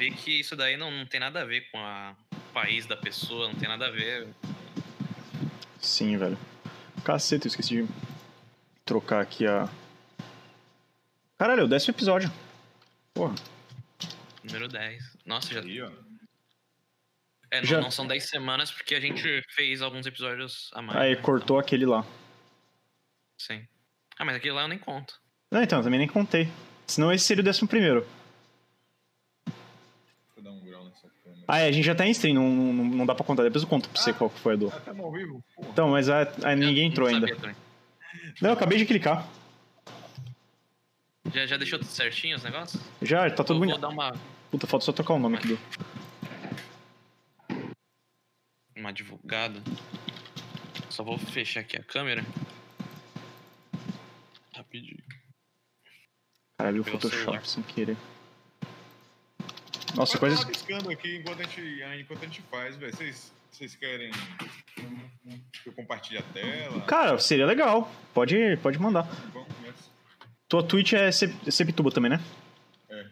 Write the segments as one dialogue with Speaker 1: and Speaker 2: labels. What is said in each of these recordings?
Speaker 1: vê que isso daí não, não tem nada a ver com a- o país da pessoa, não tem nada a ver.
Speaker 2: Sim, velho. Caceta, eu esqueci de trocar aqui a. Caralho, é o décimo episódio. Porra.
Speaker 1: Número 10. Nossa, já.
Speaker 3: Aí, ó.
Speaker 1: É, não,
Speaker 2: Já-
Speaker 1: não são 10 semanas porque a gente fez alguns episódios a mais.
Speaker 2: Aí
Speaker 1: né?
Speaker 2: cortou aquele lá.
Speaker 1: Sim. Ah, mas aquele lá eu nem conto.
Speaker 2: Não, então, eu também nem contei. Senão esse seria o décimo primeiro. Ah, é, a gente já tá em stream, não, não, não dá pra contar. Depois eu conto pra você qual que foi a do.
Speaker 3: Ah, tá ao vivo? Porra.
Speaker 2: Então, mas a, a ninguém
Speaker 1: Eu
Speaker 2: entrou
Speaker 1: não
Speaker 2: ainda.
Speaker 1: também.
Speaker 2: Não, eu acabei de clicar.
Speaker 1: Já, já deixou tudo certinho os negócios?
Speaker 2: Já, tá tudo
Speaker 1: eu vou
Speaker 2: bonito.
Speaker 1: dar uma,
Speaker 2: Puta, falta só trocar o nome aqui do.
Speaker 1: uma divulgada. Só vou fechar aqui a câmera. Rapidinho.
Speaker 2: Caralho, o Photoshop
Speaker 1: celular.
Speaker 2: sem querer. Nossa, coisa.
Speaker 3: falar piscando aqui enquanto a gente, enquanto a gente faz, velho. Vocês, vocês querem que eu compartilhe a tela?
Speaker 2: Cara, seria legal. Pode, pode mandar.
Speaker 3: Vamos nessa.
Speaker 2: Tua Twitch é Sep- Septuba também, né?
Speaker 3: É.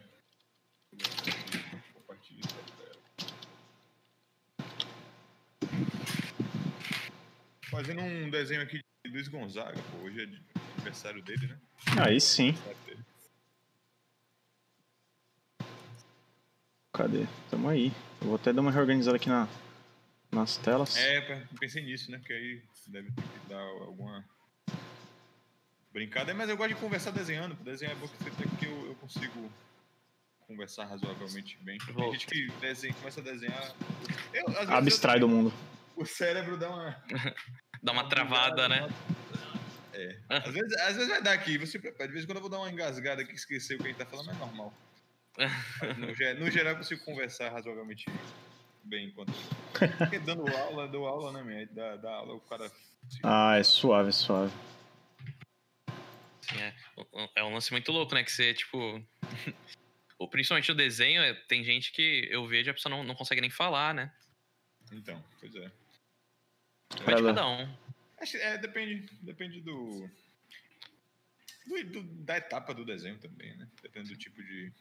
Speaker 3: Compartilhe essa tela. Fazendo um desenho aqui de Luiz Gonzaga, pô. Hoje é aniversário dele, né?
Speaker 2: Aí sim.
Speaker 3: Aniversário dele.
Speaker 2: Cadê? Tamo aí. Eu vou até dar uma reorganizada aqui na, nas telas.
Speaker 3: É, pe- pensei nisso, né? Porque aí deve ter que dar alguma brincada. Mas eu gosto de conversar desenhando. Desenhar é bom que que eu, eu consigo conversar razoavelmente bem. Tem gente que desenha, começa a desenhar. Eu, às vezes
Speaker 2: Abstrai
Speaker 3: eu-
Speaker 2: do mundo.
Speaker 3: O cérebro dá uma.
Speaker 1: Dá uma travada, né?
Speaker 3: É. Às vezes, às vezes vai dar aqui, você prepara. De vez em quando eu vou dar uma engasgada aqui, esquecer o que a gente tá falando, mas é normal. Mas No, no geral, eu consigo conversar razoavelmente bem enquanto. Porque dando aula, dou aula, né, minha? Da, da aula, o cara.
Speaker 2: Ah, é suave, é suave.
Speaker 1: Sim, é. É um lance muito louco, né? Que você, tipo. o- Principalmente o desenho, é- tem gente que eu vejo e a pessoa não, não consegue nem falar, né?
Speaker 3: Então, pois é.
Speaker 1: Vai de
Speaker 2: Cara,
Speaker 1: cada um.
Speaker 3: É, depende, depende do, do- do- Da etapa do desenho também, né? Depende do tipo de.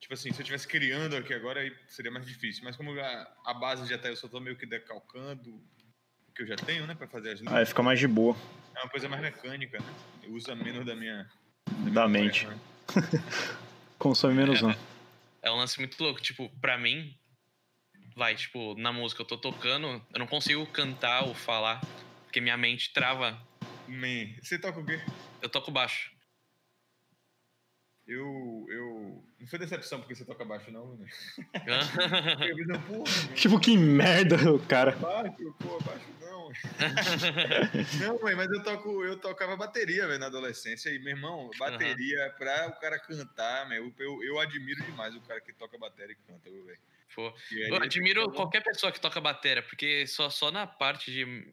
Speaker 3: Tipo assim, se eu estivesse criando aqui agora, aí seria mais difícil. Mas como a, a base já tá, eu só tô meio que decalcando o que eu já tenho, né? Pra fazer as
Speaker 2: Aí fica mais de boa.
Speaker 3: É uma coisa mais mecânica, né? Usa menos da minha.
Speaker 2: Da mente. Consome menos um.
Speaker 1: É um lance muito louco. Tipo, pra mim, vai, tipo, na música eu tô tocando, eu não consigo cantar ou falar, porque minha mente trava.
Speaker 3: Man, você toca o quê?
Speaker 1: Eu toco baixo.
Speaker 3: Eu. eu... Não foi decepção porque você toca baixo, não, né?
Speaker 2: Tipo, que merda, o cara.
Speaker 3: baixo, pô, baixo não. não, mãe, mas eu toco, eu tocava bateria, velho, na adolescência. E, meu irmão, bateria, pra o cara cantar, meu, eu, eu admiro demais o cara que toca bateria e canta, viu, velho.
Speaker 1: Eu admiro qualquer pessoa que toca bateria, porque só, só na parte de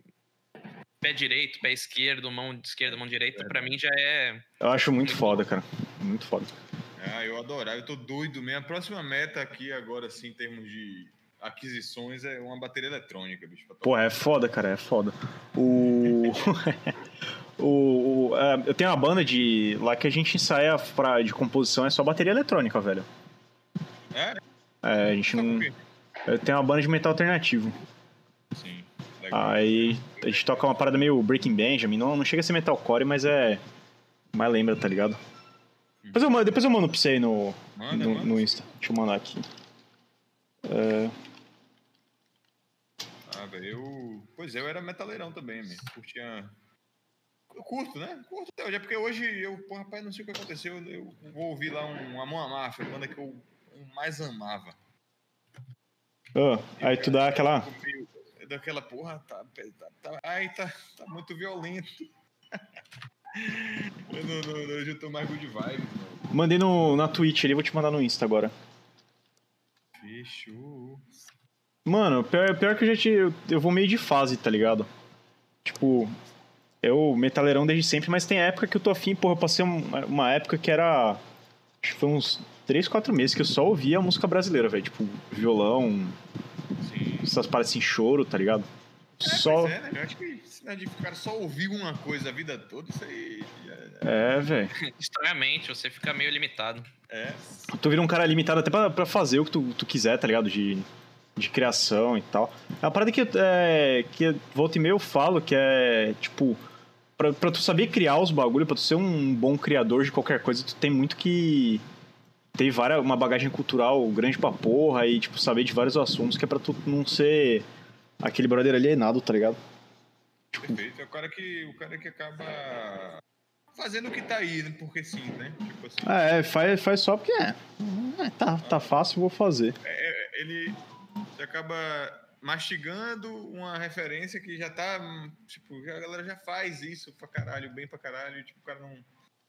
Speaker 1: pé direito, pé esquerdo, mão esquerda, mão direita, pra mim já é.
Speaker 2: Eu acho muito foda, cara. Muito foda.
Speaker 3: Ah, eu adorava, eu tô doido mesmo. A próxima meta aqui agora, assim, em termos de aquisições, é uma bateria eletrônica, bicho.
Speaker 2: Pô, é foda, cara, é foda. O. o, o- é, eu tenho uma banda de. Lá que a gente ensaia pra, de composição, é só bateria eletrônica, velho.
Speaker 3: É?
Speaker 2: É, a gente não. Eu tenho uma banda de metal alternativo.
Speaker 3: Sim, legal.
Speaker 2: Aí a gente toca uma parada meio Breaking Benjamin. Não, não chega a ser metalcore, mas é. Mas lembra, tá ligado? Depois eu, mando- depois eu mando pra você aí no,
Speaker 3: Manda,
Speaker 2: no,
Speaker 3: manda.
Speaker 2: no Insta. Deixa eu mandar aqui. É,
Speaker 3: Ah, velho, eu. Pois é, eu era metaleirão também, mesmo. Curtia. Eu curto, né? Curto até hoje. É porque hoje eu, pô, rapaz, não sei o que aconteceu. Eu vou ouvir lá um Amon Amarra, a banda que eu mais amava.
Speaker 2: ah, aí tu dá aquela.
Speaker 3: Daquela porra, tá, tá, tá, ai, tá, tá muito violento. eu não, não, não, hoje eu tô mais good vibe, mano.
Speaker 2: Mandei no, na Twitch ali, vou te mandar no Insta agora.
Speaker 3: Fechou.
Speaker 2: Mano, pior, pior que eu já te. Eu, eu vou meio de fase, tá ligado? Tipo, eu metaleirão desde sempre, mas tem época que eu tô afim, porra, eu passei um- uma época que era. Acho que foi uns 3, 4 meses que eu só ouvia música brasileira, velho. Tipo, violão,
Speaker 3: Sim.
Speaker 2: essas paradas assim, choro, tá ligado?
Speaker 3: É,
Speaker 2: Só.
Speaker 3: é, né? Eu acho que esse negócio de ficar só ouvir uma coisa a vida toda, isso aí
Speaker 2: É, velho.
Speaker 1: Destrói a mente, você fica meio limitado.
Speaker 3: É.
Speaker 2: Tu vira um cara limitado até pra, pra fazer o que tu, tu quiser, tá ligado? De, de criação e tal. É uma parada que, é, que volta e meia eu falo, que é, tipo, pra, pra tu saber criar os bagulho, pra tu ser um bom criador de qualquer coisa, tu tem muito que ter várias, uma bagagem cultural grande pra porra e, tipo, saber de vários assuntos, que é pra tu não ser aquele brother alienado, tá ligado?
Speaker 3: Perfeito. É o cara que, o cara que acaba fazendo o que tá aí, né? porque sim, né? Tipo assim.
Speaker 2: É, faz, faz só porque é. é, tá, tá fácil, vou fazer.
Speaker 3: É, ele acaba mastigando uma referência que já tá. Tipo, já, a galera já faz isso pra caralho, bem pra caralho. Tipo, o cara não,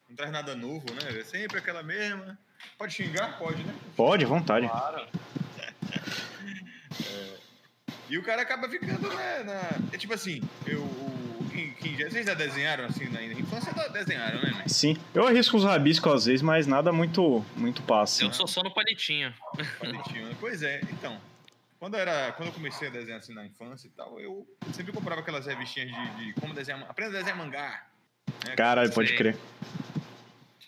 Speaker 3: não traz nada novo, né? É sempre aquela mesma. Pode xingar? Pode, né?
Speaker 2: Pode, à vontade.
Speaker 1: Claro.
Speaker 3: E o cara acaba ficando, né? Na... É tipo assim, eu. Quem, quem já, vocês já desenharam assim na infância? Desenharam, né, né?
Speaker 2: Sim. Eu arrisco os rabiscos às vezes, mas nada muito, muito passe.
Speaker 1: Eu sou só no palitinho.
Speaker 3: Palitinho, né? Pois é, então. Quando, eu era, quando eu comecei a desenhar assim na infância e tal, eu sempre comprava aquelas revistinhas de, de como desenhar. Aprenda a desenhar mangá. Né?
Speaker 2: Caralho, pode crer.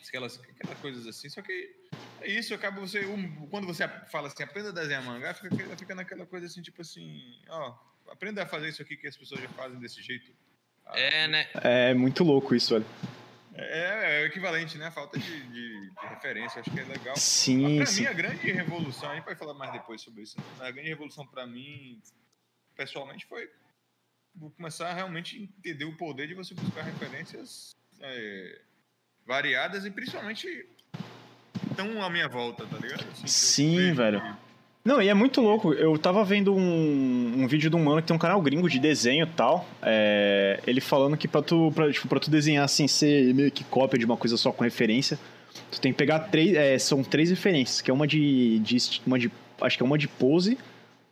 Speaker 3: Aquelas, aquelas coisas assim. Só que isso, acaba você. um, quando você fala assim, aprenda a desenhar mangá, fica, fica naquela coisa assim, tipo assim, ó, aprenda a fazer isso aqui que as pessoas já fazem desse jeito. Ah,
Speaker 1: É, né?
Speaker 2: É muito louco isso, velho.
Speaker 3: É, é o equivalente, né? A falta de, de, de referência, acho que é legal.
Speaker 2: Sim,
Speaker 3: pra
Speaker 2: sim.
Speaker 3: mim, a grande revolução, a gente vai falar mais depois sobre isso, né? a grande revolução pra mim, pessoalmente, foi começar a realmente entender o poder de você buscar referências é, variadas e principalmente tão à minha volta, tá ligado? Assim,
Speaker 2: Sim, velho. Não, e é muito louco. Eu tava vendo um, um vídeo de um mano que tem um canal gringo de desenho e tal. é, ele falando que pra tu, pra, tipo, pra tu desenhar assim, ser meio que cópia de uma coisa só com referência, tu tem que pegar três. é, são três referências, que é uma de, de, uma de. Acho que é uma de pose,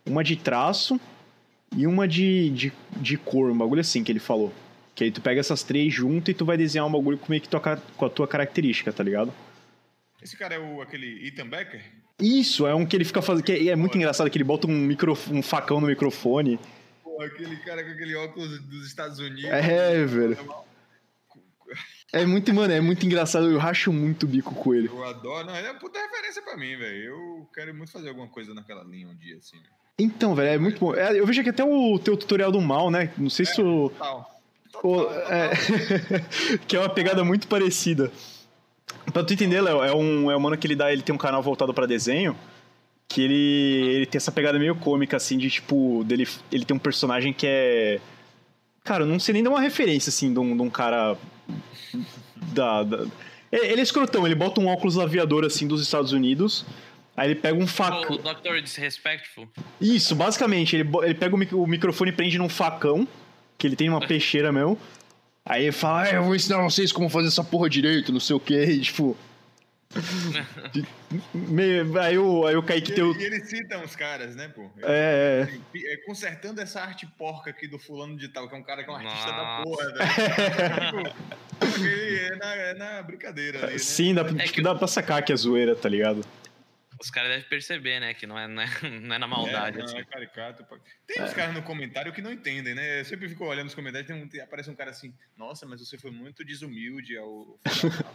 Speaker 2: uma de traço e uma de, de, de cor, um bagulho assim que ele falou. Que aí tu pega essas três junto e tu vai desenhar um bagulho com meio que tua, com a tua característica, tá ligado?
Speaker 3: Esse cara é o, aquele Ethan Becker?
Speaker 2: Isso, é um que ele fica fazendo. Que é muito engraçado que ele bota um, micro, um facão no microfone.
Speaker 3: Pô, aquele cara com aquele óculos dos Estados Unidos.
Speaker 2: É, velho. É muito, mano, é muito engraçado. Eu racho muito o bico com ele.
Speaker 3: Eu adoro. Não, ele é uma puta referência pra mim, velho. Eu quero muito fazer alguma coisa naquela linha um dia, assim.
Speaker 2: Então, velho, é muito bom. É, eu vejo aqui até o teu tutorial do mal, né? Não sei se tu.
Speaker 3: Total. Total, total.
Speaker 2: é, que é uma pegada muito parecida. Pra tu entender, Léo, é um, é um mano que ele dá. Ele tem um canal voltado pra desenho. Que ele, ele tem essa pegada meio cômica, assim, de tipo. Dele, ele tem um personagem que é. Cara, eu não sei nem dar uma referência, assim, de um, de um cara. Da, da- Ele é escrotão, ele bota um óculos aviador, assim, dos Estados Unidos. Aí ele pega um
Speaker 1: O
Speaker 2: facão.
Speaker 1: Dr. Disrespectful.
Speaker 2: Isso, basicamente, ele, ele pega o, o microfone e prende num facão, que ele tem uma peixeira mesmo. Aí ele fala, ah, eu vou ensinar vocês como fazer essa porra direito, não sei o que, e, tipo. meio- aí, o, aí o Kaique tem
Speaker 3: e ele cita uns caras, né, pô?
Speaker 2: É, é.
Speaker 3: Assim, é, Consertando essa arte porca aqui do fulano de tal, que é um cara que é um artista da
Speaker 1: Nossa.
Speaker 3: porra, né? Tipo, é na, é na brincadeira ali, né?
Speaker 2: Sim, dá, pra-
Speaker 1: É
Speaker 2: tipo,
Speaker 1: que-
Speaker 2: dá pra sacar que é zoeira, tá ligado?
Speaker 1: Os caras devem perceber, né? Que não é, não é, não é na maldade.
Speaker 3: É, não,
Speaker 1: assim.
Speaker 3: é caricato. Tem uns caras no comentário que não entendem, né? Eu sempre fico olhando nos comentários, tem um, tem- aparece um cara assim, nossa, mas você foi muito desumilde ao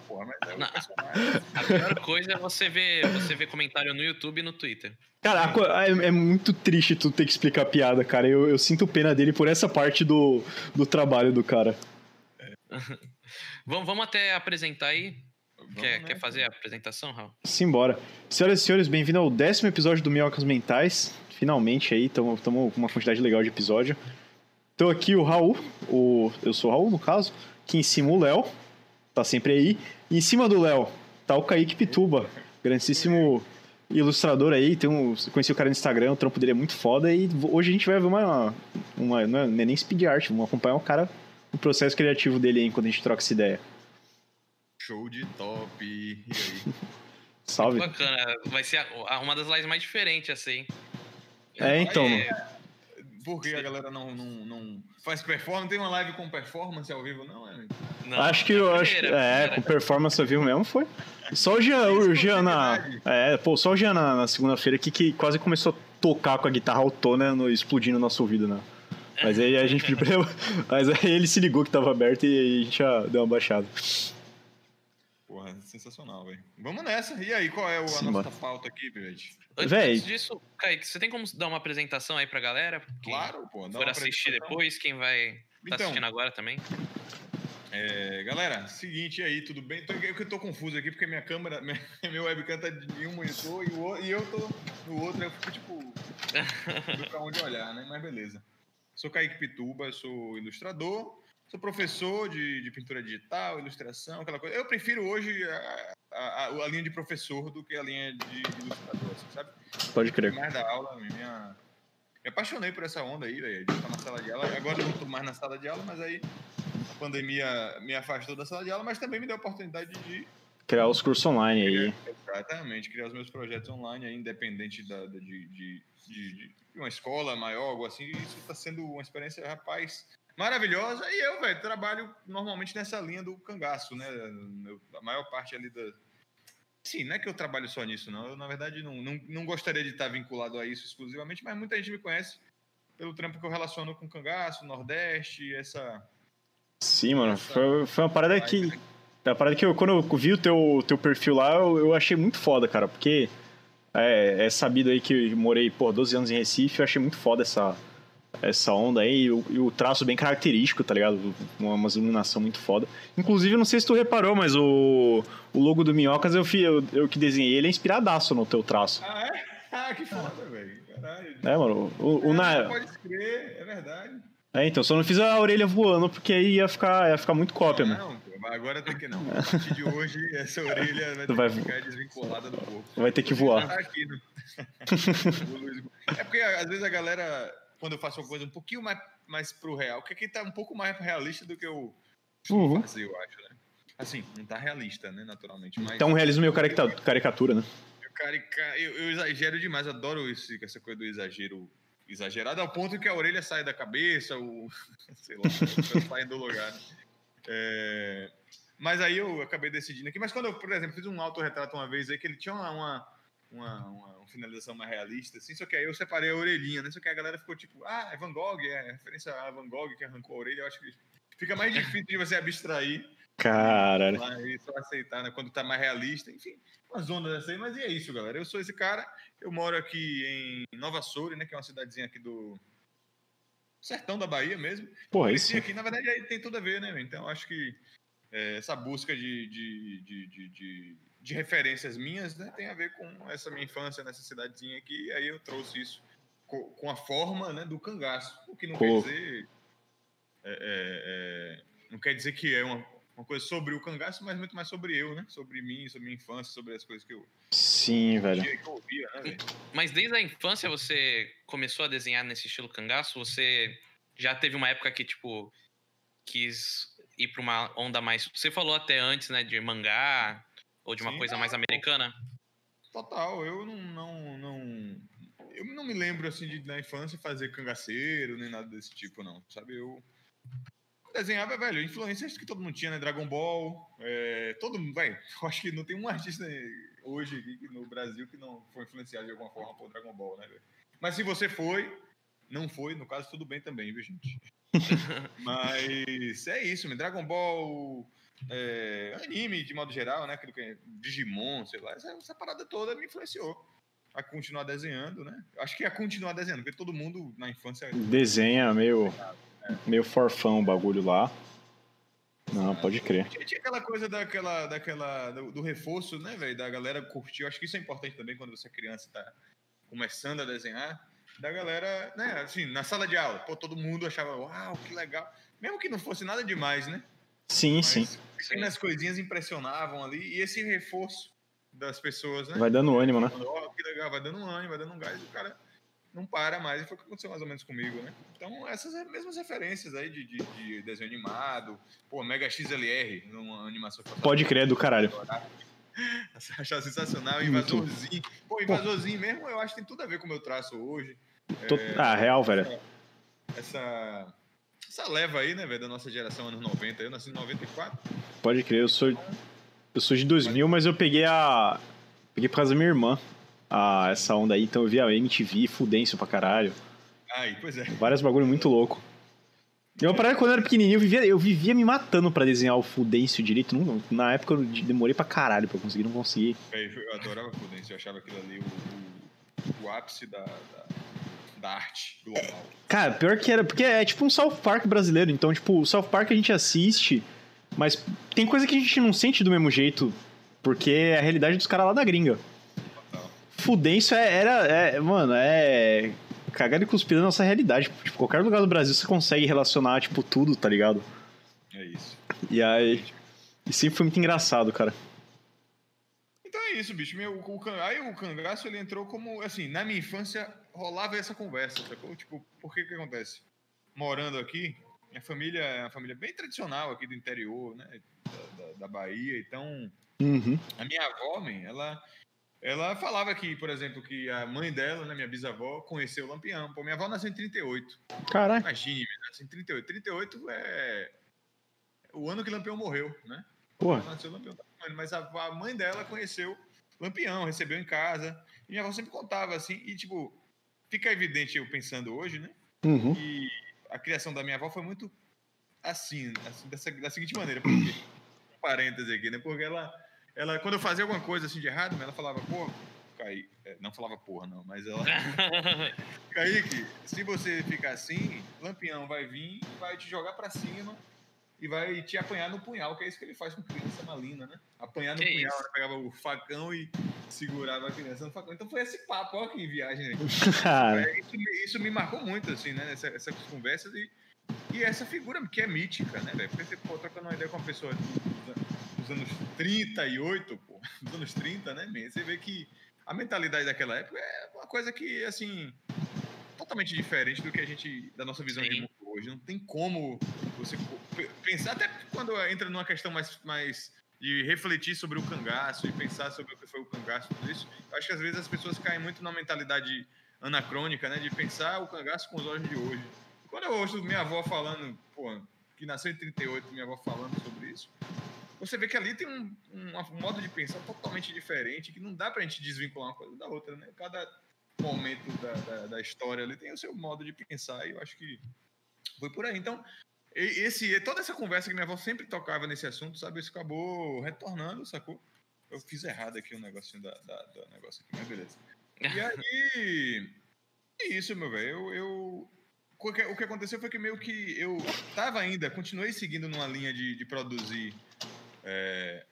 Speaker 3: falar mas é o personagem.
Speaker 1: A pior coisa é você ver, você ver comentário no YouTube e no Twitter.
Speaker 2: Cara, a co- é, é muito triste tu ter que explicar a piada, cara. Eu, eu sinto pena dele por essa parte do, do trabalho do cara.
Speaker 1: Vamos, vamos até apresentar aí. Quer,
Speaker 3: né?
Speaker 1: quer fazer a apresentação, Raul?
Speaker 2: Simbora. Senhoras e senhores, bem-vindo ao décimo episódio do Minhocas Mentais. Finalmente aí, estamos com uma quantidade legal de episódio. Tô aqui o Raul, o, eu sou o Raul, no caso, que em cima o Léo, tá sempre aí. E em cima do Léo tá o Kaique Pituba, grandíssimo ilustrador aí. Tem um, conheci o cara no Instagram, o trampo dele é muito foda. E hoje a gente vai ver uma. uma não, é, não é nem speed art, vamos acompanhar o cara, o processo criativo dele aí enquanto a gente troca essa ideia.
Speaker 3: Show de top. E aí?
Speaker 2: Salve.
Speaker 1: Bacana. Vai ser uma das lives mais diferentes, assim.
Speaker 2: É, então.
Speaker 1: É,
Speaker 3: Por que a galera não, não, não faz performance? Tem uma live com performance ao vivo, não, é?
Speaker 1: não,
Speaker 2: acho que
Speaker 1: é
Speaker 2: eu acho que- é, com performance ao vivo mesmo foi. Só o Jean, o Jean na. É, pô, só o Jean na, na segunda-feira aqui que quase começou a tocar com a guitarra autona no, explodindo o nosso ouvido, né? Mas aí a gente pediu pra ele- Mas aí ele se ligou que tava aberto e a gente já deu uma baixada.
Speaker 3: Sensacional, velho. Vamos nessa. E aí, qual é o, a
Speaker 2: Sim,
Speaker 3: nossa pauta aqui, gente?
Speaker 1: Antes
Speaker 2: Véi.
Speaker 1: disso, Kaique, você tem como dar uma apresentação aí pra galera? Quem
Speaker 3: Claro, pô. dá
Speaker 1: for
Speaker 3: uma
Speaker 1: assistir depois, quem vai tá
Speaker 3: Então,
Speaker 1: assistindo agora também.
Speaker 3: é, galera, seguinte e aí, tudo bem? Eu que tô confuso aqui porque minha câmera, minha, meu webcam tá em um monitor e, o, e eu tô no outro, eu fico tipo. Não pra onde olhar, né? Mas beleza. Sou Kaique Pituba, sou ilustrador, sou professor de, de pintura digital, ilustração, aquela coisa. Eu prefiro hoje a, a, a- linha de professor do que a linha de ilustrador, assim, sabe?
Speaker 2: Pode crer.
Speaker 3: mais da aula, minha... me apaixonei por essa onda aí, velho, de estar na sala de aula. Agora eu não tô mais na sala de aula, mas aí a pandemia me afastou da sala de aula, mas também me deu a oportunidade de
Speaker 2: Criar os cursos online aí.
Speaker 3: exatamente criar os meus projetos online, aí, independente da- de, de, de, de uma escola maior, algo assim. Isso está sendo uma experiência, rapaz, maravilhosa. E eu, velho, trabalho normalmente nessa linha do cangaço, né? Eu- a maior parte ali da. Sim, não é que eu trabalho só nisso, não. Eu, na verdade, não, não, não gostaria de estar vinculado a isso exclusivamente, mas muita gente me conhece pelo trampo que eu relaciono com cangaço, Nordeste, essa.
Speaker 2: Sim, mano. Foi, foi uma parada que.
Speaker 3: né?
Speaker 2: É uma parada que eu, quando eu vi o teu, teu perfil lá, eu, eu achei muito foda, cara. Porque é, é sabido aí que eu morei, pô, 12 anos em Recife, eu achei muito foda essa, essa onda aí. E o, e o traço bem característico, tá ligado? Uma, uma iluminação muito foda. Inclusive, não sei se tu reparou, mas o, o logo do Minhocas, eu, eu, eu que desenhei, ele é inspiradaço no teu traço.
Speaker 3: Ah, é? Ah, que foda, velho. Caralho.
Speaker 2: É, mano. O, o,
Speaker 3: Ah,
Speaker 2: na,
Speaker 3: Pode escrever, é verdade.
Speaker 2: é, então, só não fiz a orelha voando, porque aí ia ficar, ia ficar muito cópia, mano.
Speaker 3: Não, pô, mas agora tem que não. A partir de hoje, essa orelha vai ter
Speaker 2: Vai
Speaker 3: ficar desvinculada do corpo.
Speaker 2: Vai ter que voar.
Speaker 3: tá Luiz- É porque às vezes a galera, quando eu faço uma coisa um pouquinho mais, mais pro real, que aqui tá um pouco mais realista do que eu
Speaker 2: Uhum.
Speaker 3: fazer, eu acho, né? Assim, não tá realista, né, naturalmente. Mas
Speaker 2: Então, um realismo meio carica- caricatura, né?
Speaker 3: eu, carica- eu, eu exagero demais, adoro esse, essa coisa do exagero exagerado, ao ponto que a orelha sai da cabeça, o, sei lá, sai do lugar. né? É, mas aí eu acabei decidindo aqui. Mas quando eu, por exemplo, fiz um autorretrato uma vez aí, que ele tinha uma, uma, uma, uma- finalização mais realista, assim, só que aí eu separei a orelhinha, né? Só que a galera ficou tipo, ah, é Van Gogh, é referência a Van Gogh que arrancou a orelha. Eu acho que fica mais difícil de você abstrair e só aceitar, né? Quando tá mais realista, enfim, umas ondas assim, mas e é isso, galera. Eu sou esse cara, eu moro aqui em Nova Soure, né? Que é uma cidadezinha aqui do sertão da Bahia mesmo. Cresci
Speaker 2: isso.
Speaker 3: aqui, na verdade, aí tem tudo a ver, né? Então, acho que é, essa busca de, de, de, de, de, referências minhas, né? Tem a ver com essa minha infância nessa cidadezinha aqui, e aí eu trouxe isso co- com a forma né, do cangaço, o que não
Speaker 2: Pô.
Speaker 3: quer dizer... é, é, é, não quer dizer que é uma, uma coisa sobre o cangaço, mas muito mais sobre eu, né? Sobre mim, sobre minha infância, sobre as coisas que eu,
Speaker 2: Sim, velho.
Speaker 3: que eu ouvia, né? velho?
Speaker 1: Mas desde a infância você começou a desenhar nesse estilo cangaço? Você já teve uma época que, tipo, quis ir pra uma onda mais. Você falou até antes, né, de mangá ou de uma
Speaker 3: Sim,
Speaker 1: coisa mais americana?
Speaker 3: Total, eu não, não, não. Eu não me lembro assim de na infância fazer cangaceiro, nem nada desse tipo, não. Sabe, eu desenhava, velho, influências que todo mundo tinha, né? Dragon Ball, é, todo mundo, velho. Eu acho que não tem um artista hoje no Brasil que não foi influenciado de alguma forma por Dragon Ball, né, velho? Mas se você foi, não foi, no caso, tudo bem também, viu, gente? Mas é isso, meu. Dragon Ball, é, anime de modo geral, né? Aquilo que é Digimon, sei lá, essa, essa parada toda me influenciou a continuar desenhando, né? Acho que a continuar desenhando, porque todo mundo na infância.
Speaker 2: Desenha meio. meio forfão o bagulho lá. Não, pode crer.
Speaker 3: Tinha, tinha aquela coisa daquela, daquela, do, do reforço, né, velho? Da galera curtir. Eu acho que isso é importante também quando você é criança e tá começando a desenhar. Da galera, né, assim, na sala de aula. Pô, todo mundo achava, uau, que legal. Mesmo que não fosse nada demais, né?
Speaker 2: Sim,
Speaker 3: Mas
Speaker 2: sim.
Speaker 3: pequenas coisinhas impressionavam ali. E esse reforço das pessoas, né?
Speaker 2: Vai dando ânimo, né?
Speaker 3: Que legal, vai dando um ânimo, vai dando um gás, e o cara não para mais. E foi o que aconteceu mais ou menos comigo, né? Então, essas mesmas referências aí de, de, de desenho animado, pô, Mega XLR, numa animação
Speaker 2: Pode crer, do caralho.
Speaker 3: Achava sensacional, invasorzinho. Pô, invasorzinho mesmo, eu acho que tem tudo a ver com o meu traço hoje.
Speaker 2: Tô- Ah, real, velho.
Speaker 3: Essa, essa leva aí, né, velho, da nossa geração, anos 90. Eu nasci em 94.
Speaker 2: Pode crer, eu sou. Eu sou de 2000, mas eu peguei a. Peguei por causa da minha irmã. A, essa onda aí, então eu via a MTV, Fudêncio pra caralho.
Speaker 3: Aí, pois é.
Speaker 2: Vários bagulho muito louco. Eu parei quando eu era pequenininho, eu vivia, eu vivia me matando pra desenhar o Fudêncio direito. Não- Na época eu demorei pra caralho pra conseguir, não consegui.
Speaker 3: Eu adorava Prudência, eu achava aquilo ali o, o, o ápice da, da, da arte global.
Speaker 2: Cara, pior que era, porque é tipo um South Park brasileiro. Então, tipo, o South Park a gente assiste, mas tem coisa que a gente não sente do mesmo jeito, porque é a realidade dos caras lá da gringa. Fudêncio é, era, é, mano, é cagar e cuspir na nossa realidade. Tipo, qualquer lugar do Brasil você consegue relacionar, tipo, tudo, tá ligado?
Speaker 3: É isso.
Speaker 2: E aí, e sempre foi muito engraçado, cara.
Speaker 3: É isso, bicho. Meu, o, can- aí o cangaço ele entrou como. Assim, na minha infância rolava essa conversa, sacou? Tipo, por que que acontece? Morando aqui, minha família é uma família bem tradicional aqui do interior, né? Da, da- da Bahia. Então,
Speaker 2: Uhum.
Speaker 3: a minha avó, man, ela. Ela falava que, por exemplo, que a mãe dela, né, minha bisavó, conheceu o Lampião. Pô, minha avó nasceu em 38.
Speaker 2: Caralho.
Speaker 3: Imagine, nasceu em 38. 38 é o ano que Lampião morreu, né?
Speaker 2: Porra.
Speaker 3: Nasceu Lampião, tá falando, mas a, a mãe dela conheceu Lampião, recebeu em casa. E minha avó sempre contava assim, e tipo, fica evidente eu pensando hoje, né?
Speaker 2: Uhum.
Speaker 3: Que a criação da minha avó foi muito assim, assim dessa, da seguinte maneira, porque, um parêntese aqui, né? Porque ela, ela, quando eu fazia alguma coisa assim de errado, ela falava, pô, Kaique, é, não falava porra, não, mas ela, Kaique, se você ficar assim, Lampião vai vir e vai te jogar pra cima e vai te apanhar no punhal, que é isso que ele faz com criança malina, né? Apanhar no
Speaker 1: Que
Speaker 3: punhal,
Speaker 1: isso?
Speaker 3: ela pegava o facão e segurava a criança no facão. Então foi esse papo, ó, que viagem, né?
Speaker 2: Cara,
Speaker 3: isso, me, isso me marcou muito, assim, né? Essa, essas conversas e, e essa figura que é mítica, né, velho? Porque você, pô, trocando uma ideia com uma pessoa dos, dos anos 38, pô, dos anos 30, né, man? Você vê que a mentalidade daquela época é uma coisa que, assim, totalmente diferente do que a gente, da nossa visão de
Speaker 1: Sim.
Speaker 3: mundo hoje. Não tem como você pensar, até quando entra numa questão mais, mais de refletir sobre o cangaço e pensar sobre o que foi o cangaço, tudo isso, eu acho que às vezes as pessoas caem muito na mentalidade anacrônica, né, de pensar o cangaço com os olhos de hoje. Quando eu ouço minha avó falando, pô, que nasceu em 38, minha avó falando sobre isso, você vê que ali tem um, um, um modo de pensar totalmente diferente, que não dá pra gente desvincular uma coisa da outra, né? Cada momento da, da, da história ali tem o seu modo de pensar, e eu acho que foi por aí. Então, esse, toda essa conversa que minha avó sempre tocava nesse assunto, sabe, isso acabou retornando, sacou? Eu fiz errado aqui o negocinho da, da, do negócio aqui, mas beleza. E aí, é isso, meu velho. Eu, eu, o que- o que aconteceu foi que meio que eu tava ainda, continuei seguindo numa linha de, de produzir é,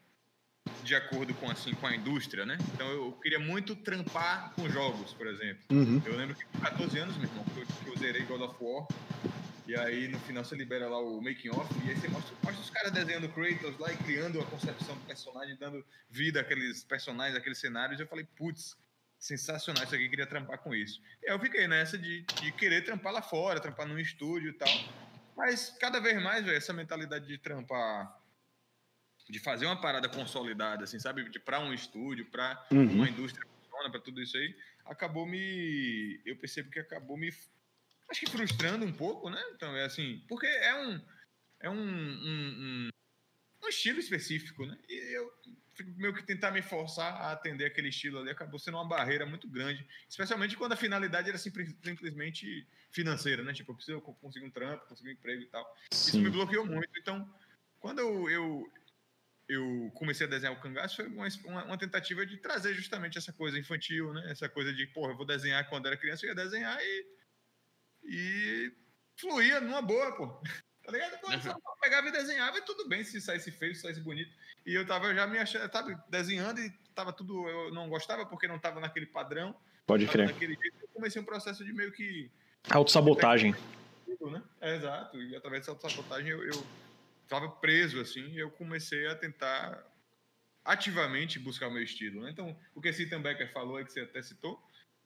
Speaker 3: de acordo com, assim, com a indústria, né? Então eu queria muito trampar com jogos, por exemplo.
Speaker 2: uhum.
Speaker 3: Eu lembro que com 14 anos, meu irmão, que eu, que eu zerei God of War. E aí no final você libera lá o making off e aí você mostra, mostra os caras desenhando Kratos lá e criando a concepção do personagem, dando vida àqueles personagens, àqueles cenários. Eu falei, putz, sensacional, isso aqui, queria trampar com isso. E aí eu fiquei nessa de, de querer trampar lá fora, trampar num estúdio e tal. Mas cada vez mais, velho, essa mentalidade de trampar, de fazer uma parada consolidada, assim, sabe? De para um estúdio, para
Speaker 2: Uhum.
Speaker 3: uma indústria que funciona, para tudo isso aí, acabou me. Eu percebo que acabou me. Acho que frustrando um pouco, né? Então, é assim. Porque é um. É um. um, um, um estilo específico, né? E eu fico meio que tentar me forçar a atender aquele estilo ali acabou sendo uma barreira muito grande. Especialmente quando a finalidade era simples- simplesmente financeira, né? Tipo, eu preciso conseguir um trampo, conseguir um emprego e tal. Isso me
Speaker 2: Sim.
Speaker 3: bloqueou muito. Então, quando eu, eu, eu comecei a desenhar o cangaço, foi uma, uma, uma tentativa de trazer justamente essa coisa infantil, né? Essa coisa de, porra, eu vou desenhar quando era criança, eu ia desenhar e. E fluía numa boa, pô. Tá ligado? Pô, eu só pegava e desenhava e tudo bem se saísse feio, se saísse bonito. E eu tava já me achando, tava desenhando e tava tudo. Eu não gostava porque não tava naquele padrão,
Speaker 2: Pode crer.
Speaker 3: daquele jeito. Eu comecei um processo de meio que
Speaker 2: Autossabotagem.
Speaker 3: tudo, né? É, exato. E através dessa sabotagem eu, eu tava preso, assim, e eu comecei a tentar ativamente buscar o meu estilo. Né? Então, o que Citan Becker falou, é que você até citou,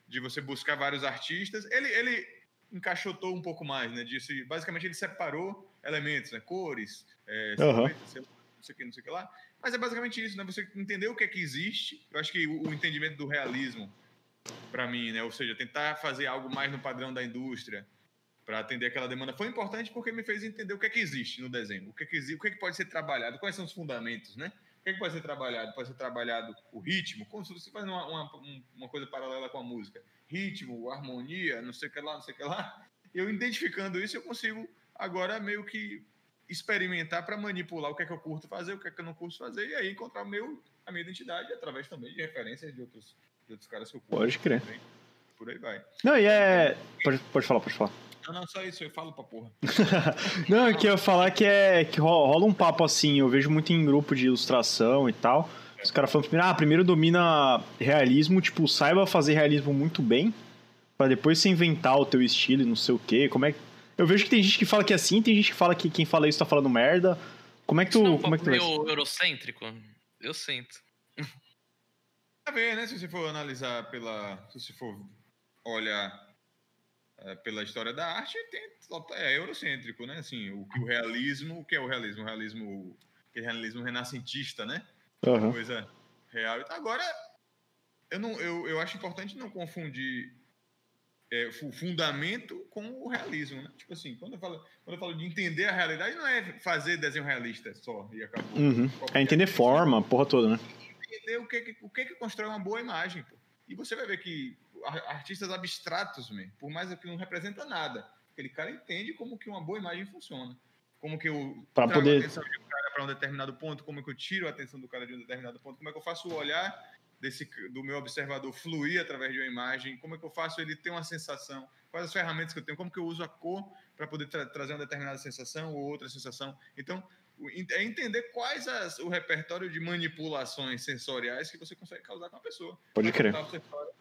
Speaker 3: de você buscar vários artistas, ele, ele encaixotou um pouco mais, né? Disse, basicamente, ele separou elementos, né? Cores, é, lá, não sei o que, não sei o que lá. Mas é basicamente isso, né? Você entender o que é que existe. Eu acho que o, o entendimento do realismo, para mim, né? Ou seja, tentar fazer algo mais no padrão da indústria, para atender aquela demanda foi importante porque me fez entender o que é que existe no desenho, o que é que, o que, é que pode ser trabalhado, quais são os fundamentos, né? O que, é que pode ser trabalhado? Pode ser trabalhado o ritmo, como se você faz uma, uma, um- uma coisa paralela com a música. Ritmo, harmonia, não sei o que lá, não sei o que lá. Eu identificando isso, eu consigo agora meio que experimentar para manipular o que é que eu curto fazer, o que é que eu não curto fazer, e aí encontrar meu, a minha identidade através também de referências de outros, de outros caras que eu curto.
Speaker 2: Pode crer.
Speaker 3: Também. Por aí vai.
Speaker 2: Não, e é. Pode, pode falar, pode falar.
Speaker 3: Não, não, só isso, eu falo pra porra.
Speaker 2: não, eu queria falar que é que rola um papo assim, eu vejo muito em grupo de ilustração e tal. Os caras falando primeiro, ah, primeiro domina realismo, tipo, saiba fazer realismo muito bem, para depois você inventar o teu estilo e não sei o quê. Como é que... Eu vejo que tem gente que fala que é assim, tem gente que fala que quem fala isso tá falando merda. Como é que tu.
Speaker 1: Isso não é um
Speaker 2: como é que tu
Speaker 1: meio eurocêntrico? Eu sinto.
Speaker 3: A ver, né? Se você for analisar pela. Se você for olhar é, pela história da arte, tem, é eurocêntrico, né? Assim, o, que o realismo, o que é o realismo? O realismo, aquele realismo renascentista, né?
Speaker 2: Aham.
Speaker 3: Coisa real. Agora, eu, não, eu, eu acho importante não confundir é, o fundamento com o realismo, né? Tipo assim, quando eu, falo, quando eu falo de entender a realidade, não é fazer desenho realista só e acabou.
Speaker 2: Uhum. É entender
Speaker 3: coisa.
Speaker 2: forma, porra toda, né?
Speaker 3: entender o que, que- o que, que constrói uma boa imagem. Pô. E você vai ver que artistas abstratos, mesmo, por mais que não representa nada, aquele cara entende como que uma boa imagem funciona. Como que eu
Speaker 2: Pra
Speaker 3: trago
Speaker 2: poder-
Speaker 3: a atenção de um cara para um determinado ponto, como que eu tiro a atenção do cara de um determinado ponto, como é que eu faço o olhar desse, do meu observador fluir através de uma imagem, como é que eu faço ele ter uma sensação, quais as ferramentas que eu tenho, como que eu uso a cor para poder tra- trazer uma determinada sensação ou outra sensação. Então, é entender quais as, o repertório de manipulações sensoriais que você consegue causar com a pessoa.
Speaker 2: Pode crer.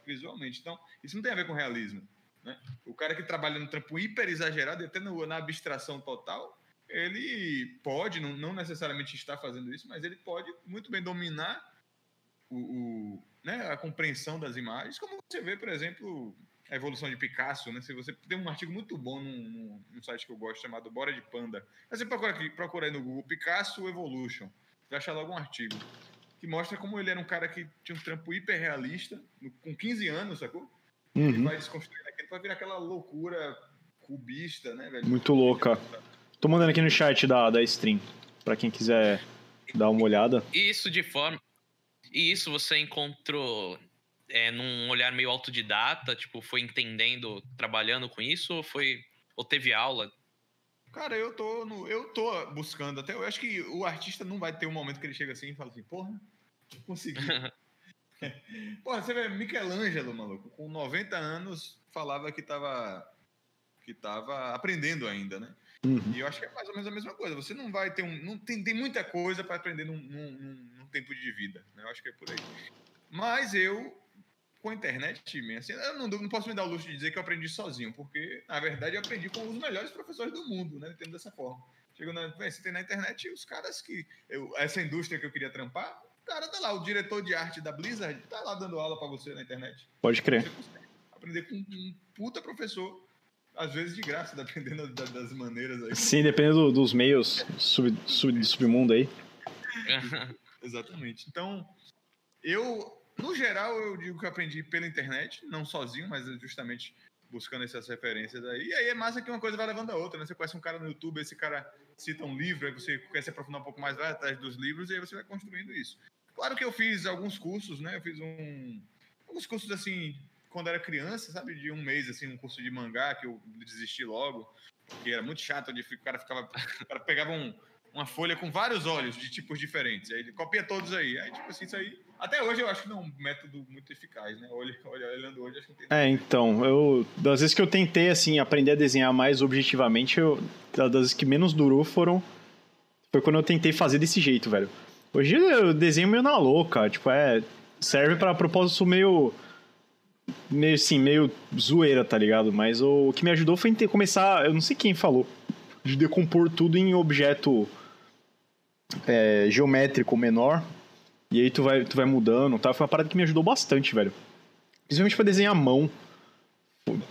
Speaker 3: Visualmente. Então, isso não tem a ver com realismo. Né? O cara que trabalha no trampo hiper exagerado, e até no- na abstração total, ele pode, não, não necessariamente está fazendo isso, mas ele pode muito bem dominar o, o- né, a compreensão das imagens, como você vê, por exemplo, a evolução de Picasso, né? Se você tem um artigo muito bom num, num- site que eu gosto chamado Bora de Panda. Mas você procura aqui, procura aí no Google Picasso Evolution, vai achar logo um artigo que mostra como ele era um cara que tinha um trampo hiper realista, no- com 15 anos, sacou? Ele
Speaker 2: Uhum.
Speaker 3: vai desconstruindo aquilo pra virar aquela loucura cubista, né, velho?
Speaker 2: Muito louca. Tô mandando aqui no chat da, da stream, pra quem quiser dar uma olhada.
Speaker 1: E isso de forma. E isso você encontrou é, num olhar meio autodidata, tipo, foi entendendo, trabalhando com isso, ou foi. Ou teve aula?
Speaker 3: Cara, eu tô, no, eu tô buscando até. Eu acho que o artista não vai ter um momento que ele chega assim e fala assim, porra, consegui. porra, você vê, Michelangelo, maluco, com 90 anos, falava que tava, que tava aprendendo ainda, né?
Speaker 2: Uhum.
Speaker 3: E eu acho que é mais ou menos a mesma coisa. Você não vai ter um. Não tem, tem muita coisa para aprender num, num, num- num tempo de vida. Né? Eu acho que é por aí. Mas eu, com a internet, assim, eu não, não posso me dar o luxo de dizer que eu aprendi sozinho, porque, na verdade, eu aprendi com os melhores professores do mundo, né? Entendo dessa forma. Na, véi, você tem na internet os caras que. eu- essa indústria que eu queria trampar, cara tá lá, o diretor de arte da Blizzard, tá lá dando aula para você na internet.
Speaker 2: Pode crer.
Speaker 3: Aprender com um puta professor, às vezes de graça, dependendo da- das maneiras aí.
Speaker 2: Sim, dependendo do- dos meios sub, sub, do submundo aí.
Speaker 3: Exatamente. Então, eu, no geral, eu digo que eu aprendi pela internet, não sozinho, mas justamente buscando essas referências aí. E aí é massa que uma coisa vai levando a outra, né? Você conhece um cara no YouTube, esse cara cita um livro, aí você quer se aprofundar um pouco mais, vai atrás dos livros, e aí você vai construindo isso. Claro que eu fiz alguns cursos, né? Eu fiz um, alguns cursos, assim, quando era criança, sabe? De um mês, assim, um curso de mangá, que eu desisti logo, que era muito chato, onde o cara ficava... O cara pegava um, uma folha com vários olhos de tipos diferentes. Aí ele copia todos aí. Aí, tipo assim, isso aí. Até hoje eu acho que não é um método muito eficaz, né? Olha, olha, olhando hoje, acho que não tem.
Speaker 2: É, então, eu. Das vezes que eu tentei, assim, aprender a desenhar mais objetivamente, eu, das vezes que menos durou foram. Foi quando eu tentei fazer desse jeito, velho. Hoje eu desenho meio na louca, tipo, é. Serve pra propósito meio. Meio assim, meio zoeira, tá ligado? Mas o, que me ajudou foi ter, começar. Eu não sei quem falou. De decompor tudo em objeto é, geométrico menor. E aí tu vai, tu vai mudando, tá? Foi uma parada que me ajudou bastante, velho. Principalmente pra desenhar à mão.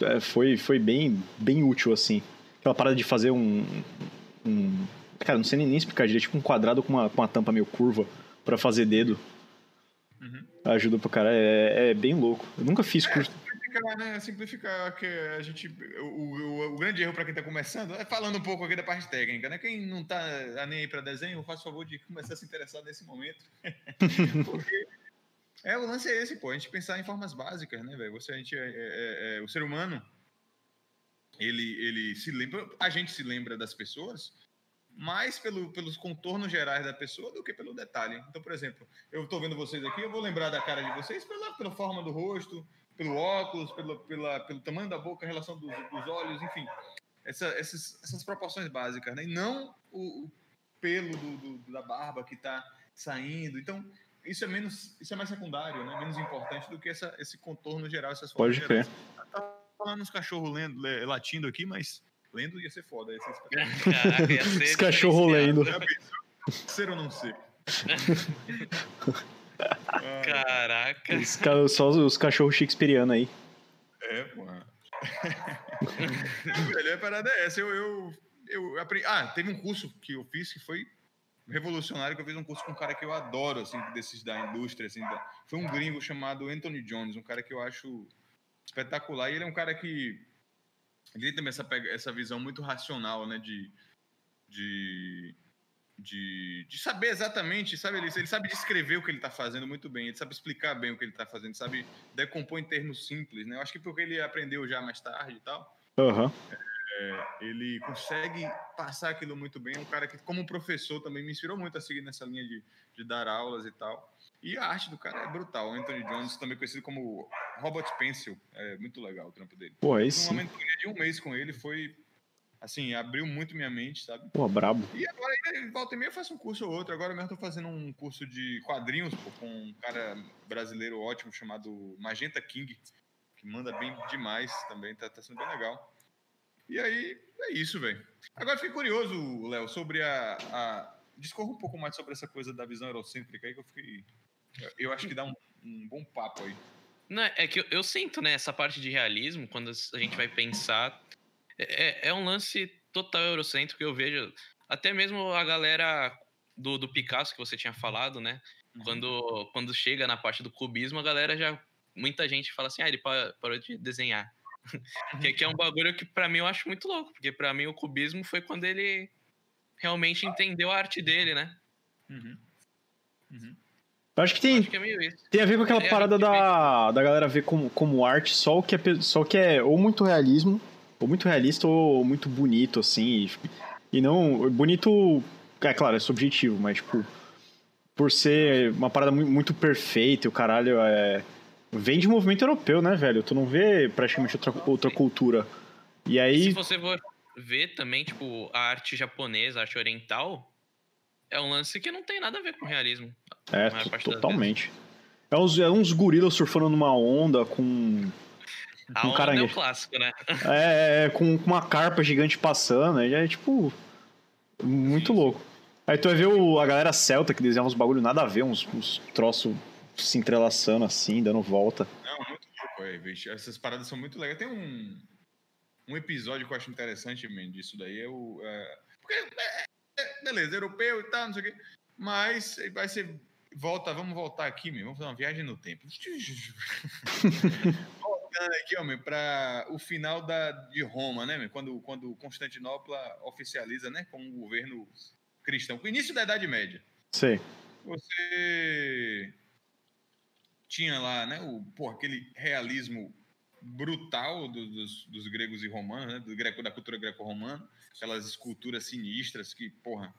Speaker 2: É, Foi, foi bem, bem útil, assim. Aquela parada de fazer um. um cara, não sei nem, nem explicar direito. Tipo um quadrado com uma, com uma tampa meio curva pra fazer dedo.
Speaker 3: Uhum.
Speaker 2: Ajuda pra cara. É, é bem louco. Eu nunca fiz curso.
Speaker 3: Simplificar, né? Simplificar que a gente. O, o, o grande erro para quem tá começando é falando um pouco aqui da parte técnica, né? Quem não tá nem aí para desenho, faça favor de começar a se interessar nesse momento. Porque. É, o lance é esse, pô. A gente pensar em formas básicas, né, velho? Você, a gente, é, é- é- o ser humano, ele, ele se lembra, a gente se lembra das pessoas mais pelo, pelos contornos gerais da pessoa do que pelo detalhe. Então, por exemplo, eu estou vendo vocês aqui, eu vou lembrar da cara de vocês pela, pela forma do rosto, pelo óculos, pelo, pela, pelo tamanho da boca, a relação dos, dos olhos, enfim. Essa, essas, essas proporções básicas, né? E não o, o pelo do, do, da barba que está saindo. Então, isso é menos, isso é mais secundário, né? Menos importante do que essa, esse contorno geral, essas
Speaker 2: formas
Speaker 3: Pode crer. Tá falando uns cachorros lendo, latindo aqui, mas lendo ia ser foda. Ia ser
Speaker 2: Caraca, ia ser Os cachorros lendo.
Speaker 3: Ser ou não ser?
Speaker 1: Caraca.
Speaker 2: Os, só os cachorros shakespearianos aí.
Speaker 3: É, pô. Velho, a parada é essa. Eu, eu, eu aprendi. Ah, teve um curso que eu fiz que foi revolucionário, que eu fiz um curso com um cara que eu adoro, assim, desses da indústria, assim. Da... Foi um gringo chamado Anthony Jones, um cara que eu acho espetacular. E ele é um cara que ele tem também essa, essa visão muito racional, né, de, de, de, de saber exatamente, sabe, ele, ele sabe descrever o que ele está fazendo muito bem, ele sabe explicar bem o que ele está fazendo, sabe decompor em termos simples, né, eu acho que porque ele aprendeu já mais tarde e tal,
Speaker 2: uhum.
Speaker 3: é, ele consegue passar aquilo muito bem, é um cara que, como professor, também me inspirou muito a seguir nessa linha de, de dar aulas e tal, e a arte do cara é brutal. Anthony Jones, também conhecido como Robert Pencil, é muito legal o trampo dele.
Speaker 2: Pô, é isso.
Speaker 3: Um momento de um mês com ele foi assim, abriu muito minha mente, sabe?
Speaker 2: Pô, brabo.
Speaker 3: E agora, volta e meia, eu faço um curso ou outro. Agora mesmo eu tô fazendo um curso de quadrinhos pô, com um cara brasileiro ótimo chamado Magenta King, que manda bem demais também, tá, tá sendo bem legal. E aí, é isso, velho. Agora fiquei curioso, Léo, sobre a, a. Discorra um pouco mais sobre essa coisa da visão eurocêntrica aí, que eu fiquei eu acho que dá um, um bom papo aí.
Speaker 1: Não, é que eu, eu, sinto, né, essa parte de realismo, quando a gente vai pensar, é, é, é um lance total eurocêntrico que eu vejo, até mesmo a galera do, do Picasso que você tinha falado, né, uhum. quando, quando chega na parte do cubismo, a galera já, muita gente fala assim, ah, ele parou de desenhar. que, que é um bagulho que para mim eu acho muito louco, porque para mim o cubismo foi quando ele realmente entendeu a arte dele, né?
Speaker 3: Uhum. Uhum.
Speaker 2: Eu acho que tem, acho que é tem a ver com aquela é, parada da, da galera ver como, como arte só o, que é, só o que é ou muito realismo, ou muito realista, ou muito bonito, assim. E, e não. Bonito, é claro, é subjetivo, mas, tipo, por ser uma parada muito perfeita e o caralho é. Vem de movimento europeu, né, velho? Tu não vê praticamente outra, outra cultura. E aí.
Speaker 1: Se você for ver também, tipo, a arte japonesa, a arte oriental, é um lance que não tem nada a ver com realismo.
Speaker 2: É, totalmente. É uns, é uns gorilas surfando numa onda com.
Speaker 1: A com onda caranguejo. é um clássico, né?
Speaker 2: É, é, é com, com uma carpa gigante passando. É, tipo. Muito sim, louco. Aí tu vai ver o, a galera celta que desenha uns bagulho nada a ver, uns, uns troços se entrelaçando assim, dando volta.
Speaker 3: Não, muito louco, é, bicho. Essas paradas são muito legais. Tem um, um episódio que eu acho interessante, man, disso daí. É o. É, porque é, é, beleza, europeu e tal, não sei o quê. Mas vai ser. Volta, vamos voltar aqui, meu. Vamos fazer uma viagem no tempo. Voltando aqui, homem, para o final da, de Roma, né, meu? Quando, quando Constantinopla oficializa, né, como um governo cristão. O início da Idade Média.
Speaker 2: Sim.
Speaker 3: Você tinha lá, né, o, porra, aquele realismo brutal do, dos, dos, gregos e romanos, né, do greco, da cultura greco-romana, aquelas esculturas sinistras que, porra,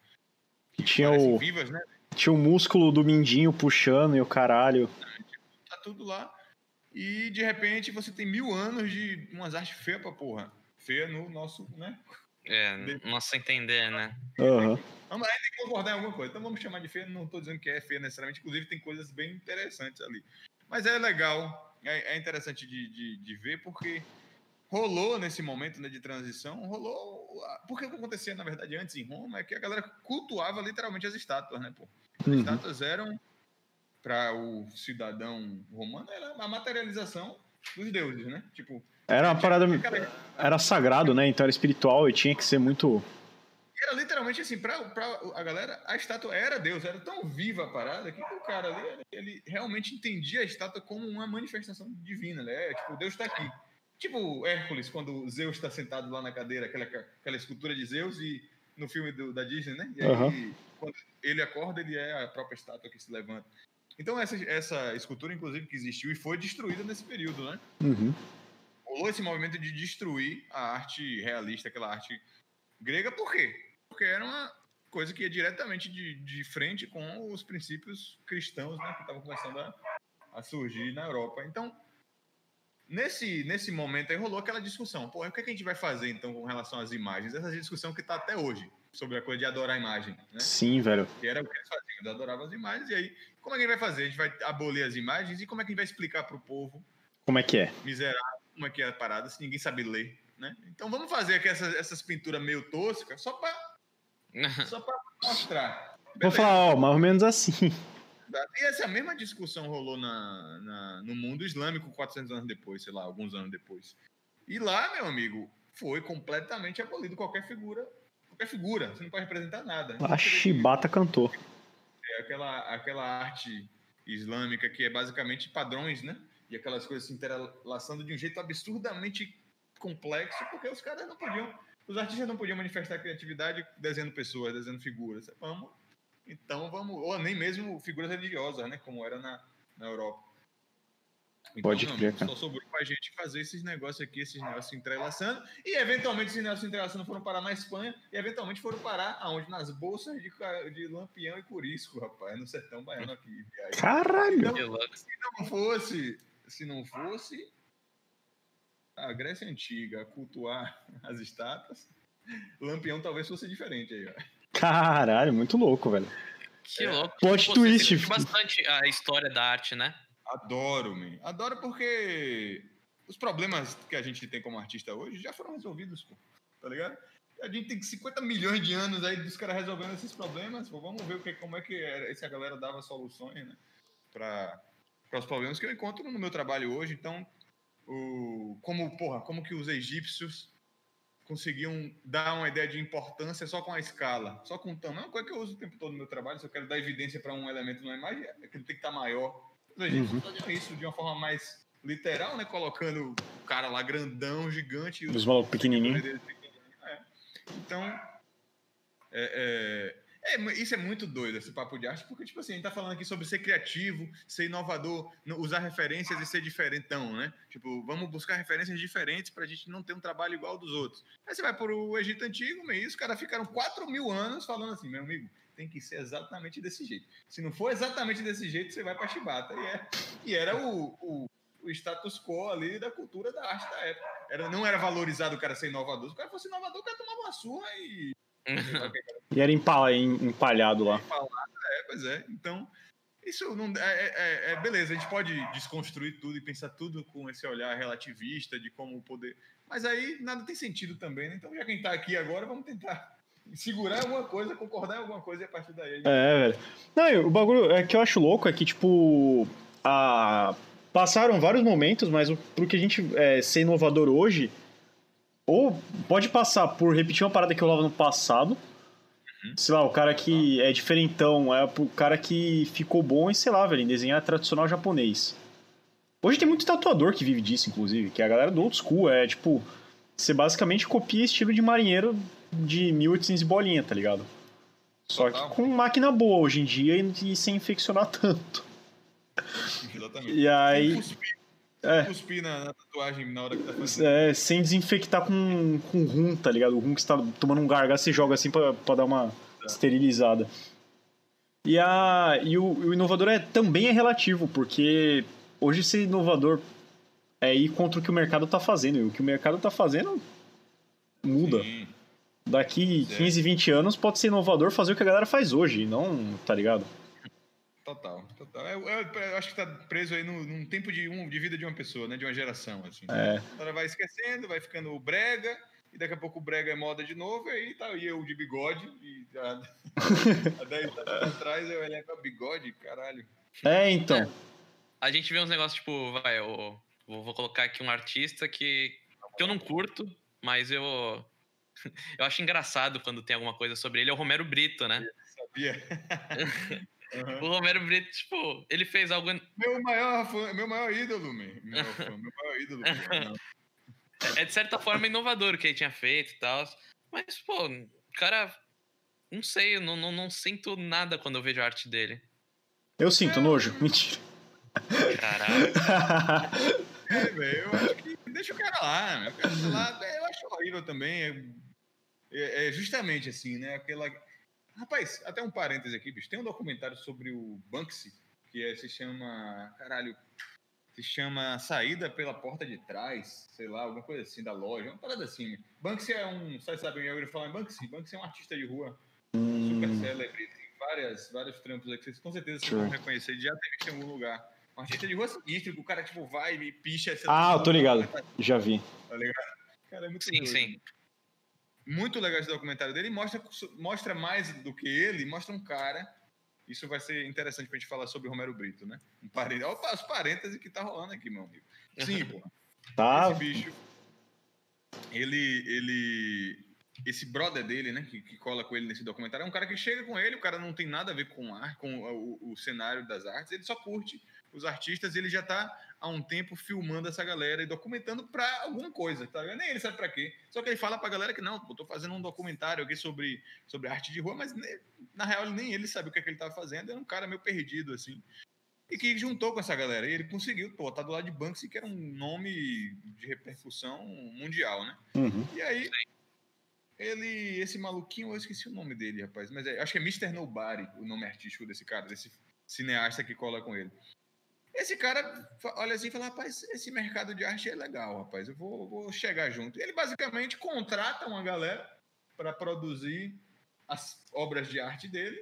Speaker 2: que tinha o
Speaker 3: vivas, né?
Speaker 2: Tinha o músculo do mindinho puxando e o caralho.
Speaker 3: Tá tudo lá. E de repente você tem mil anos de umas artes feias pra porra. Feia no nosso, né?
Speaker 1: É, nosso entender, né?
Speaker 2: Uhum.
Speaker 3: Vamos que concordar em alguma coisa. Então vamos chamar de feia. Não tô dizendo que é feia necessariamente. Inclusive tem coisas bem interessantes ali. Mas é legal. É, é interessante de, de, de ver porque rolou nesse momento né, de transição, rolou. Porque o que acontecia, na verdade, antes em Roma é que a galera cultuava literalmente as estátuas, né, pô? As uhum. estátuas eram, para o cidadão romano, era a materialização dos deuses, né? Tipo.
Speaker 2: Era uma parada. Era sagrado, né? Então era espiritual e tinha que ser muito.
Speaker 3: Era literalmente assim, pra, pra a galera, a estátua era Deus, era tão viva a parada que o cara ali, ele realmente entendia a estátua como uma manifestação divina, né? É, tipo, Deus está aqui. Tipo Hércules, quando Zeus está sentado lá na cadeira, aquela, aquela escultura de Zeus, e no filme do, da Disney, né? E aí, uhum. quando ele acorda, ele é a própria estátua que se levanta. Então, essa, essa escultura, inclusive, que existiu e foi destruída nesse período, né?
Speaker 2: Uhum.
Speaker 3: rolou esse movimento de destruir a arte realista, aquela arte grega, por quê? Porque era uma coisa que ia diretamente de, de frente com os princípios cristãos, né, que estavam começando a, a surgir na Europa. Então, nesse, nesse momento aí rolou aquela discussão. Pô, o que, é que a gente vai fazer então com relação às imagens? Essa discussão que está até hoje sobre a coisa de adorar a imagem, né?
Speaker 2: Sim, velho.
Speaker 3: Que era o que eles faziam, eles adoravam as imagens. E aí, como é que a gente vai fazer? A gente vai abolir as imagens e como é que a gente vai explicar para o povo
Speaker 2: Como é que é?
Speaker 3: miserável como é que é a parada se ninguém sabe ler, né? Então vamos fazer aqui essas, essas pinturas meio toscas só para só para mostrar.
Speaker 2: Vou
Speaker 3: Beleza.
Speaker 2: falar, ó, mais ou menos assim.
Speaker 3: E essa mesma discussão rolou na, na- no mundo islâmico 400 anos depois, sei lá, alguns anos depois. E lá, meu amigo, foi completamente abolido qualquer figura. Qualquer figura, você não pode representar nada.
Speaker 2: A chibata cantou.
Speaker 3: É aquela, aquela arte islâmica que é basicamente padrões, né? E aquelas coisas se interlaçando de um jeito absurdamente complexo, porque os caras não podiam, os artistas não podiam manifestar criatividade desenhando pessoas, desenhando figuras. Vamos, então vamos, ou nem mesmo figuras religiosas, né? Como era na, na Europa. Então,
Speaker 2: Pode
Speaker 3: meu
Speaker 2: crer.
Speaker 3: Só sobrou pra gente fazer esses negócios aqui, esses negócios se entrelaçando. E eventualmente esses negócios se entrelaçando foram parar na Espanha e eventualmente foram parar aonde? Nas bolsas de, de Lampião e Curisco, rapaz, no sertão baiano aqui.
Speaker 2: Caralho!
Speaker 1: Louco.
Speaker 3: se não fosse, se não fosse a Grécia Antiga a cultuar as estátuas, Lampião talvez fosse diferente aí, ó.
Speaker 2: Caralho, muito louco, velho.
Speaker 1: Que louco.
Speaker 2: Plot
Speaker 1: Você
Speaker 2: twist.
Speaker 1: curte bastante a história da arte, né?
Speaker 3: Adoro, man. Adoro porque os problemas que a gente tem como artista hoje já foram resolvidos, pô. Tá ligado? A gente tem 50 milhões de anos aí dos caras resolvendo esses problemas. Pô, vamos ver o que, como é que era, se a galera dava soluções, né? Para os problemas que eu encontro no meu trabalho hoje. Então, o, como, porra, como que os egípcios conseguiam dar uma ideia de importância só com a escala, só com o tamanho. É uma coisa que eu uso o tempo todo no meu trabalho. Se eu quero dar evidência para um elemento numa imagem, é que ele tem que estar maior. Os egípcios faziam isso de uma forma mais literal, né? Colocando o cara lá grandão, gigante. e
Speaker 2: Os malucos pequenininhos.
Speaker 3: É. Então, é, é, é, isso é muito doido, esse papo de arte, porque, tipo assim, a gente tá falando aqui sobre ser criativo, ser inovador, no- usar referências e ser diferentão, né? Tipo, vamos buscar referências diferentes pra gente não ter um trabalho igual dos outros. Aí você vai pro Egito Antigo, meio, os caras ficaram 4 mil anos falando assim, meu amigo, tem que ser exatamente desse jeito. Se não for exatamente desse jeito, você vai pra chibata. E, é, e era o, o, o status quo ali da cultura da arte da época. Era, não era valorizado o cara ser inovador. Se o cara fosse inovador, o cara tomava uma surra e.
Speaker 2: E era empa- em- empalhado lá.
Speaker 3: É, pois é. Então, isso não. É, é- é- beleza, a gente pode desconstruir tudo e pensar tudo com esse olhar relativista de como o poder. Mas aí nada tem sentido também, né? Então, já quem tá aqui agora, vamos tentar segurar alguma coisa, concordar em alguma coisa e a partir daí. a gente-
Speaker 2: É, velho. Não, o bagulho é que eu acho louco é que, tipo, a... passaram vários momentos, mas o- pro que a gente é, ser inovador hoje, ou pode passar por repetir uma parada que eu rolava no passado, sei lá, o cara que é diferentão, é o cara que ficou bom em, sei lá, velho, em desenhar tradicional japonês. Hoje tem muito tatuador que vive disso, inclusive, que é a galera do old school, é tipo, você basicamente copia estilo de marinheiro de 1800 e bolinha, tá ligado? Só
Speaker 3: Total.
Speaker 2: que com máquina boa hoje em dia e, e sem infeccionar tanto.
Speaker 3: Exatamente.
Speaker 2: E aí,
Speaker 3: Sem cuspir,
Speaker 2: é.
Speaker 3: cuspir na, na tatuagem na hora que tá fazendo.
Speaker 2: é, sem desinfectar com, com rum, tá ligado? O rum que você tá tomando um gargaço, você joga assim pra, pra dar uma esterilizada. E, a, e o, o inovador é, também é relativo, porque hoje ser inovador é ir contra o que o mercado tá fazendo. E o que o mercado tá fazendo muda.
Speaker 3: Sim.
Speaker 2: Daqui
Speaker 3: É.
Speaker 2: 15, 20 anos pode ser inovador fazer o que a galera faz hoje, não, tá ligado?
Speaker 3: Total, total. Eu, eu- eu acho que tá preso aí no- num tempo de, um, de vida de uma pessoa, né? De uma geração, assim.
Speaker 2: É.
Speaker 3: Ela vai esquecendo, vai ficando brega, e daqui a pouco o brega é moda de novo, e aí tá e eu de bigode, e há, há 10 anos atrás eu olhei pra bigode, caralho.
Speaker 2: É, então.
Speaker 1: A gente vê uns negócios, tipo, vai, eu vou, vou colocar aqui um artista que, que eu não curto, mas eu. Eu acho engraçado quando tem alguma coisa sobre ele, é o Romero Brito, né?
Speaker 3: Sabia? Aham.
Speaker 1: O Romero Brito, tipo, ele fez algo.
Speaker 3: Meu maior fã, meu maior ídolo, meu, fã, meu maior ídolo.
Speaker 1: É de certa forma inovador o que ele tinha feito e tal. Mas, pô, cara, não sei, eu não, não, não sinto nada quando eu vejo a arte dele.
Speaker 2: Eu sinto nojo. Mentira.
Speaker 1: Caralho.
Speaker 3: É, velho, eu acho que. Deixa o cara lá, né? O cara tá lá, eu acho horrível também. É, é, é justamente assim, né? Aquela. Rapaz, até um parêntese aqui, bicho. Tem um documentário sobre o Banksy, que é, se chama. Caralho. Se chama Saída pela Porta de Trás, sei lá, alguma coisa assim da loja, uma parada assim. Banksy é um. Vocês sabem, eu ia falar em Banksy? Banksy é um artista de rua super
Speaker 2: Hum,
Speaker 3: célebre. Tem várias, vários trampos aqui, vocês com certeza vocês vão reconhecer, já teve visto em algum lugar. Um artista de rua sinistro, que o cara tipo vai e picha essa.
Speaker 2: Ah, eu tô ligado. Já vi.
Speaker 3: Tá ligado? Cara, é muito
Speaker 1: Sim,
Speaker 3: doido.
Speaker 1: sim.
Speaker 3: Muito legal esse documentário dele. Mostra, mostra mais do que ele, mostra um cara. Isso vai ser interessante pra gente falar sobre o Romero Brito, né? Um parêntese. Olha os parênteses que tá rolando aqui, meu amigo. Sim, porra.
Speaker 2: Tá.
Speaker 3: Esse bicho, ele, ele, esse brother dele, né, que, que cola com ele nesse documentário, é um cara que chega com ele, o cara não tem nada a ver com ar, com o, o cenário das artes, ele só curte os artistas ele já tá há um tempo filmando essa galera e documentando pra alguma coisa, tá? Nem ele sabe pra quê. Só que ele fala pra galera que não, pô, tô fazendo um documentário aqui sobre, sobre arte de rua, mas na real nem ele sabe o que, é que ele tava fazendo, era um cara meio perdido, assim. E que juntou com essa galera. E ele conseguiu, pô, tá do lado de Banksy, que era um nome de repercussão mundial, né?
Speaker 2: Uhum.
Speaker 3: E aí, ele, esse maluquinho, eu esqueci o nome dele, rapaz, mas é- acho que é Mr. Nobody, o nome artístico desse cara, desse cineasta que cola com ele. Esse cara olha assim e fala, rapaz, esse mercado de arte é legal, rapaz, eu vou, vou chegar junto. Ele basicamente contrata uma galera para produzir as obras de arte dele,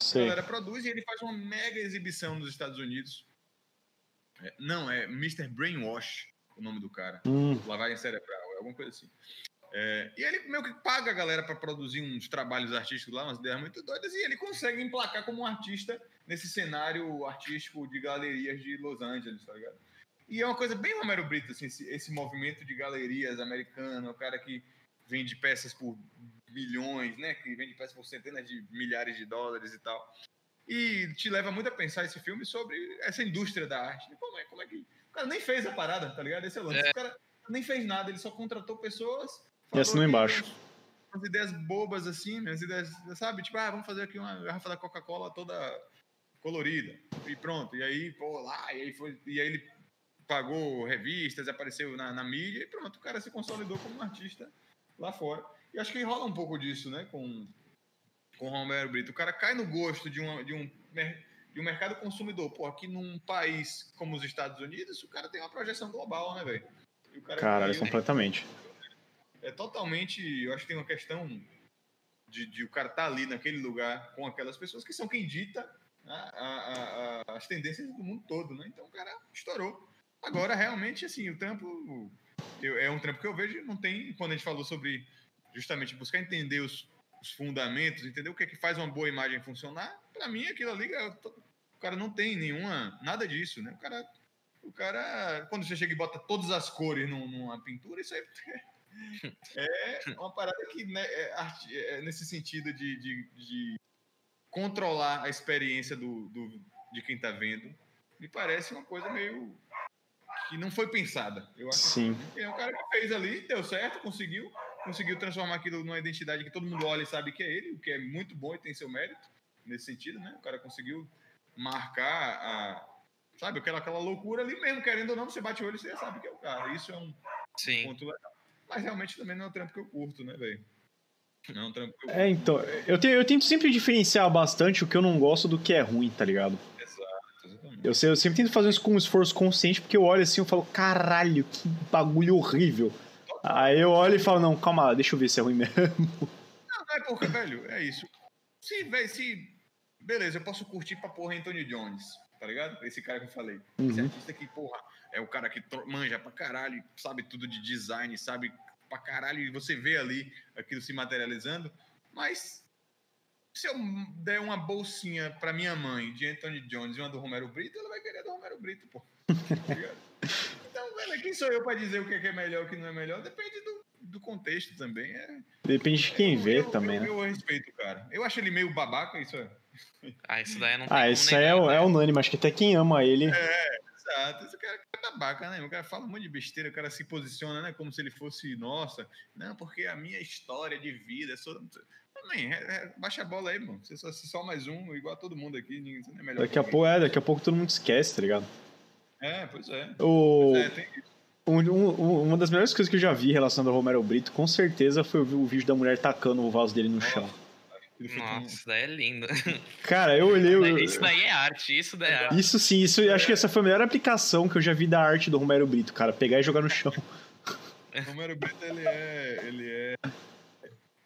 Speaker 3: a
Speaker 2: Sei.
Speaker 3: galera produz e ele faz uma mega exibição nos Estados Unidos. É, não, é Mr. Brainwash o nome do cara.
Speaker 2: Hum,
Speaker 3: Lavagem cerebral, é alguma coisa assim. É, e ele meio que paga a galera para produzir uns trabalhos artísticos lá, umas ideias muito doidas, e ele consegue emplacar como um artista nesse cenário artístico de galerias de Los Angeles, tá ligado? E é uma coisa bem Romero Brito, assim, esse, esse movimento de galerias americano, o cara que vende peças por milhões, né? Que vende peças por centenas de milhares de dólares e tal. E te leva muito a pensar esse filme sobre essa indústria da arte. Como é, como é que. O cara nem fez a parada, tá ligado? Esse é o lance.
Speaker 1: É.
Speaker 3: O cara nem fez nada, ele só contratou pessoas.
Speaker 2: E assinou embaixo.
Speaker 3: umas- Umas ideias bobas assim, né? As ideias, sabe? Tipo, ah, vamos fazer aqui uma garrafa da Coca-Cola toda colorida. E pronto. E aí, pô, lá, e aí foi. E aí ele pagou revistas, apareceu na, na mídia e pronto, o cara se consolidou como um artista lá fora. E acho que rola um pouco disso, né? Com, com o Romero Brito. O cara cai no gosto de, uma, de, um, de um mercado consumidor. Pô, aqui num país como os Estados Unidos, o cara tem uma projeção global, né, velho? Cara
Speaker 2: Caralho,
Speaker 3: caiu-
Speaker 2: completamente.
Speaker 3: é totalmente. Eu acho que tem uma questão de, de o cara estar ali naquele lugar com aquelas pessoas que são quem dita a- a- as tendências do mundo todo, né? Então o cara estourou. Agora, realmente, assim, o trampo eu- é um trampo que eu vejo, não tem. Quando a gente falou sobre justamente buscar entender os, os fundamentos, entender o que é que faz uma boa imagem funcionar, para mim aquilo ali, é to- o cara não tem nenhuma. nada disso, né? O cara. O cara, quando você chega e bota todas as cores num- numa pintura, isso aí é uma parada que, né, é arte- é nesse sentido de, de, de controlar a experiência do, do, de quem está vendo, me parece uma coisa meio que não foi pensada. Eu acho
Speaker 2: Sim.
Speaker 3: que é um cara que fez ali, deu certo, conseguiu, conseguiu transformar aquilo numa identidade que todo mundo olha e sabe que é ele, o que é muito bom e tem seu mérito nesse sentido, né? O cara conseguiu marcar a, sabe, aquela, aquela loucura ali mesmo, querendo ou não, você bate o olho e você já sabe que é o cara. Isso é um
Speaker 1: Sim.
Speaker 3: ponto legal. Mas realmente também não é um trampo que eu curto, né, velho? Não eu
Speaker 2: É, então, eu, te- eu tento sempre diferenciar bastante o que eu não gosto do que é ruim, tá ligado? Eu, eu sempre tento fazer isso com um esforço consciente, porque eu olho assim e falo, caralho, que bagulho horrível. Aí eu olho e falo, não, calma lá, deixa eu ver se é ruim mesmo.
Speaker 3: Não, não é porque, velho, é isso. Se, velho, se. Beleza, eu posso curtir pra porra Anthony Jones, tá ligado? Esse cara que eu falei. Esse
Speaker 2: Uhum.
Speaker 3: artista que, porra, é o cara que manja pra caralho, sabe tudo de design, sabe pra caralho, e você vê ali aquilo se materializando. Mas se eu der uma bolsinha pra minha mãe de Anthony Jones e uma do Romero Brito, ela vai querer a do Romero Brito, pô. Então, velho, quem sou eu pra dizer o que é é melhor e o que não é melhor? Depende do, do contexto também. É,
Speaker 2: Depende de quem
Speaker 3: eu-
Speaker 2: vê
Speaker 3: eu,
Speaker 2: também,
Speaker 3: eu,
Speaker 2: né?
Speaker 3: Eu respeito o cara. Eu acho ele meio babaca, isso é.
Speaker 1: Ah, isso daí não tem
Speaker 2: Ah, isso aí é,
Speaker 1: negar,
Speaker 2: é
Speaker 1: né?
Speaker 2: unânime, acho que até quem ama ele.
Speaker 3: Exato, esse cara é babaca, né? O cara fala um monte de besteira, o cara se posiciona, né? Como se ele fosse, nossa, não, porque a minha história de vida é só. Também, é, é, baixa a bola aí, mano. Você só, só mais um, igual a todo mundo aqui, ninguém é melhor.
Speaker 2: Daqui a pouco, é, daqui a pouco todo mundo esquece, tá ligado?
Speaker 3: É, pois é.
Speaker 2: O...
Speaker 3: Pois é, tem.
Speaker 2: Um- um- uma das melhores coisas que eu já vi relacionada ao Romero Brito, com certeza, foi o vídeo da mulher tacando o vaso dele no chão.
Speaker 1: Nossa, isso daí é lindo.
Speaker 2: Cara, eu olhei. eu-
Speaker 1: Isso daí é arte, isso daí é arte.
Speaker 2: Isso sim, isso eu acho que essa foi a melhor aplicação que eu já vi da arte do Romero Brito, cara. Pegar e jogar no chão.
Speaker 3: O Romero Brito, ele é, ele é.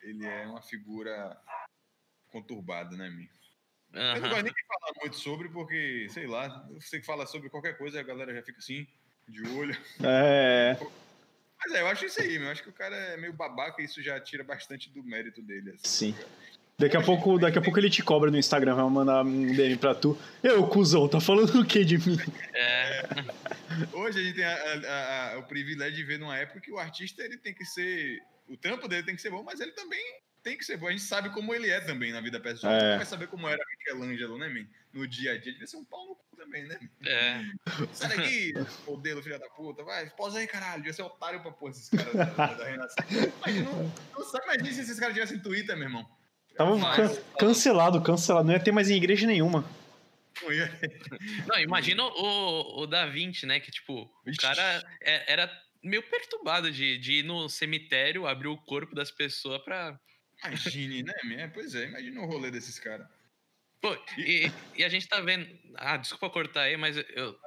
Speaker 3: Ele é uma figura conturbada, né, Mi? Eu não gosto nem de falar muito sobre, porque, sei lá, você que fala sobre qualquer coisa, a galera já fica assim, de olho.
Speaker 2: É.
Speaker 3: Mas é, eu acho isso aí, meu. Eu acho que o cara é meio babaca e isso já tira bastante do mérito dele. assim.
Speaker 2: Sim. Daqui a pouco, daqui a pouco ele te cobra no Instagram, vai mandar um DM pra tu. Eu, cuzão, tá falando o que de mim?
Speaker 1: É,
Speaker 3: Hoje a gente tem a- a- a- o privilégio de ver numa época que o artista ele tem que ser. O trampo dele tem que ser bom, mas ele também tem que ser bom. A gente sabe como ele é também na vida pessoal.
Speaker 2: É.
Speaker 3: Você não vai saber como era Michelangelo, né, man? No dia a dia. Devia ser um pau no cu também, né?
Speaker 1: é.
Speaker 3: Sai daqui, modelo, filha da puta. Vai, posa aí, caralho. Devia ser otário pra pôr esses caras da, da, Renascença. Imagina, não, não sabe, imagina se esses caras tivessem Twitter, meu irmão.
Speaker 2: Tava
Speaker 1: Mas-
Speaker 2: can- cancelado, cancelado. Não ia ter mais em igreja nenhuma.
Speaker 3: Não
Speaker 1: imagina o, o Da Vinci, né? Que, tipo, o cara é- era meio perturbado de, de ir no cemitério, abrir o corpo das pessoas pra.
Speaker 3: Imagine, né? É, Pois é, imagina o rolê desses caras.
Speaker 1: Pô, e, e a gente tá vendo. Ah, desculpa cortar aí, mas eu,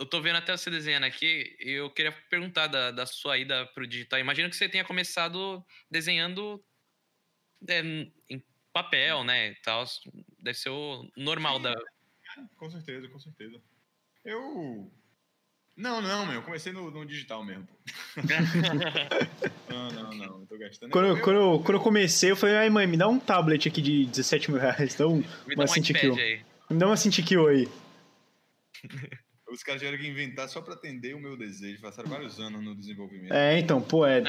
Speaker 1: eu tô vendo até você desenhando aqui e eu queria perguntar da, da sua ida pro digital. Imagino que você tenha começado desenhando é, em papel, né? E tal. Deve ser o normal da.
Speaker 3: Com certeza, com certeza. Eu. Não, não, meu. Eu comecei no, no digital mesmo. pô. Não, não, não. Eu tô gastando.
Speaker 2: Quando, eu, quando, eu, quando eu comecei, eu falei, ai mãe, me dá um tablet aqui de 17 mil reais. Dá um,
Speaker 1: Me dá
Speaker 2: uma
Speaker 1: um
Speaker 2: Cintiq.
Speaker 1: iPad aí.
Speaker 2: Me dá uma Cintiq aí.
Speaker 3: Os caras tiveram que inventar só pra atender o meu desejo. Passaram vários anos no desenvolvimento.
Speaker 2: É, então, pô, é,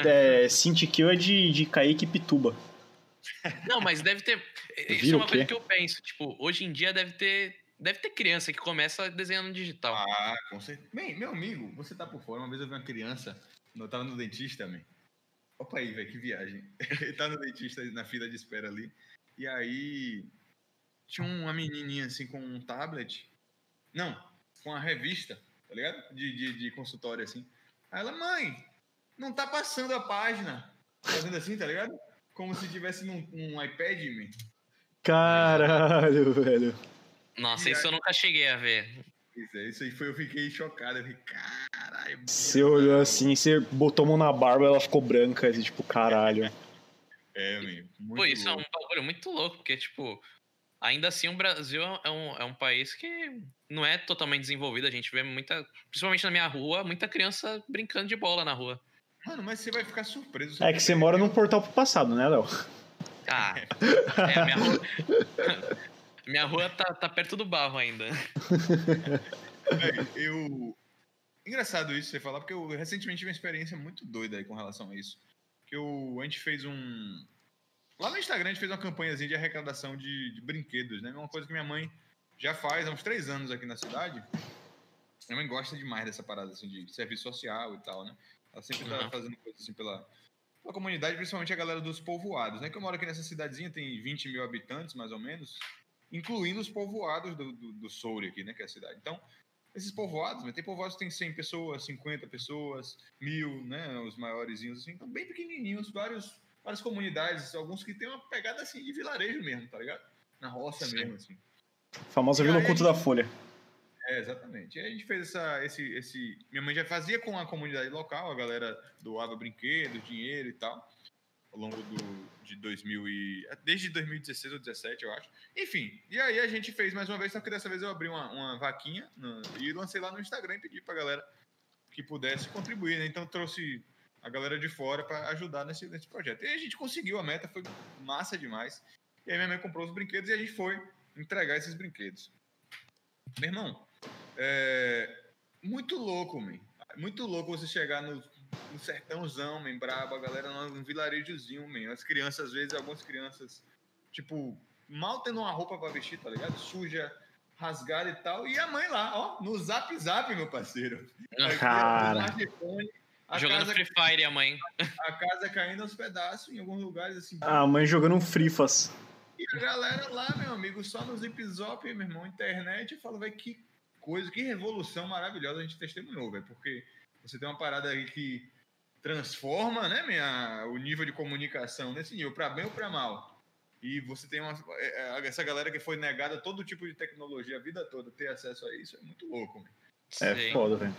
Speaker 2: é Cintiq é de, de Kaique Pituba.
Speaker 1: Não, mas deve ter. Isso
Speaker 2: Vira
Speaker 1: é uma coisa que eu penso. Tipo, hoje em dia deve ter. Deve ter criança que começa desenhando digital.
Speaker 3: Ah, com certeza. Bem, meu amigo, você tá por fora. Uma vez eu vi uma criança, eu tava no dentista, man. Opa aí, velho, que viagem. Ele tá no dentista na fila de espera ali. E aí tinha uma menininha assim com um tablet. Não, com uma revista, tá ligado? De, de, de consultório assim. Aí ela, mãe, não tá passando a página. Fazendo assim, tá ligado? Como se tivesse num, num iPad, man.
Speaker 2: Caralho, velho.
Speaker 1: Nossa,
Speaker 3: E
Speaker 1: isso eu nunca cheguei a ver.
Speaker 3: Pois é, isso aí foi, eu fiquei chocado. Eu fiquei, caralho.
Speaker 2: Você olhou assim, você botou a mão na barba, ela ficou branca, assim, tipo, caralho.
Speaker 3: É. Muito
Speaker 1: Pô, isso
Speaker 3: louco.
Speaker 1: é um bagulho muito louco, porque, tipo, ainda assim o Brasil é um, é um país que não é totalmente desenvolvido. A gente vê muita, principalmente na minha rua, muita criança brincando de bola na rua.
Speaker 3: Mano, mas você vai ficar surpreso.
Speaker 2: É que você mora num portal pro passado, né, Léo?
Speaker 1: Ah, é, a minha rua. minha rua tá, tá perto do barro ainda.
Speaker 3: Velho, eu. Engraçado isso você falar, porque eu recentemente tive uma experiência muito doida aí com relação a isso. Que eu, a gente fez um. Lá no Instagram a gente fez uma campanhazinha de arrecadação de, de brinquedos, né? Uma coisa que minha mãe já faz há uns três anos aqui na cidade. Minha mãe gosta demais dessa parada, assim, de serviço social e tal, né? Ela sempre tá
Speaker 1: Uhum.
Speaker 3: fazendo coisas assim pela, pela comunidade, principalmente a galera dos povoados, né? Que eu moro aqui nessa cidadezinha, tem 20 mil habitantes, mais ou menos, incluindo os povoados do, do, do Soure aqui, né? Que é a cidade. Então, esses povoados, né? Tem povoados que tem 100 pessoas, 50 pessoas, mil, né? Os maiores, assim, então bem pequenininhos, vários, várias comunidades, alguns que tem uma pegada, assim, de vilarejo mesmo, tá ligado? Na roça
Speaker 1: Sim.
Speaker 3: mesmo, assim.
Speaker 2: Famosa Vila
Speaker 3: aí,
Speaker 2: Oculto da Folha.
Speaker 3: É, exatamente. E a gente fez essa, esse, esse. Minha mãe já fazia com a comunidade local, a galera doava brinquedos, dinheiro e tal, ao longo do, de 2000 e. Desde 2016 ou 2017, eu acho. Enfim, e aí a gente fez mais uma vez, só que dessa vez eu abri uma, uma vaquinha no- e lancei lá no Instagram e pedi pra galera que pudesse contribuir, né? Então trouxe a galera de fora para ajudar nesse, nesse projeto. E a gente conseguiu a meta, foi massa demais. E aí minha mãe comprou os brinquedos e a gente foi entregar esses brinquedos. Meu irmão, é muito louco, man. Muito louco você chegar no, no sertãozão, man, brabo, a galera num vilarejozinho, man. As crianças, às vezes, algumas crianças, tipo, mal tendo uma roupa pra vestir, tá ligado? Suja, rasgada e tal. E a mãe lá, ó, no zap zap, meu parceiro.
Speaker 2: Cara.
Speaker 3: no smartphone, a
Speaker 1: Jogando
Speaker 3: casa,
Speaker 1: Free Fire, a mãe.
Speaker 3: a casa caindo aos pedaços em alguns lugares, assim.
Speaker 2: A mãe jogando um Frifas.
Speaker 3: E a galera lá, meu amigo, só no Zip Zop, meu irmão, internet, eu falo, velho, que coisa, que revolução maravilhosa a gente testemunhou, velho, porque você tem uma parada aí que transforma, né, minha, o nível de comunicação nesse nível, para bem ou para mal. E você tem uma, é, é, essa galera que foi negada todo tipo de tecnologia a vida toda, ter acesso a isso é muito louco. Man.
Speaker 2: É
Speaker 1: Sim.
Speaker 2: foda, velho.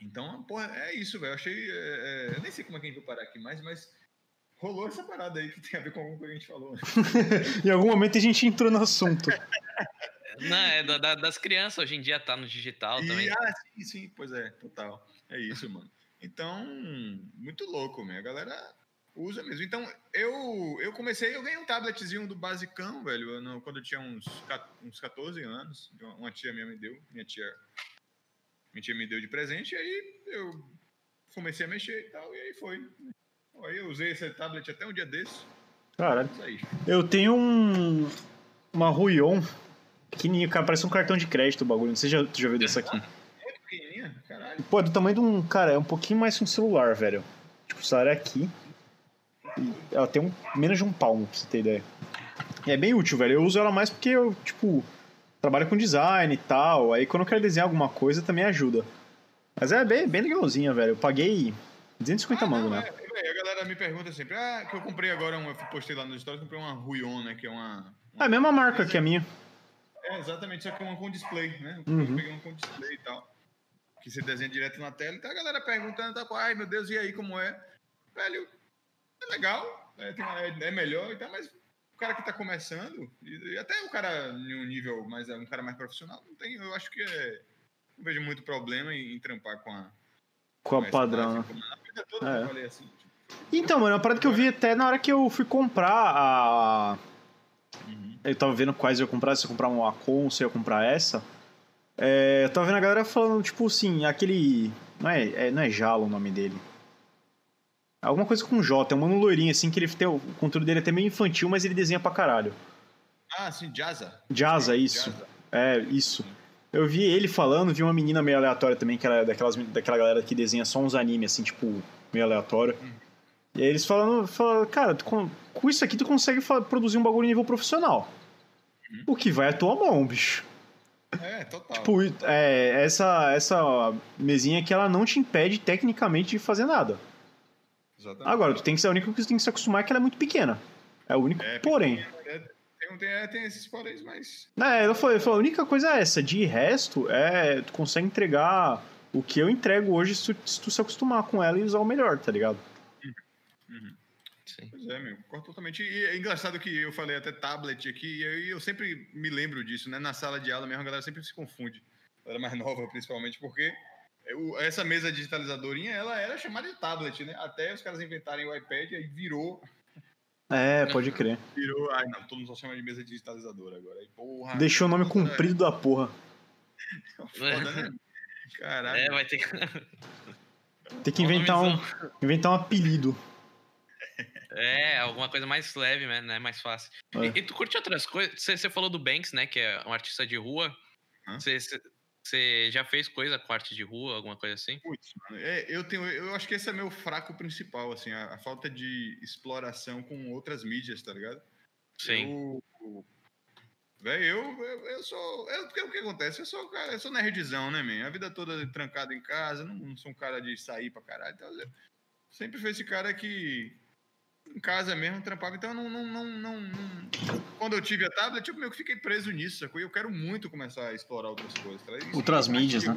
Speaker 3: Então, porra, é isso, velho. Eu achei. é, é, eu nem sei como é que a gente vai parar aqui mais, mas rolou essa parada aí que tem a ver com alguma coisa que a gente falou. né?
Speaker 2: Em algum momento a gente entrou no assunto.
Speaker 1: Não, é da- da- das crianças hoje em dia tá no digital também.
Speaker 3: E, ah, sim, sim, pois é, total. É isso, mano. Então, muito louco, minha galera usa mesmo. Então, eu, eu comecei, eu ganhei um tabletzinho do Basicão, velho, não- quando eu tinha uns, uns 14 anos. Uma, tia minha me deu, minha tia, minha tia me deu de presente, e aí eu comecei a mexer e tal, e aí foi. Aí eu usei esse tablet até um dia desse, aí.
Speaker 2: Eu tenho um. Uma Ruion pequenininho, cara, parece um cartão de crédito o bagulho. Não sei se já, tu já viu desse aqui.
Speaker 3: Muito pequenininha, caralho.
Speaker 2: Pô, é do tamanho de um. Cara, é um pouquinho mais que um celular, velho. Tipo, essa área aqui. E ela tem um, menos de um palmo, pra você ter ideia. E é bem útil, velho. Eu uso ela mais porque eu, tipo, trabalho com design e tal. Aí quando eu quero desenhar alguma coisa também ajuda. Mas é bem, bem legalzinha, velho. Eu paguei 250
Speaker 3: Ah,
Speaker 2: mango,
Speaker 3: não,
Speaker 2: né?
Speaker 3: é, é, a galera me pergunta sempre, ah, que eu comprei agora, um, eu postei lá nos stories, comprei uma Ruion, né, que é uma...
Speaker 2: É a mesma marca que a minha.
Speaker 3: É, exatamente, só que é uma com display, né?
Speaker 2: Uhum.
Speaker 3: Eu peguei uma com display e tal, que você desenha direto na tela, então a galera perguntando, tá, ai meu Deus, e aí, como é? Velho, é legal, é, uma- é- é melhor e tal, mas o cara que tá começando, e, até o cara em um nível mais, um cara mais profissional, não tem, eu acho que é... Não vejo muito problema em, em trampar com a...
Speaker 2: Com a
Speaker 3: essa
Speaker 2: padrão, né?
Speaker 3: base, como Na vida toda
Speaker 2: É.
Speaker 3: eu falei assim, tipo,
Speaker 2: Então, mano, é uma parada que eu vi até na hora que eu fui comprar a.
Speaker 3: uhum.
Speaker 2: Eu tava vendo quais eu ia comprar, se eu ia comprar uma Acon, se eu ia comprar essa. É, eu tava vendo a galera falando, tipo assim, aquele. Não é, é- não é Jalo o nome dele. Alguma coisa com J, é um mano loirinho, assim, que ele tem. O conteúdo dele é até meio infantil, mas ele desenha pra caralho.
Speaker 3: Ah, sim, Jaza.
Speaker 2: Jaza, isso.
Speaker 3: Jaza.
Speaker 2: É, isso. Eu vi ele falando, vi uma menina meio aleatória também, que era daquelas, daquela galera que desenha só uns animes, assim, tipo, meio aleatório. E aí eles falando, falando cara, com, com isso aqui tu consegue produzir um bagulho em nível profissional. O que vai a tua mão, bicho.
Speaker 3: É, total.
Speaker 2: Tipo, é, essa, essa mesinha aqui, ela não te impede tecnicamente de fazer nada.
Speaker 3: Exatamente.
Speaker 2: Agora, tu tem que ser, a única que tu tem que se acostumar é que ela é muito pequena. É o único
Speaker 3: É,
Speaker 2: porém.
Speaker 3: É, tem, tem, é, tem esses poréns, mas.
Speaker 2: É, ela falou, a única coisa é essa, de resto, é tu consegue entregar o que eu entrego hoje se tu, se tu se acostumar com ela e usar o melhor, tá ligado?
Speaker 1: Sim.
Speaker 3: Pois é, meu, concordo totalmente. E é engraçado que eu falei até tablet aqui, e aí eu sempre me lembro disso, né? Na sala de aula mesmo, a galera sempre se confunde. A galera mais nova, principalmente, porque o- essa mesa digitalizadorinha, ela era chamada de tablet, né? Até os caras inventarem o iPad, aí virou,
Speaker 2: É, pode crer.
Speaker 3: virou, ai não, todo mundo só chama de mesa digitalizadora agora. Aí, porra.
Speaker 2: Deixou o nome
Speaker 3: puta,
Speaker 2: comprido da porra.
Speaker 3: Foda, né? Caralho.
Speaker 1: É, vai ter que.
Speaker 2: Tem que inventar um, inventar um apelido.
Speaker 1: É, alguma coisa mais leve, né? Mais fácil.
Speaker 2: É.
Speaker 1: E, e tu curte outras coisas? Você falou do Banks, né? Que é um artista de rua. Você já fez coisa com arte de rua, alguma coisa assim?
Speaker 3: Putz, mano, é, eu tenho, eu acho que esse é meu fraco principal, assim, a, a falta de exploração com outras mídias, tá ligado?
Speaker 1: Sim.
Speaker 3: Eu, velho, eu, eu, eu sou, eu, porque o que acontece? Eu sou, cara, eu sou nerdzão, né, man? A vida toda trancado em casa, não, não sou um cara de sair pra caralho, então sempre fui esse cara que em casa mesmo trampava, então eu não, não, não, não, não- quando eu tive a tablet, eu meio que fiquei preso nisso, sacou? E eu quero muito começar a explorar outras coisas, tá?
Speaker 2: Outras mídias, né?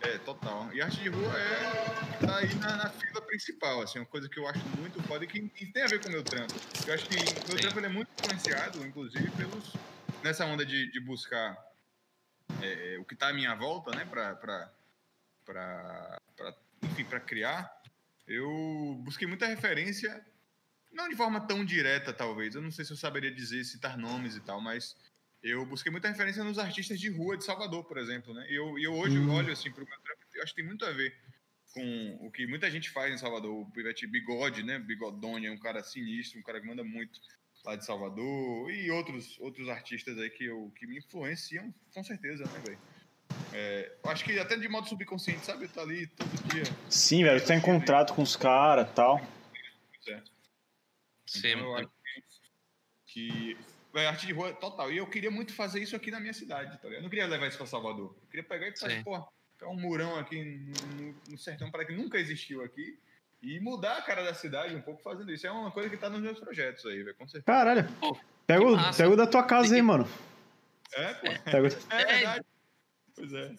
Speaker 3: é, total. E arte de rua é tá aí na, na fila principal, assim, uma coisa que eu acho muito foda e que e tem a ver com o meu trampo. Eu acho que o meu trampo ele é muito influenciado, inclusive, pelos nessa onda de, de buscar é, o que tá à minha volta, né, pra, pra, pra, pra enfim, pra criar. Eu busquei muita referência, não de forma tão direta, talvez. Eu não sei se eu saberia dizer, citar nomes e tal, mas eu busquei muita referência nos artistas de rua de Salvador, por exemplo, né? E eu, eu hoje
Speaker 2: Hum.
Speaker 3: olho assim pro meu trampo, eu acho que tem muito a ver com o que muita gente faz em Salvador. O Pivete Bigode, né? Bigodônia é um cara sinistro, um cara que manda muito lá de Salvador e outros outros artistas aí que eu que me influenciam, com certeza, né, velho? É, eu acho que até de modo subconsciente, sabe? Eu tô ali todo dia.
Speaker 2: Sim, velho, tá em contrato com os caras e tal.
Speaker 3: certo?
Speaker 1: Sim.
Speaker 3: Então, eu acho que é arte de rua total. E eu queria muito fazer isso aqui na minha cidade, tá ligado? Eu não queria levar isso pra Salvador. Eu queria pegar e fazer, porra, ficar um murão aqui no, no sertão para que nunca existiu aqui e mudar a cara da cidade um pouco fazendo isso. É uma coisa que tá nos meus projetos aí, velho, com certeza.
Speaker 2: Caralho. Pega o, pega o da tua casa aí, mano.
Speaker 3: É, pô.
Speaker 2: Pega...
Speaker 3: É verdade. Pois é.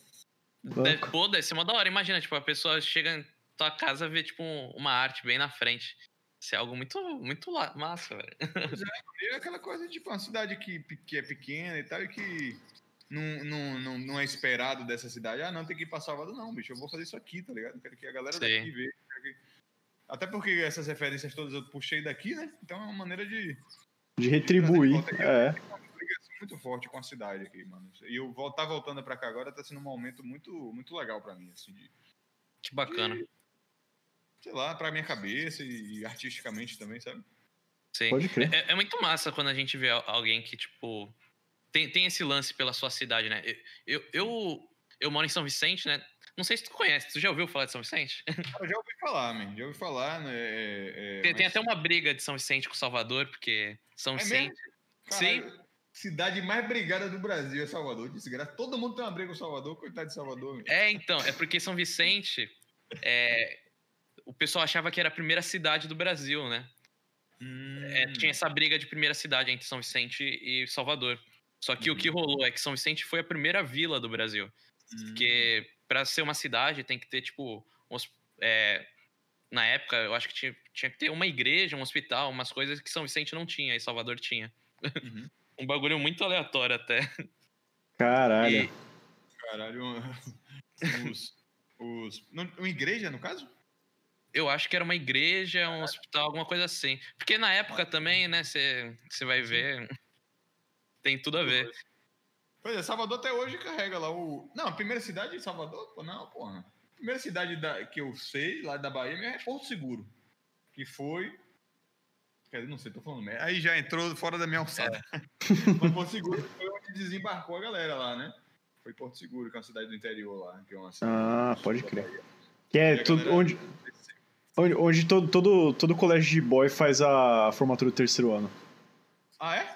Speaker 1: Deve, pô, deve ser uma da hora. Imagina, tipo, a pessoa chega em tua casa e vê, tipo, uma arte bem na frente. Isso é algo muito, muito massa, velho.
Speaker 3: É, é aquela coisa, tipo, uma cidade que, que é pequena e tal, e que não, não, não, não é esperado dessa cidade. Ah, não, tem que ir pra Salvador. Não, bicho, eu vou fazer isso aqui, tá ligado? Quero que a galera
Speaker 1: Sim.
Speaker 3: daqui veja. que- Até porque essas referências todas eu puxei daqui, né? Então é uma maneira de
Speaker 2: De retribuir. É.
Speaker 3: uma ligação muito forte com a cidade aqui, mano. E eu voltar voltando pra cá agora tá sendo um momento muito, muito legal pra mim, assim, de,
Speaker 1: Que bacana.
Speaker 3: Sei lá, pra minha cabeça e artisticamente também, sabe?
Speaker 1: Sim.
Speaker 2: Pode crer.
Speaker 1: É, é muito massa quando a gente vê al- alguém que, tipo, tem, tem esse lance pela sua cidade, né? Eu, eu, eu moro em São Vicente, né? Não sei se tu conhece, tu já ouviu falar de São Vicente?
Speaker 3: Eu já ouvi falar, man. Já ouvi falar, né? é- é,
Speaker 1: Tem, tem
Speaker 3: mas-
Speaker 1: até uma briga de São Vicente com Salvador, porque São
Speaker 3: É
Speaker 1: Vicente.
Speaker 3: Caralho, Cidade mais brigada do Brasil é Salvador. Desgraça. Todo mundo tem uma briga com Salvador, coitado de Salvador. meu.
Speaker 1: É, então, é porque São Vicente. é, o pessoal achava que era a primeira cidade do Brasil, né? É,
Speaker 3: Hum.
Speaker 1: tinha essa briga de primeira cidade entre São Vicente e Salvador. Só que o que rolou é que São Vicente foi a primeira vila do Brasil.
Speaker 3: Hum.
Speaker 1: Porque para ser uma cidade tem que ter, tipo, um hos- é, na época eu acho que tinha, tinha que ter uma igreja, um hospital, umas coisas que São Vicente não tinha e Salvador tinha.
Speaker 3: Uhum.
Speaker 1: um bagulho muito aleatório até.
Speaker 2: Caralho.
Speaker 1: E-
Speaker 3: Caralho, os. os não, uma igreja, no caso?
Speaker 1: Eu acho que era uma igreja, um hospital, alguma coisa assim. Porque na época também, né, você vai ver. Tem tudo a ver.
Speaker 3: Pois é, Salvador até hoje carrega lá o. Não, a primeira cidade de Salvador? Pô, não, porra. A primeira cidade da- que eu sei, lá da Bahia, é Porto Seguro. Que foi. Quer dizer, não sei, tô falando merda. Aí já entrou fora da minha alçada. Mas Porto Seguro foi onde desembarcou a galera lá, né? Foi Porto Seguro, que é uma cidade do interior lá. Que é uma cidade
Speaker 2: Ah, pode crer. Que é tudo,
Speaker 3: galera-
Speaker 2: onde, onde, onde todo, todo, todo colégio de boy faz a formatura do terceiro ano.
Speaker 3: Ah, é?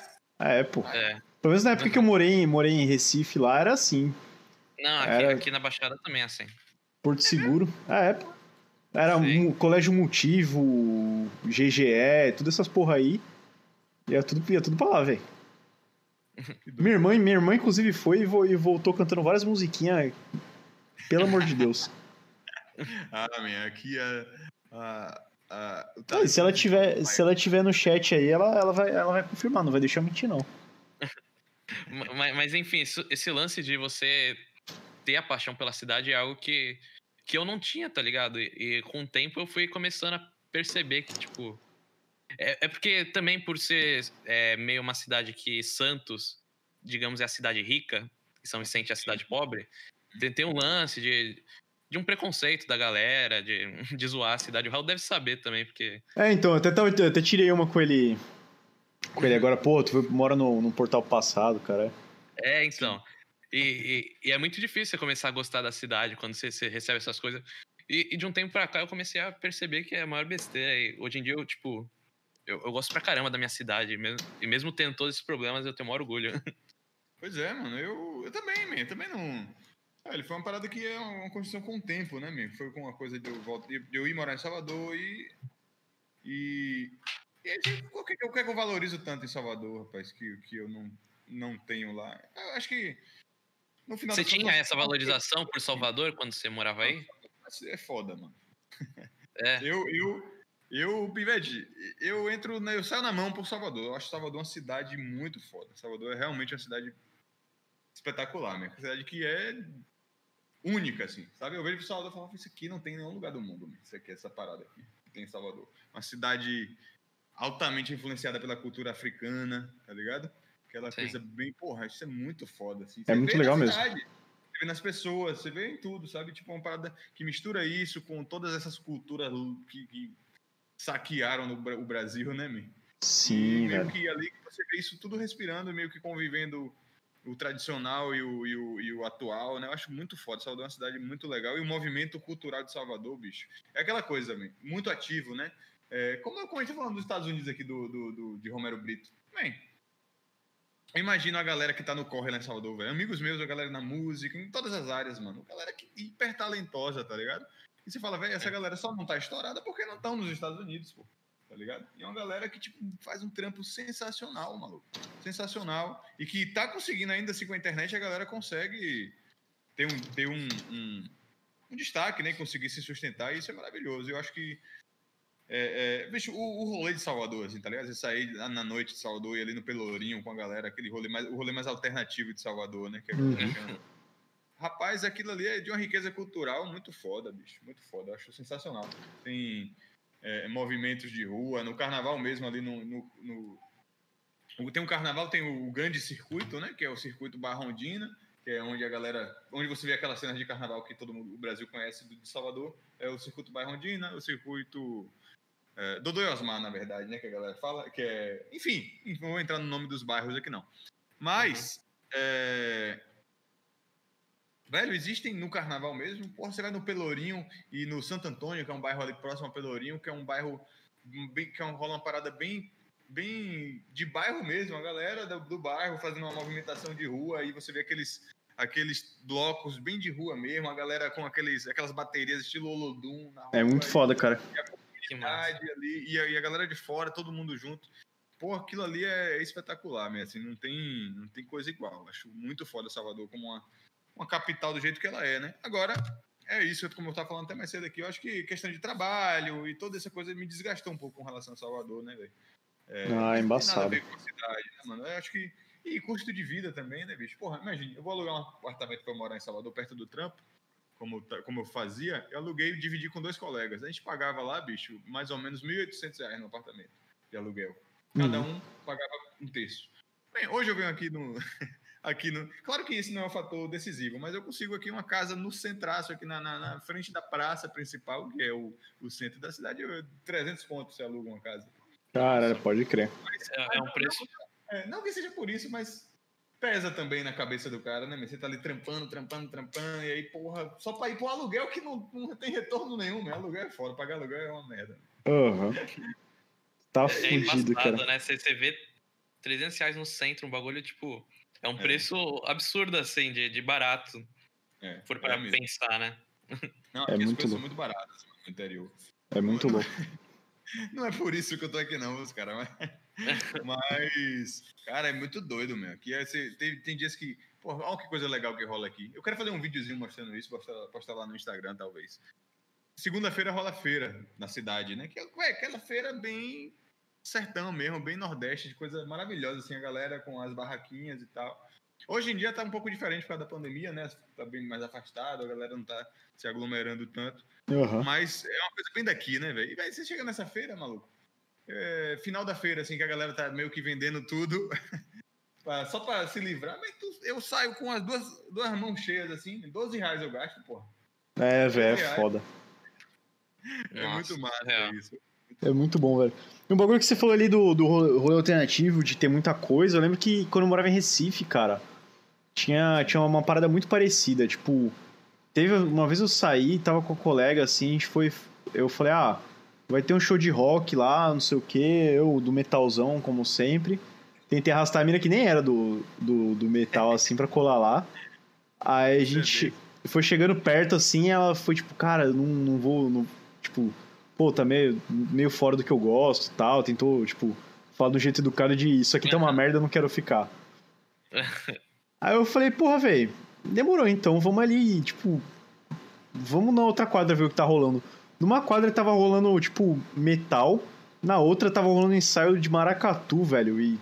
Speaker 2: É, pô.
Speaker 1: É.
Speaker 2: Pelo menos na época que eu morei, em- morei em Recife lá, era assim.
Speaker 1: Não, aqui,
Speaker 2: Era-
Speaker 1: aqui na Baixada também é assim.
Speaker 2: Porto Seguro. É, pô. Era um colégio multivo, GGE, todas essas porra aí. Ia tudo, ia tudo pra lá, velho. Minha irmã, minha irmã, inclusive, foi e vo- voltou cantando várias musiquinhas. Pelo amor de Deus.
Speaker 3: Ah, minha, aqui a. a, a o
Speaker 2: Ah, e se ela tiver, se ela tiver no chat aí, ela, ela, vai, ela vai confirmar, não vai deixar eu mentir, não.
Speaker 1: Ma- Mas, mas enfim, isso- esse lance de você ter a paixão pela cidade é algo que, que eu não tinha, tá ligado? E, e com o tempo eu fui começando a perceber que, tipo. É, é porque também por ser é, meio uma cidade que Santos, digamos, é a cidade rica, e São Vicente é a cidade pobre, tem, tem um lance de, de um preconceito da galera, de, de zoar a cidade. O Raul deve saber também, porque.
Speaker 2: É, então, eu até, até tirei uma com ele. Com ele agora, pô, tu mora no, no portal passado, cara.
Speaker 1: É, então. E, e- e é muito difícil você começar a gostar da cidade quando você, você recebe essas coisas. E, e de um tempo pra cá eu comecei a perceber que é a maior besteira. E hoje em dia eu, tipo, eu, eu gosto pra caramba da minha cidade. Mesmo, e mesmo tendo todos esses problemas, eu tenho o maior orgulho.
Speaker 3: Pois é, mano. Eu, eu também, man. Eu também não. Ah, ele foi uma parada que é uma construção com o tempo, né, man? Foi com uma coisa de eu, volta, de eu ir morar em Salvador e. E. E aí, o que, o que é que eu valorizo tanto em Salvador, rapaz, que, que eu não, não tenho lá? Eu acho que. No final
Speaker 1: Você tinha essa valorização por Salvador quando você morava aí?
Speaker 3: É foda, mano.
Speaker 1: É.
Speaker 3: Eu, eu, eu, Pivete, eu entro, eu saio na mão por Salvador. Eu acho Salvador uma cidade muito foda. Salvador é realmente uma cidade espetacular, né? Uma cidade que é única, assim, sabe? Eu vejo Salvador e falo, isso aqui não tem em nenhum lugar do mundo, isso aqui, essa parada aqui, que tem em Salvador. Uma cidade altamente influenciada pela cultura africana, tá ligado? Aquela
Speaker 1: Sim.
Speaker 3: coisa bem, porra, isso é muito foda, assim.
Speaker 2: É
Speaker 3: Você
Speaker 2: muito
Speaker 3: vê na
Speaker 2: legal mesmo.
Speaker 3: cidade, Você vê nas pessoas, você vê em tudo, sabe? Tipo, uma parada que mistura isso com todas essas culturas que, que saquearam no o Brasil, né, meu?
Speaker 2: Sim,
Speaker 3: e meio
Speaker 2: velho.
Speaker 3: que ali você vê isso tudo respirando, meio que convivendo o tradicional e o, e o, e o atual, né? Eu acho muito foda. Salvador é uma cidade muito legal. E o movimento cultural de Salvador, bicho, é aquela coisa, man, muito ativo, né? É, como, eu- como a gente tá falando dos Estados Unidos aqui, do, do, do- de Romero Brito. Man, Eu imagino a galera que tá no corre lá em Salvador, velho. Amigos meus, a galera na música, em todas as áreas, mano. Galera que hiper talentosa, tá ligado? E você fala, velho, essa galera só não tá estourada porque não estão nos Estados Unidos, pô. Tá ligado? E é uma galera que, tipo, faz um trampo sensacional, maluco. Sensacional. E que tá conseguindo ainda, assim, com a internet, a galera consegue ter um, ter um, um, um destaque, né? Conseguir se sustentar. E isso é maravilhoso. Eu acho que é, é, bicho, o, o, rolê de Salvador, assim, tá ligado? Você sair na noite de Salvador e ali no Pelourinho com a galera, aquele rolê mais, o rolê mais alternativo de Salvador, né? Que é uhum. Rapaz, aquilo ali é de uma riqueza cultural muito foda, bicho. Muito foda. Eu acho sensacional. Tem é, movimentos de rua, no carnaval mesmo, ali no, no, no, Tem um carnaval, tem o grande circuito, né? Que é o circuito Barrondina, que é onde a galera. Onde você vê aquelas cenas de carnaval que todo mundo, o Brasil conhece de Salvador. É o circuito Barrondina, o circuito é, Dodô e Osmar, na verdade, né? Que a galera fala, que é. Enfim, não vou entrar no nome dos bairros aqui, não. Mas. Uhum. É, velho, existem no carnaval mesmo. Porra, você vai no Pelourinho e no Santo Antônio, que é um bairro ali próximo ao Pelourinho, que é um bairro. Bem, que é um, rola uma parada bem bem de bairro mesmo, a galera do, do, bairro fazendo uma movimentação de rua, aí você vê aqueles aqueles blocos bem de rua mesmo, a galera com aqueles, aquelas baterias estilo Olodum
Speaker 2: na rua. É muito foda, cara
Speaker 3: ali, e a, e a, galera de fora, todo mundo junto. Pô, aquilo ali é espetacular, mesmo, assim, não tem, não tem coisa igual. Acho muito foda Salvador como uma, uma capital do jeito que ela é, né? Agora, é isso, como eu estava falando até mais cedo aqui, eu acho que questão de trabalho e toda essa coisa me desgastou um pouco com relação a Salvador, né, velho?
Speaker 2: É, ah, embaçado.
Speaker 3: Nada a ver com a cidade, né, mano? Eu acho que. E custo de vida também, né, bicho? Porra, imagina, eu vou alugar um apartamento para morar em Salvador, perto do trampo como, como eu fazia, eu aluguei e dividi com dois colegas. A gente pagava lá, bicho, mais ou menos R$ 1.800 no apartamento de aluguel. Cada uhum. um pagava um terço. Bem, hoje eu venho aqui no, aqui no. Claro que isso não é um fator decisivo, mas eu consigo aqui uma casa no centraço, aqui na, na, na frente da praça principal, que é o, o centro da cidade. 300 pontos você aluga uma casa.
Speaker 2: Cara, pode crer.
Speaker 1: Mas, é, é, um preço.
Speaker 3: Não, é, não que seja por isso, mas pesa também na cabeça do cara, né? Você tá ali trampando, trampando, trampando, e aí, porra, só pra ir pro aluguel que não, não tem retorno nenhum, né? Aluguel é fora, pagar aluguel é uma merda.
Speaker 2: Aham. Uhum. Tá é, fudido, cara.
Speaker 1: né? Você, você vê 300 reais no centro, um bagulho, tipo, é um é. preço absurdo, assim, de, de barato. É, por para é pensar, né?
Speaker 3: Não, é muito são muito baratas no interior.
Speaker 2: É muito louco.
Speaker 3: Não é por isso que eu tô aqui, não, os caras, mas. Mas, cara, é muito doido, meu. Que é, você, tem, tem dias que. Pô, olha que coisa legal que rola aqui. Eu quero fazer um videozinho mostrando isso, postar, postar lá no Instagram, talvez. Segunda-feira rola feira na cidade, né? Que é aquela feira bem sertão mesmo, bem nordeste, de coisa maravilhosa, assim, a galera com as barraquinhas e tal. Hoje em dia tá um pouco diferente por causa da pandemia, né? Tá bem mais afastado, a galera não tá se aglomerando tanto. Uhum. Mas é uma coisa bem daqui, né, velho? E aí você chega nessa feira, maluco é, final da feira, assim, que a galera tá meio que vendendo tudo, só para se livrar, mas eu saio com as duas, duas mãos cheias, assim, 12 reais eu gasto, porra.
Speaker 2: É, velho, é foda.
Speaker 3: É Nossa, muito massa é. isso.
Speaker 2: É muito bom, velho. E um bagulho que você falou ali do, do rolê alternativo, de ter muita coisa, eu lembro que quando eu morava em Recife, cara, tinha, tinha uma parada muito parecida, tipo, teve uma vez eu saí, tava com um colega, assim, a gente foi, eu falei, ah, Vai ter um show de rock lá, não sei o que, eu do metalzão, como sempre. Tentei arrastar a mina que nem era do, do, do metal, assim, pra colar lá. Aí a gente foi chegando perto, assim, ela foi tipo, cara, não, não vou, não, tipo, pô, tá meio, meio fora do que eu gosto tal. Tentou, tipo, falar do jeito educado de isso aqui tá uma merda, eu não quero ficar. Aí eu falei, porra, velho, demorou então, vamos ali, tipo, vamos na outra quadra ver o que tá rolando. Numa quadra tava rolando, tipo, metal. Na outra tava rolando ensaio de maracatu, velho. E,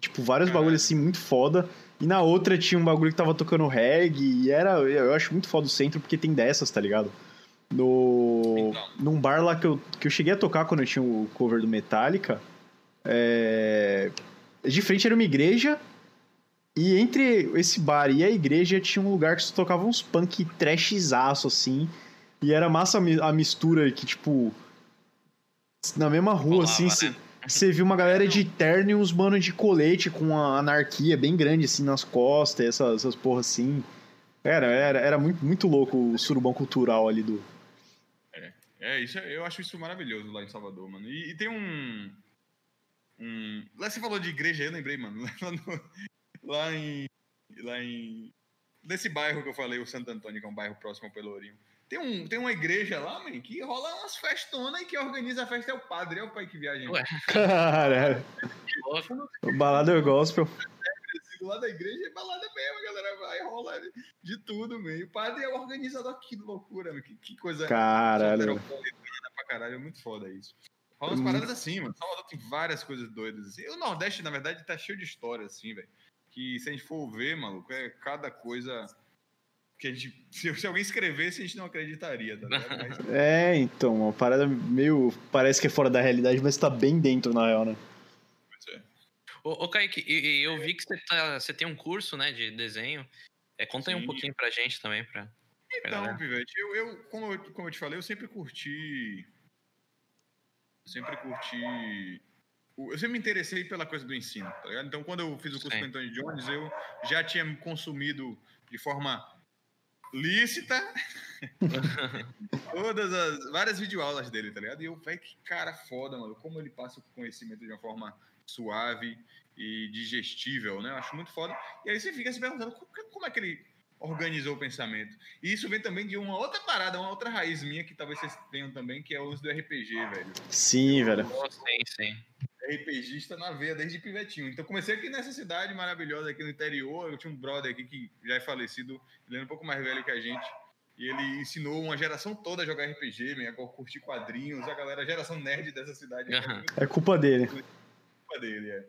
Speaker 2: tipo, vários bagulhos assim, muito foda. E na outra tinha um bagulho que tava tocando reggae. E era. Eu acho muito foda o centro porque tem dessas, tá ligado? No. Então. Num bar lá que eu, que eu cheguei a tocar quando eu tinha o cover do Metallica. É. De frente era uma igreja. E entre esse bar e a igreja tinha um lugar que se tocava uns punk trashzaço, assim. E era massa a mistura que, tipo. Na mesma rua, Olava, assim, né? você viu uma galera de terno e uns manos de colete com a anarquia bem grande, assim, nas costas, essas, essas porra assim. Era, era, era muito, muito louco o surubão cultural ali do.
Speaker 3: É, é isso, eu acho isso maravilhoso lá em Salvador, mano. E, e tem um. um... Lá você falou de igreja, eu lembrei, mano. Lá no, lá em. Lá em. Nesse bairro que eu falei, o Santo Antônio, que é um bairro próximo ao Pelourinho. Tem, um, tem uma igreja lá, man, que rola umas festonas e quem organiza a festa é o padre, é o pai que viaja.
Speaker 1: Ué.
Speaker 2: Caralho. O balada gospel.
Speaker 3: Do lado da igreja é balada mesmo, a galera vai, rola de tudo. E o padre é o organizador, que loucura, man. Que, que coisa
Speaker 2: Caralho.
Speaker 3: pra caralho, é muito foda isso. Rola umas
Speaker 2: Hum.
Speaker 3: paradas assim, mano. Salvador tem várias coisas doidas assim. O Nordeste, na verdade, tá cheio de história, assim, velho. Que se a gente for ver, maluco, é cada coisa que a gente. Se, se alguém escrevesse, a gente não acreditaria, tá ligado? Mas,
Speaker 2: É, então, uma parada meio. Parece que é fora da realidade, mas tá bem dentro, na real, né?
Speaker 3: É.
Speaker 1: Ô, ô Kaique, e- e eu vi que você, tá, você tem um curso, né, de desenho. É, conta aí um pouquinho pra gente também, pra...
Speaker 3: Então,
Speaker 1: galera.
Speaker 3: Pivete, eu, eu, como eu, como eu te falei, eu sempre curti. Sempre curti. Eu sempre me interessei pela coisa do ensino, tá ligado? Então, quando eu fiz o curso
Speaker 1: Sim.
Speaker 3: com o Anthony Jones, eu já tinha me consumido de forma lícita todas as várias videoaulas dele, tá ligado? E eu, velho, que cara foda, mano. Como ele passa o conhecimento de uma forma suave e digestível, né? Eu acho muito foda. E aí você fica se perguntando como, é que ele organizou o pensamento. E isso vem também de uma outra parada, uma outra raiz minha que talvez vocês tenham também, que é o uso do RPG, velho.
Speaker 2: Sim, velho.
Speaker 1: Oh, sim, sim.
Speaker 3: RPGista na veia desde pivetinho. Então comecei aqui nessa cidade maravilhosa aqui no interior. Eu tinha um brother aqui que já é falecido, ele é um pouco mais velho que a gente. E ele ensinou uma geração toda a jogar RPG, a curtir quadrinhos, a galera, a geração nerd dessa cidade. Muito
Speaker 2: É culpa dele.
Speaker 3: Culpa dele, é.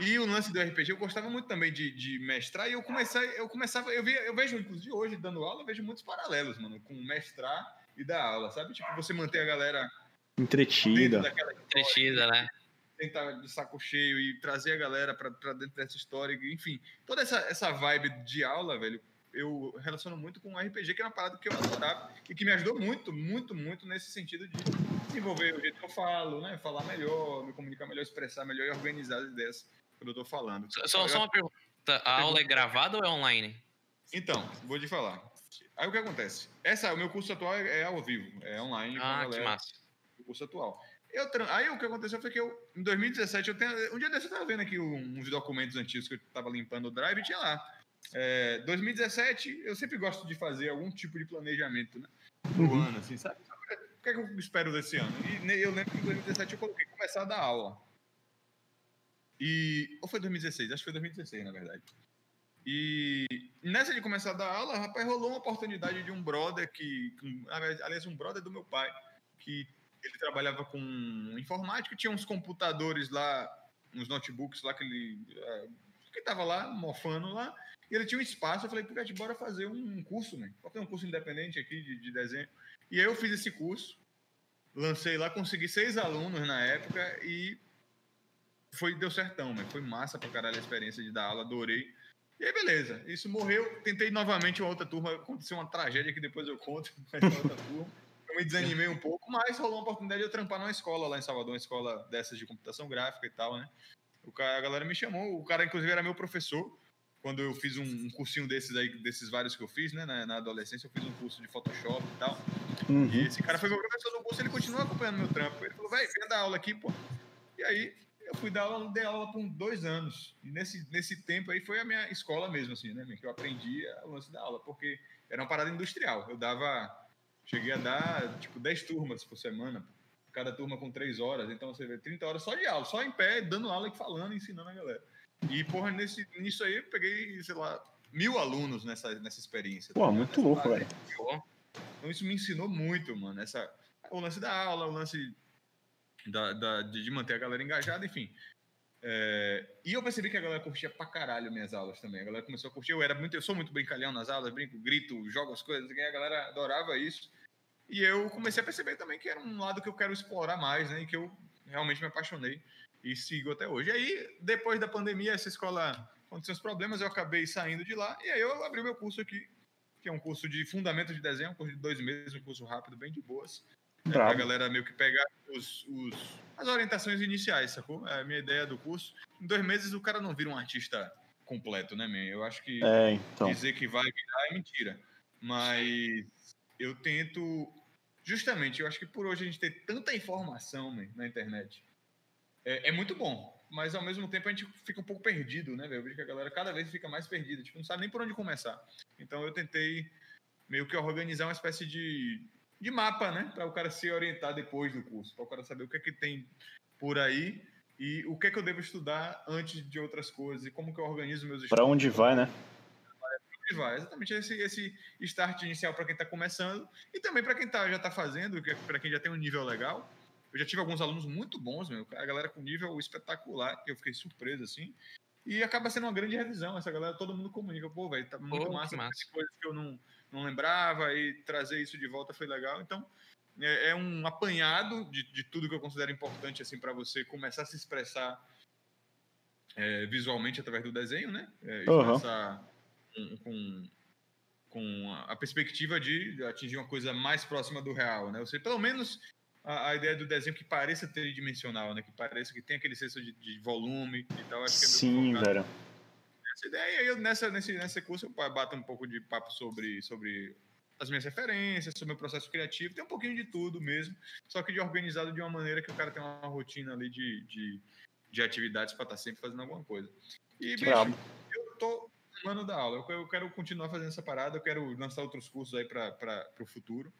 Speaker 3: E o lance do RPG, eu gostava muito também de, de mestrar, e eu comecei, eu começava, eu, via, eu vejo, inclusive hoje, dando aula, eu vejo muitos paralelos, mano, com mestrar e dar aula, sabe? Tipo, você manter a galera
Speaker 2: Entretida.
Speaker 1: Entretida, né?
Speaker 3: tentar de saco cheio e trazer a galera pra pra dentro dessa história, enfim, toda essa, essa vibe de aula, velho, eu relaciono muito com o RPG, que é uma parada que eu adorava e que me ajudou muito, muito, muito nesse sentido de desenvolver o jeito que eu falo, né? Falar melhor, me comunicar melhor, expressar melhor e organizar as ideias quando eu tô falando.
Speaker 1: Só, só- só uma pergunta. A aula é gravada ou é online?
Speaker 3: Então, vou te falar. Aí o que acontece? Essa, o meu curso atual é, é ao vivo, é online
Speaker 1: Ah, que massa.
Speaker 3: o curso atual. Eu, aí o que aconteceu foi que eu, em 2017, eu tenho, um dia desse eu tava vendo aqui um- uns documentos antigos que eu tava limpando o drive e tinha lá. É, 2017, eu sempre gosto de fazer algum tipo de planejamento, né? Do
Speaker 2: Uhum.
Speaker 3: ano, assim, sabe? O que, é que eu espero desse ano? E eu lembro que em 2017 eu coloquei começar a dar aula. E. Ou foi 2016? Acho que foi 2016, na verdade. E nessa de começar a dar aula, rapaz, rolou uma oportunidade de um brother que. aliás, um brother do meu pai, que ele trabalhava com informática, tinha uns computadores lá, uns notebooks lá que ele. eh, que tava lá, mofando lá. E ele tinha um espaço, eu falei, Picate, bora fazer um curso, né? Bora fazer um curso independente aqui de, de desenho. E aí eu fiz esse curso, lancei lá, consegui seis alunos na época e foi, deu certão, né? Foi massa pra caralho a experiência de dar aula, adorei. E aí, beleza, isso morreu. Tentei novamente uma outra turma, aconteceu uma tragédia que depois eu conto, mas outra turma. Eu me desanimei um pouco, mas rolou uma oportunidade de eu trampar numa escola lá em Salvador, uma escola dessas de computação gráfica e tal, né? O cara, a galera me chamou, o cara, inclusive, era meu professor. Quando eu fiz um, um cursinho desses aí, desses vários que eu fiz, né? Na, na adolescência, eu fiz um curso de Photoshop e tal. E
Speaker 2: Uhum.
Speaker 3: esse cara foi meu professor do curso, ele continua acompanhando meu trampo. Ele falou, vai, vem dar aula aqui, pô. E aí, eu fui dar aula, dei aula por dois anos. E nesse, nesse tempo aí foi a minha escola mesmo, assim, né? Que eu aprendi o lance da aula, porque era uma parada industrial. Eu dava, cheguei a dar, tipo, 10 turmas por semana, cada turma com 3 horas. Então você vê 30 horas só de aula, só em pé, dando aula e falando, ensinando a galera. E, porra, nesse, nisso aí eu peguei, sei lá, mil alunos nessa, nessa experiência. tá
Speaker 2: Pô,
Speaker 3: ligado?
Speaker 2: muito
Speaker 3: Nessa
Speaker 2: louco, velho.
Speaker 3: Então isso me ensinou muito, mano. Essa, o lance da aula, o lance da, da- de manter a galera engajada, enfim. É, e eu percebi que a galera curtia pra caralho minhas aulas também. A galera começou a curtir. Eu era muito, eu sou muito brincalhão nas aulas, brinco, grito, jogo as coisas, a galera adorava isso. E eu comecei a perceber também que era um lado que eu quero explorar mais, né? E que eu realmente me apaixonei e sigo até hoje. E aí, depois da pandemia, essa escola aconteceu os problemas, eu acabei saindo de lá. E aí eu abri meu curso aqui, que é um curso de fundamento de desenho, um curso de dois meses, um curso rápido, bem de boas. É, pra galera meio que pegar os, os- as orientações iniciais, sacou? É a minha ideia do curso. Em dois meses o cara não vira um artista completo, né, man? Eu acho que
Speaker 2: É, então.
Speaker 3: dizer que vai virar é mentira. Mas eu tento. Justamente, eu acho que por hoje a gente ter tanta informação man, na internet é, é muito bom. mas ao mesmo tempo a gente fica um pouco perdido, né, velho? Eu vejo que a galera cada vez fica mais perdida, tipo, não sabe nem por onde começar. Então eu tentei meio que organizar uma espécie de, de mapa, né, para o cara se orientar depois do curso, para o cara saber o que é que tem por aí e o que é que eu devo estudar antes de outras coisas e como que eu organizo meus estudos.
Speaker 2: Para onde vai, né?
Speaker 3: Onde vai, exatamente esse, esse start inicial para quem está começando e também para quem tá, já está fazendo, é para quem já tem um nível legal. Eu já tive alguns alunos muito bons, meu, a galera com nível espetacular, que eu fiquei surpreso assim. E acaba sendo uma grande revisão. Essa galera, todo mundo comunica. Pô, velho, tá muito
Speaker 1: Pô,
Speaker 3: massa,
Speaker 1: massa.
Speaker 3: coisas que eu não, não lembrava e trazer isso de volta foi legal. Então, é, é um apanhado de, de tudo que eu considero importante assim para você começar a se expressar é, visualmente através do desenho, né? É, expressar com, com, com a perspectiva de atingir uma coisa mais próxima do real, né? Ou seja, pelo menos a, a ideia do desenho que pareça tridimensional, né? Que pareça que tem aquele senso de, de volume e tal. Acho que é
Speaker 2: Sim, velho.
Speaker 3: essa ideia. Eu, nessa, nesse, nesse curso, eu bato um pouco de papo sobre, sobre as minhas referências, sobre o meu processo criativo. Tem um pouquinho de tudo mesmo, só que de organizado de uma maneira que o cara tem uma rotina ali de, de, de atividades para estar sempre fazendo alguma coisa. E, bicho, eu tô amando da aula. Eu quero, eu quero continuar fazendo essa parada, eu quero lançar outros cursos aí para o futuro.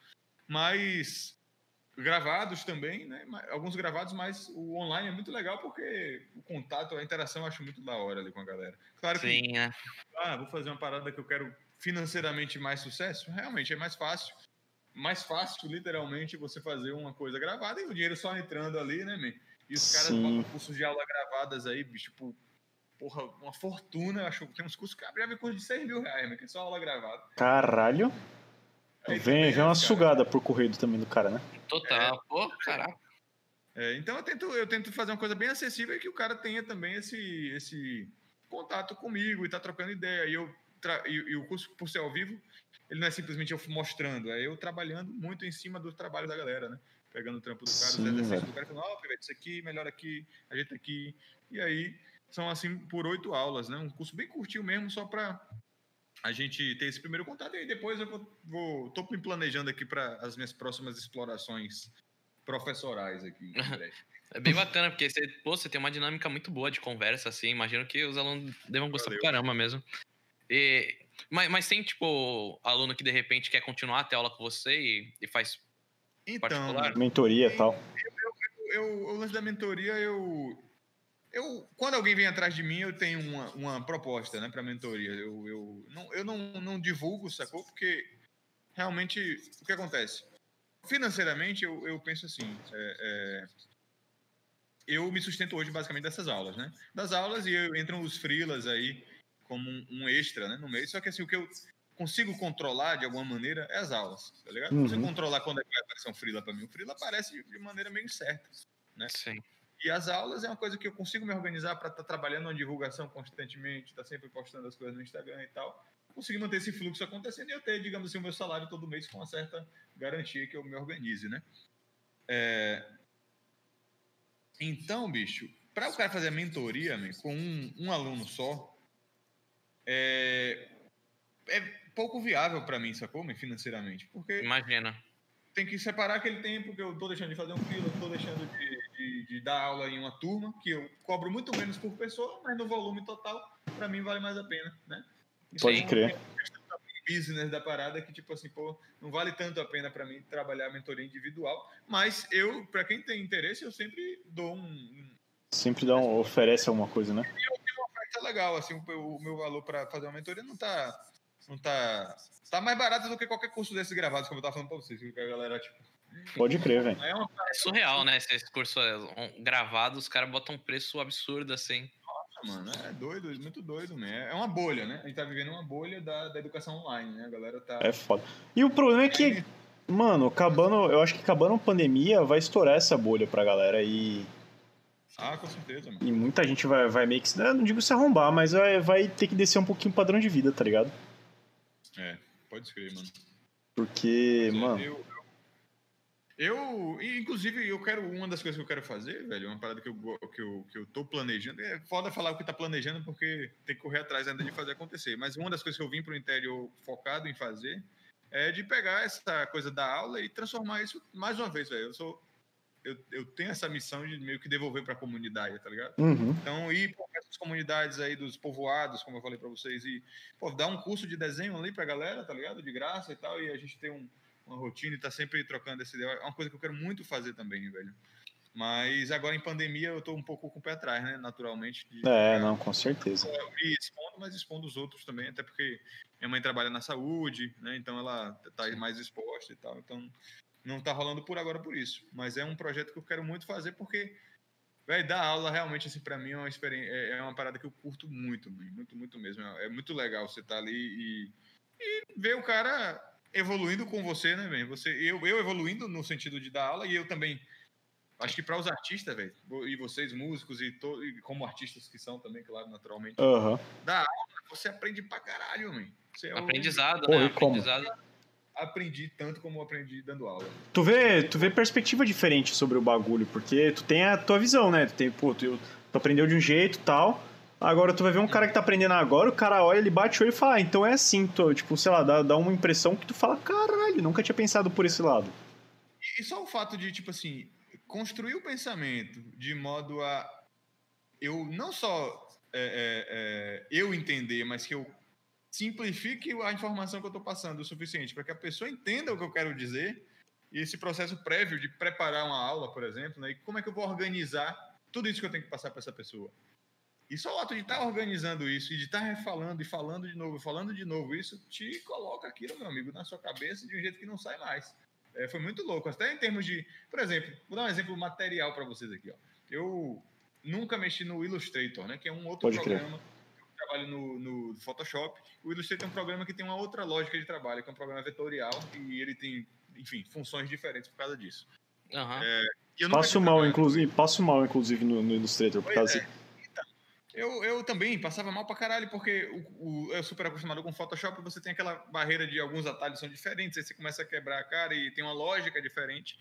Speaker 3: Mas gravados também, né? Alguns gravados, mas o online é muito legal porque o contato, a interação eu acho muito da hora ali com a galera. Claro que
Speaker 1: Sim, né?
Speaker 3: ah, vou fazer uma parada que eu quero financeiramente mais sucesso, realmente é mais fácil. Mais fácil, literalmente, você fazer uma coisa gravada e o dinheiro só entrando ali, né, man? E os caras botam cursos de aula gravadas aí, bicho, tipo, porra, uma fortuna. Eu acho que tem uns cursos que vi curso de 6 mil reais, man, que é só aula gravada.
Speaker 2: Caralho.
Speaker 3: Aí
Speaker 2: Vem, vem uma
Speaker 3: cara,
Speaker 2: sugada por correio também do cara, né?
Speaker 1: Total. Pô, caraca.
Speaker 3: É, então eu tento, eu tento fazer uma coisa bem acessível e que o cara tenha também esse, esse contato comigo e tá trocando ideia. E, eu tra- e, e o curso, por ser ao vivo, ele não é simplesmente eu mostrando, é eu trabalhando muito em cima do trabalho da galera, né? Pegando o trampo do cara, os
Speaker 2: Sim,
Speaker 3: exercícios
Speaker 2: velho.
Speaker 3: do cara, falando, ó, oh, isso aqui, melhor aqui, ajeita aqui. E aí, são assim, por oito aulas, né? Um curso bem curtinho mesmo, só para a gente ter esse primeiro contato. E aí depois eu vou, vou tô me planejando aqui para as minhas próximas explorações professorais aqui.
Speaker 1: É bem bacana, porque você, pô, você tem uma dinâmica muito boa de conversa, assim. Imagino que os alunos devam gostar
Speaker 3: Valeu.
Speaker 1: pra caramba mesmo. E, mas, mas tem, tipo, aluno que de repente quer continuar a ter aula com você e, e faz.
Speaker 3: Então,
Speaker 1: Particular?
Speaker 2: Mentoria e tal.
Speaker 3: eu, o lance da mentoria, eu, eu. Quando alguém vem atrás de mim, eu tenho uma, uma proposta né, para mentoria. Eu, eu, não, eu não, não divulgo, sacou? Porque realmente, o que acontece? Financeiramente, eu, eu penso assim. é, é, eu me sustento hoje basicamente dessas aulas, né? Das aulas e eu, entram os freelas aí como um, um extra né, no meio. Só que assim, o que eu consigo controlar de alguma maneira é as aulas, tá ligado? Não consigo
Speaker 2: Uhum.
Speaker 3: controlar quando é que vai aparecer um freela para mim. O freela aparece de, de maneira meio certa. Né?
Speaker 1: Sim.
Speaker 3: E as aulas é uma coisa que eu consigo me organizar para estar trabalhando na divulgação constantemente, estar sempre postando as coisas no Instagram e tal. Conseguir manter esse fluxo acontecendo e eu ter, digamos assim, o meu salário todo mês com uma certa garantia que eu me organize, né? É, Então, bicho, para o cara fazer a mentoria com um, um aluno só, é, é pouco viável para mim, sacou, man, financeiramente? Porque
Speaker 1: Imagina.
Speaker 3: Tem que separar aquele tempo que eu tô deixando de fazer um freela, tô deixando de, de- de dar aula em uma turma, que eu cobro muito menos por pessoa, mas no volume total, para mim vale mais a pena, né?
Speaker 2: Pode
Speaker 1: Sim.
Speaker 2: crer.
Speaker 3: uma de business da parada que, tipo assim, pô, não vale tanto a pena para mim trabalhar a mentoria individual, mas eu, para quem tem interesse, eu sempre dou um,
Speaker 2: Sempre dá um, oferece alguma coisa, né?
Speaker 3: oferta legal, assim, o, o meu valor para fazer uma mentoria não tá não tá tá mais barato do que qualquer curso desses gravados, como eu tava falando para vocês, que a galera tipo,
Speaker 2: Pode crer, velho.
Speaker 3: é uma
Speaker 1: É surreal, né? Se esse curso é um- gravado, os caras botam um preço absurdo, assim.
Speaker 3: mano, é doido, muito doido, mesmo. É uma bolha, né? A gente tá vivendo uma bolha da, da educação online, né? A galera tá.
Speaker 2: É foda. E o problema é que, mano, acabando, eu acho que acabando a pandemia, vai estourar essa bolha pra galera e,
Speaker 3: Ah, com certeza, mano.
Speaker 2: e muita gente vai, vai meio que, não digo se arrombar, mas vai, vai ter que descer um pouquinho o padrão de vida, tá ligado?
Speaker 3: É, pode escrever, mano.
Speaker 2: Porque,
Speaker 3: Mas, é,
Speaker 2: mano,
Speaker 3: Eu, eu, e, inclusive, eu quero. Uma das coisas que eu quero fazer, velho, uma parada que eu, que eu, que eu tô planejando. É foda falar o que tá planejando, porque tem que correr atrás ainda de fazer acontecer. Mas uma das coisas que eu vim pro interior focado em fazer é de pegar essa coisa da aula e transformar isso mais uma vez, velho. Eu sou eu, eu tenho essa missão de meio que devolver para a comunidade, tá ligado?
Speaker 2: Uhum.
Speaker 3: Então, ir para comunidades aí dos povoados, como eu falei para vocês, e pô, dar um curso de desenho ali para a galera, tá ligado? De graça e tal, e a gente tem um, uma rotina e tá sempre trocando essa ideia. É uma coisa que eu quero muito fazer também, velho. Mas agora em pandemia eu tô um pouco com o pé atrás, né? Naturalmente. de
Speaker 2: É, não, com certeza.
Speaker 3: me expondo, mas expondo os outros também, até porque minha mãe trabalha na saúde, né? Então ela tá mais exposta e tal. Então não tá rolando por agora por isso. Mas é um projeto que eu quero muito fazer porque, velho, dar aula realmente, assim, pra mim é uma experiência, é é uma parada que eu curto muito, muito, muito mesmo. É muito legal você estar ali e, e ver o cara evoluindo com você, né, velho? Você, eu, eu evoluindo no sentido de dar aula e eu também. Acho que para os artistas, velho, e vocês músicos e, to, e como artistas que são também, claro, naturalmente,
Speaker 2: Aham.
Speaker 3: você aprende pra caralho. Você é o-
Speaker 1: Aprendizado,
Speaker 2: Pô,
Speaker 1: né?
Speaker 2: e como?
Speaker 3: Aprendi tanto como aprendi dando aula.
Speaker 2: Tu vê, tu vê perspectiva diferente sobre o bagulho, porque tu tem a tua visão, né? Tu tem, pô, tu, tu aprendeu de um jeito e tal. Agora tu vai ver um cara que tá aprendendo agora, o cara olha, ele bate o olho e fala, ah, então é assim, tu, tipo, sei lá, dá, dá uma impressão que tu fala, caralho, nunca tinha pensado por esse lado.
Speaker 3: E só o fato de, tipo assim, construir o pensamento de modo a eu não só é, é, é, eu entender, mas que eu simplifique a informação que eu estou passando o suficiente para que a pessoa entenda o que eu quero dizer e esse processo prévio de preparar uma aula, por exemplo, né, e como é que eu vou organizar tudo isso que eu tenho que passar para essa pessoa. E só o ato de estar organizando isso e de estar refalando e falando de novo, falando de novo, isso te coloca aquilo, meu amigo, na sua cabeça de um jeito que não sai mais. É, foi muito louco. Até em termos de. Por exemplo, vou dar um exemplo material para vocês aqui. Ó. Eu nunca mexi no Illustrator, né? Que é um outro
Speaker 2: Pode
Speaker 3: programa. Trabalho no, no Photoshop. O Illustrator é um programa que tem uma outra lógica de trabalho, que é um programa vetorial e ele tem, enfim, funções diferentes por causa disso.
Speaker 1: Aham.
Speaker 3: Eu nunca
Speaker 2: Passo mal,
Speaker 3: trabalhado-
Speaker 2: inclusive, passo mal, inclusive, no, no Illustrator, por
Speaker 3: Pois
Speaker 2: causa.
Speaker 3: é. Então, eu, eu também passava mal pra caralho, porque o, o, eu super acostumado com Photoshop, você tem aquela barreira de alguns atalhos são diferentes, aí você começa a quebrar a cara e tem uma lógica diferente.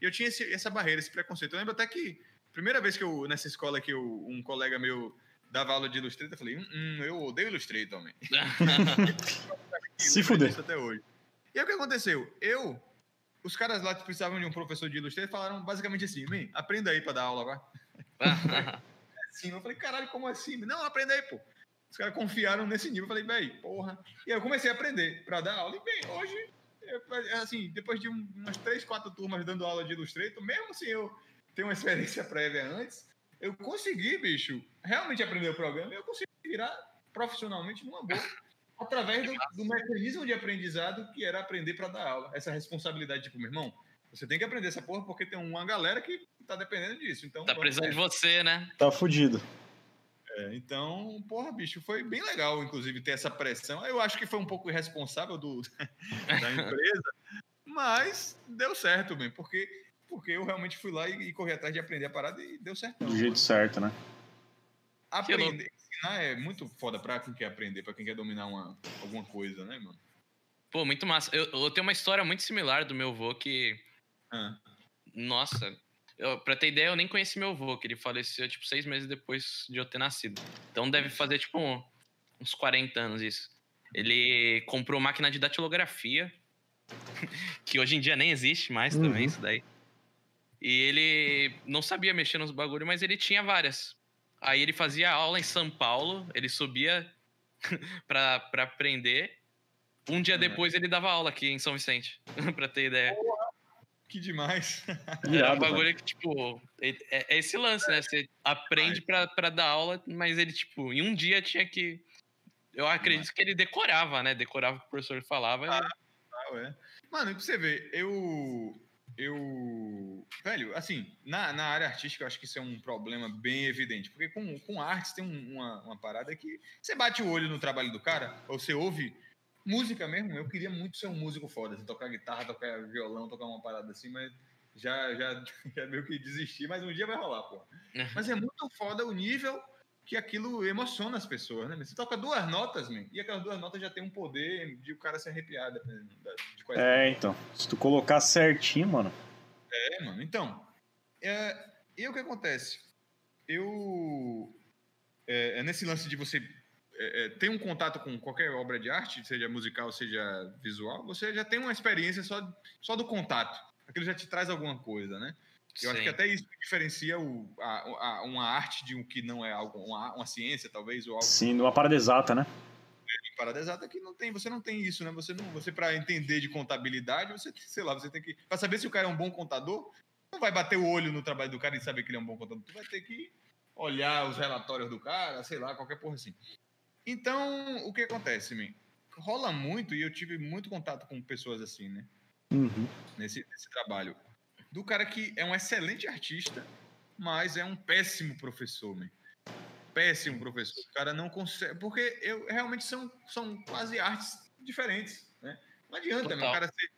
Speaker 3: E eu tinha esse- essa barreira, esse preconceito. Eu lembro até que, primeira vez que eu, nessa escola que eu, um colega meu dava aula de Illustrator, eu falei, hum, hum, eu odeio Illustrator, man.
Speaker 2: Se
Speaker 3: lembro
Speaker 2: fuder.
Speaker 3: até hoje. E aí o que aconteceu? Eu, os caras lá que precisavam de um professor de Illustrator falaram basicamente assim, man, aprenda aí pra dar aula, vai assim. Eu falei, caralho, como assim? Não, aprenda aí, pô. Os caras confiaram nesse nível. Eu falei, véi, porra. E aí eu comecei a aprender pra dar aula. E, bem, hoje, eu, assim, depois de um- umas três, quatro turmas dando aula de Illustrator, mesmo sem eu ter uma experiência prévia antes, eu consegui, bicho, realmente aprender o programa e eu consegui virar profissionalmente numa boa. Através do, do mecanismo de aprendizado que era aprender pra dar aula. Essa responsabilidade, tipo, meu irmão, você tem que aprender essa porra porque tem uma galera que tá dependendo disso. Então,
Speaker 1: Tá precisando de você, né?
Speaker 2: Tá fudido.
Speaker 3: é, então, porra, bicho, foi bem legal, inclusive, ter essa pressão. Eu acho que foi um pouco irresponsável do, da empresa, mas deu certo, bem, porque, porque eu realmente fui lá e, e corri atrás de aprender a parada e deu certo.
Speaker 2: Do jeito certo, né?
Speaker 3: Aprender, ensinar é muito foda pra quem quer aprender, pra quem quer dominar uma, alguma coisa, né, mano?
Speaker 1: Pô, muito massa. Eu, eu tenho uma história muito similar do meu avô que,
Speaker 3: Ah,
Speaker 1: nossa, eu, pra ter ideia, eu nem conheci meu avô, que ele faleceu, tipo, seis meses depois de eu ter nascido. Então deve fazer, tipo, um- uns 40 anos isso. Ele comprou máquina de datilografia, que hoje em dia nem existe mais
Speaker 2: Uhum.
Speaker 1: também, isso daí. E ele não sabia mexer nos bagulhos, mas ele tinha várias. Aí ele fazia aula em São Paulo, ele subia pra, pra aprender. Um dia
Speaker 3: Uhum.
Speaker 1: depois ele dava aula aqui em São Vicente, pra ter ideia.
Speaker 3: que demais.
Speaker 1: Era um bagulho que, tipo, é, é- é esse lance, né? Você aprende pra, pra dar aula, mas ele, tipo, em um dia tinha que. Eu acredito que ele decorava, né? Decorava o que o professor falava. e-
Speaker 3: Ah, ué. Mano, pra você ver, eu. Eu. Velho, assim, na, na área artística eu acho que isso é um problema bem evidente. Porque com, com artes tem um- uma, uma parada que você bate o olho no trabalho do cara, ou você ouve música mesmo. Eu queria muito ser um músico foda, assim, tocar guitarra, tocar violão, tocar uma parada assim, mas já, já, já meio que desisti. Mas um dia vai rolar, pô. Mas é muito foda o nível que aquilo emociona as pessoas, né? Você toca duas notas, man, e aquelas duas notas já tem um poder de o cara se arrepiar, dependendo de quais
Speaker 2: É, então. Se tu colocar certinho, mano.
Speaker 3: é, mano. Então, é, e o que acontece? Eu. É, é nesse lance de você é, é, ter um contato com qualquer obra de arte, seja musical, seja visual, você já tem uma experiência só, só do contato. Aquilo já te traz alguma coisa, né? Eu acho
Speaker 1: Sim.
Speaker 3: que até isso diferencia o, a, a- uma arte de um que não é algo, uma, uma ciência, talvez, ou algo
Speaker 2: Sim, numa parada exata, né?
Speaker 3: de parada exata que não tem, você não tem isso, né? Você não, você para entender de contabilidade, você, sei lá, você tem que, para saber se o cara é um bom contador, não vai bater o olho no trabalho do cara e saber que ele é um bom contador, tu vai ter que olhar os relatórios do cara, sei lá, qualquer porra assim. Então, o que acontece, man? Rola muito e eu tive muito contato com pessoas assim, né?
Speaker 2: Uhum.
Speaker 3: nesse, nesse trabalho. Do cara que é um excelente artista, mas é um péssimo professor, man. Péssimo professor. O cara não consegue. Porque eu, realmente são, são quase artes diferentes, né? Não adianta,
Speaker 1: Total.
Speaker 3: o cara ser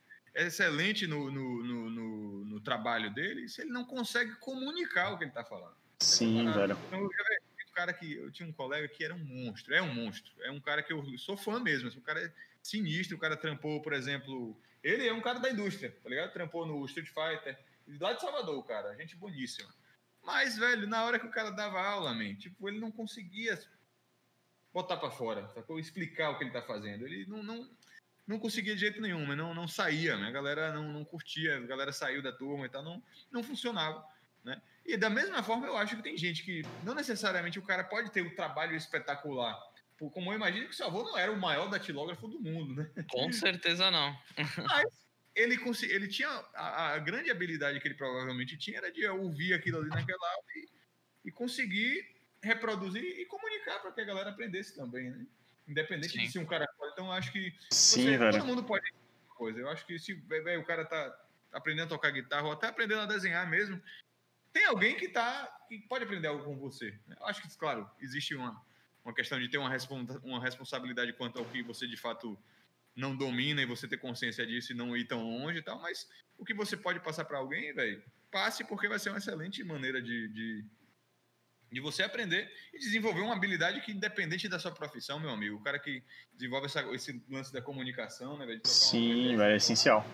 Speaker 3: excelente no, no, no, no- no trabalho dele se ele não consegue comunicar o que ele está falando.
Speaker 2: Sim,
Speaker 3: Ah,
Speaker 2: velho.
Speaker 3: então, eu um cara que eu tinha um colega que era um monstro, é um monstro, é um cara que eu sou fã mesmo, o cara é sinistro, o cara trampou, por exemplo, ele é um cara da indústria, tá ligado? Trampou no Street Fighter, lá de Salvador, cara, gente boníssima. Mas, velho, na hora que o cara dava aula, man, tipo, ele não conseguia botar pra fora, sacou? Explicar o que ele tá fazendo. Ele não, não, não conseguia de jeito nenhum, mas não, não saía, né? A galera não, não curtia, a galera saiu da turma e tal, não, não funcionava, né? E da mesma forma, eu acho que tem gente que não necessariamente o cara pode ter um trabalho espetacular. Como eu imagino que o seu avô não era o maior datilógrafo do mundo, né?
Speaker 1: Com certeza não.
Speaker 3: Mas ele, ele tinha a, a grande habilidade que ele provavelmente tinha era de ouvir aquilo ali naquela aula e, e conseguir reproduzir e comunicar para que a galera aprendesse também, né? Independente
Speaker 1: Sim.
Speaker 3: de se um cara pode. Então, eu acho que
Speaker 2: Sim,
Speaker 3: você-
Speaker 2: velho.
Speaker 3: todo mundo pode uma coisa. Eu acho que se velho, o cara tá aprendendo a tocar guitarra ou até aprendendo a desenhar mesmo, tem alguém que tá que pode aprender algo com você. Eu acho que, claro, existe uma, uma questão de ter uma, respon- uma responsabilidade quanto ao que você de fato não domina e você ter consciência disso e não ir tão longe e tal, mas o que você pode passar para alguém, velho, passe porque vai ser uma excelente maneira de, de, de você aprender e desenvolver uma habilidade que, independente da sua profissão, meu amigo, o cara que desenvolve essa- esse lance da comunicação, né, velho,
Speaker 2: Sim, velho, é essencial.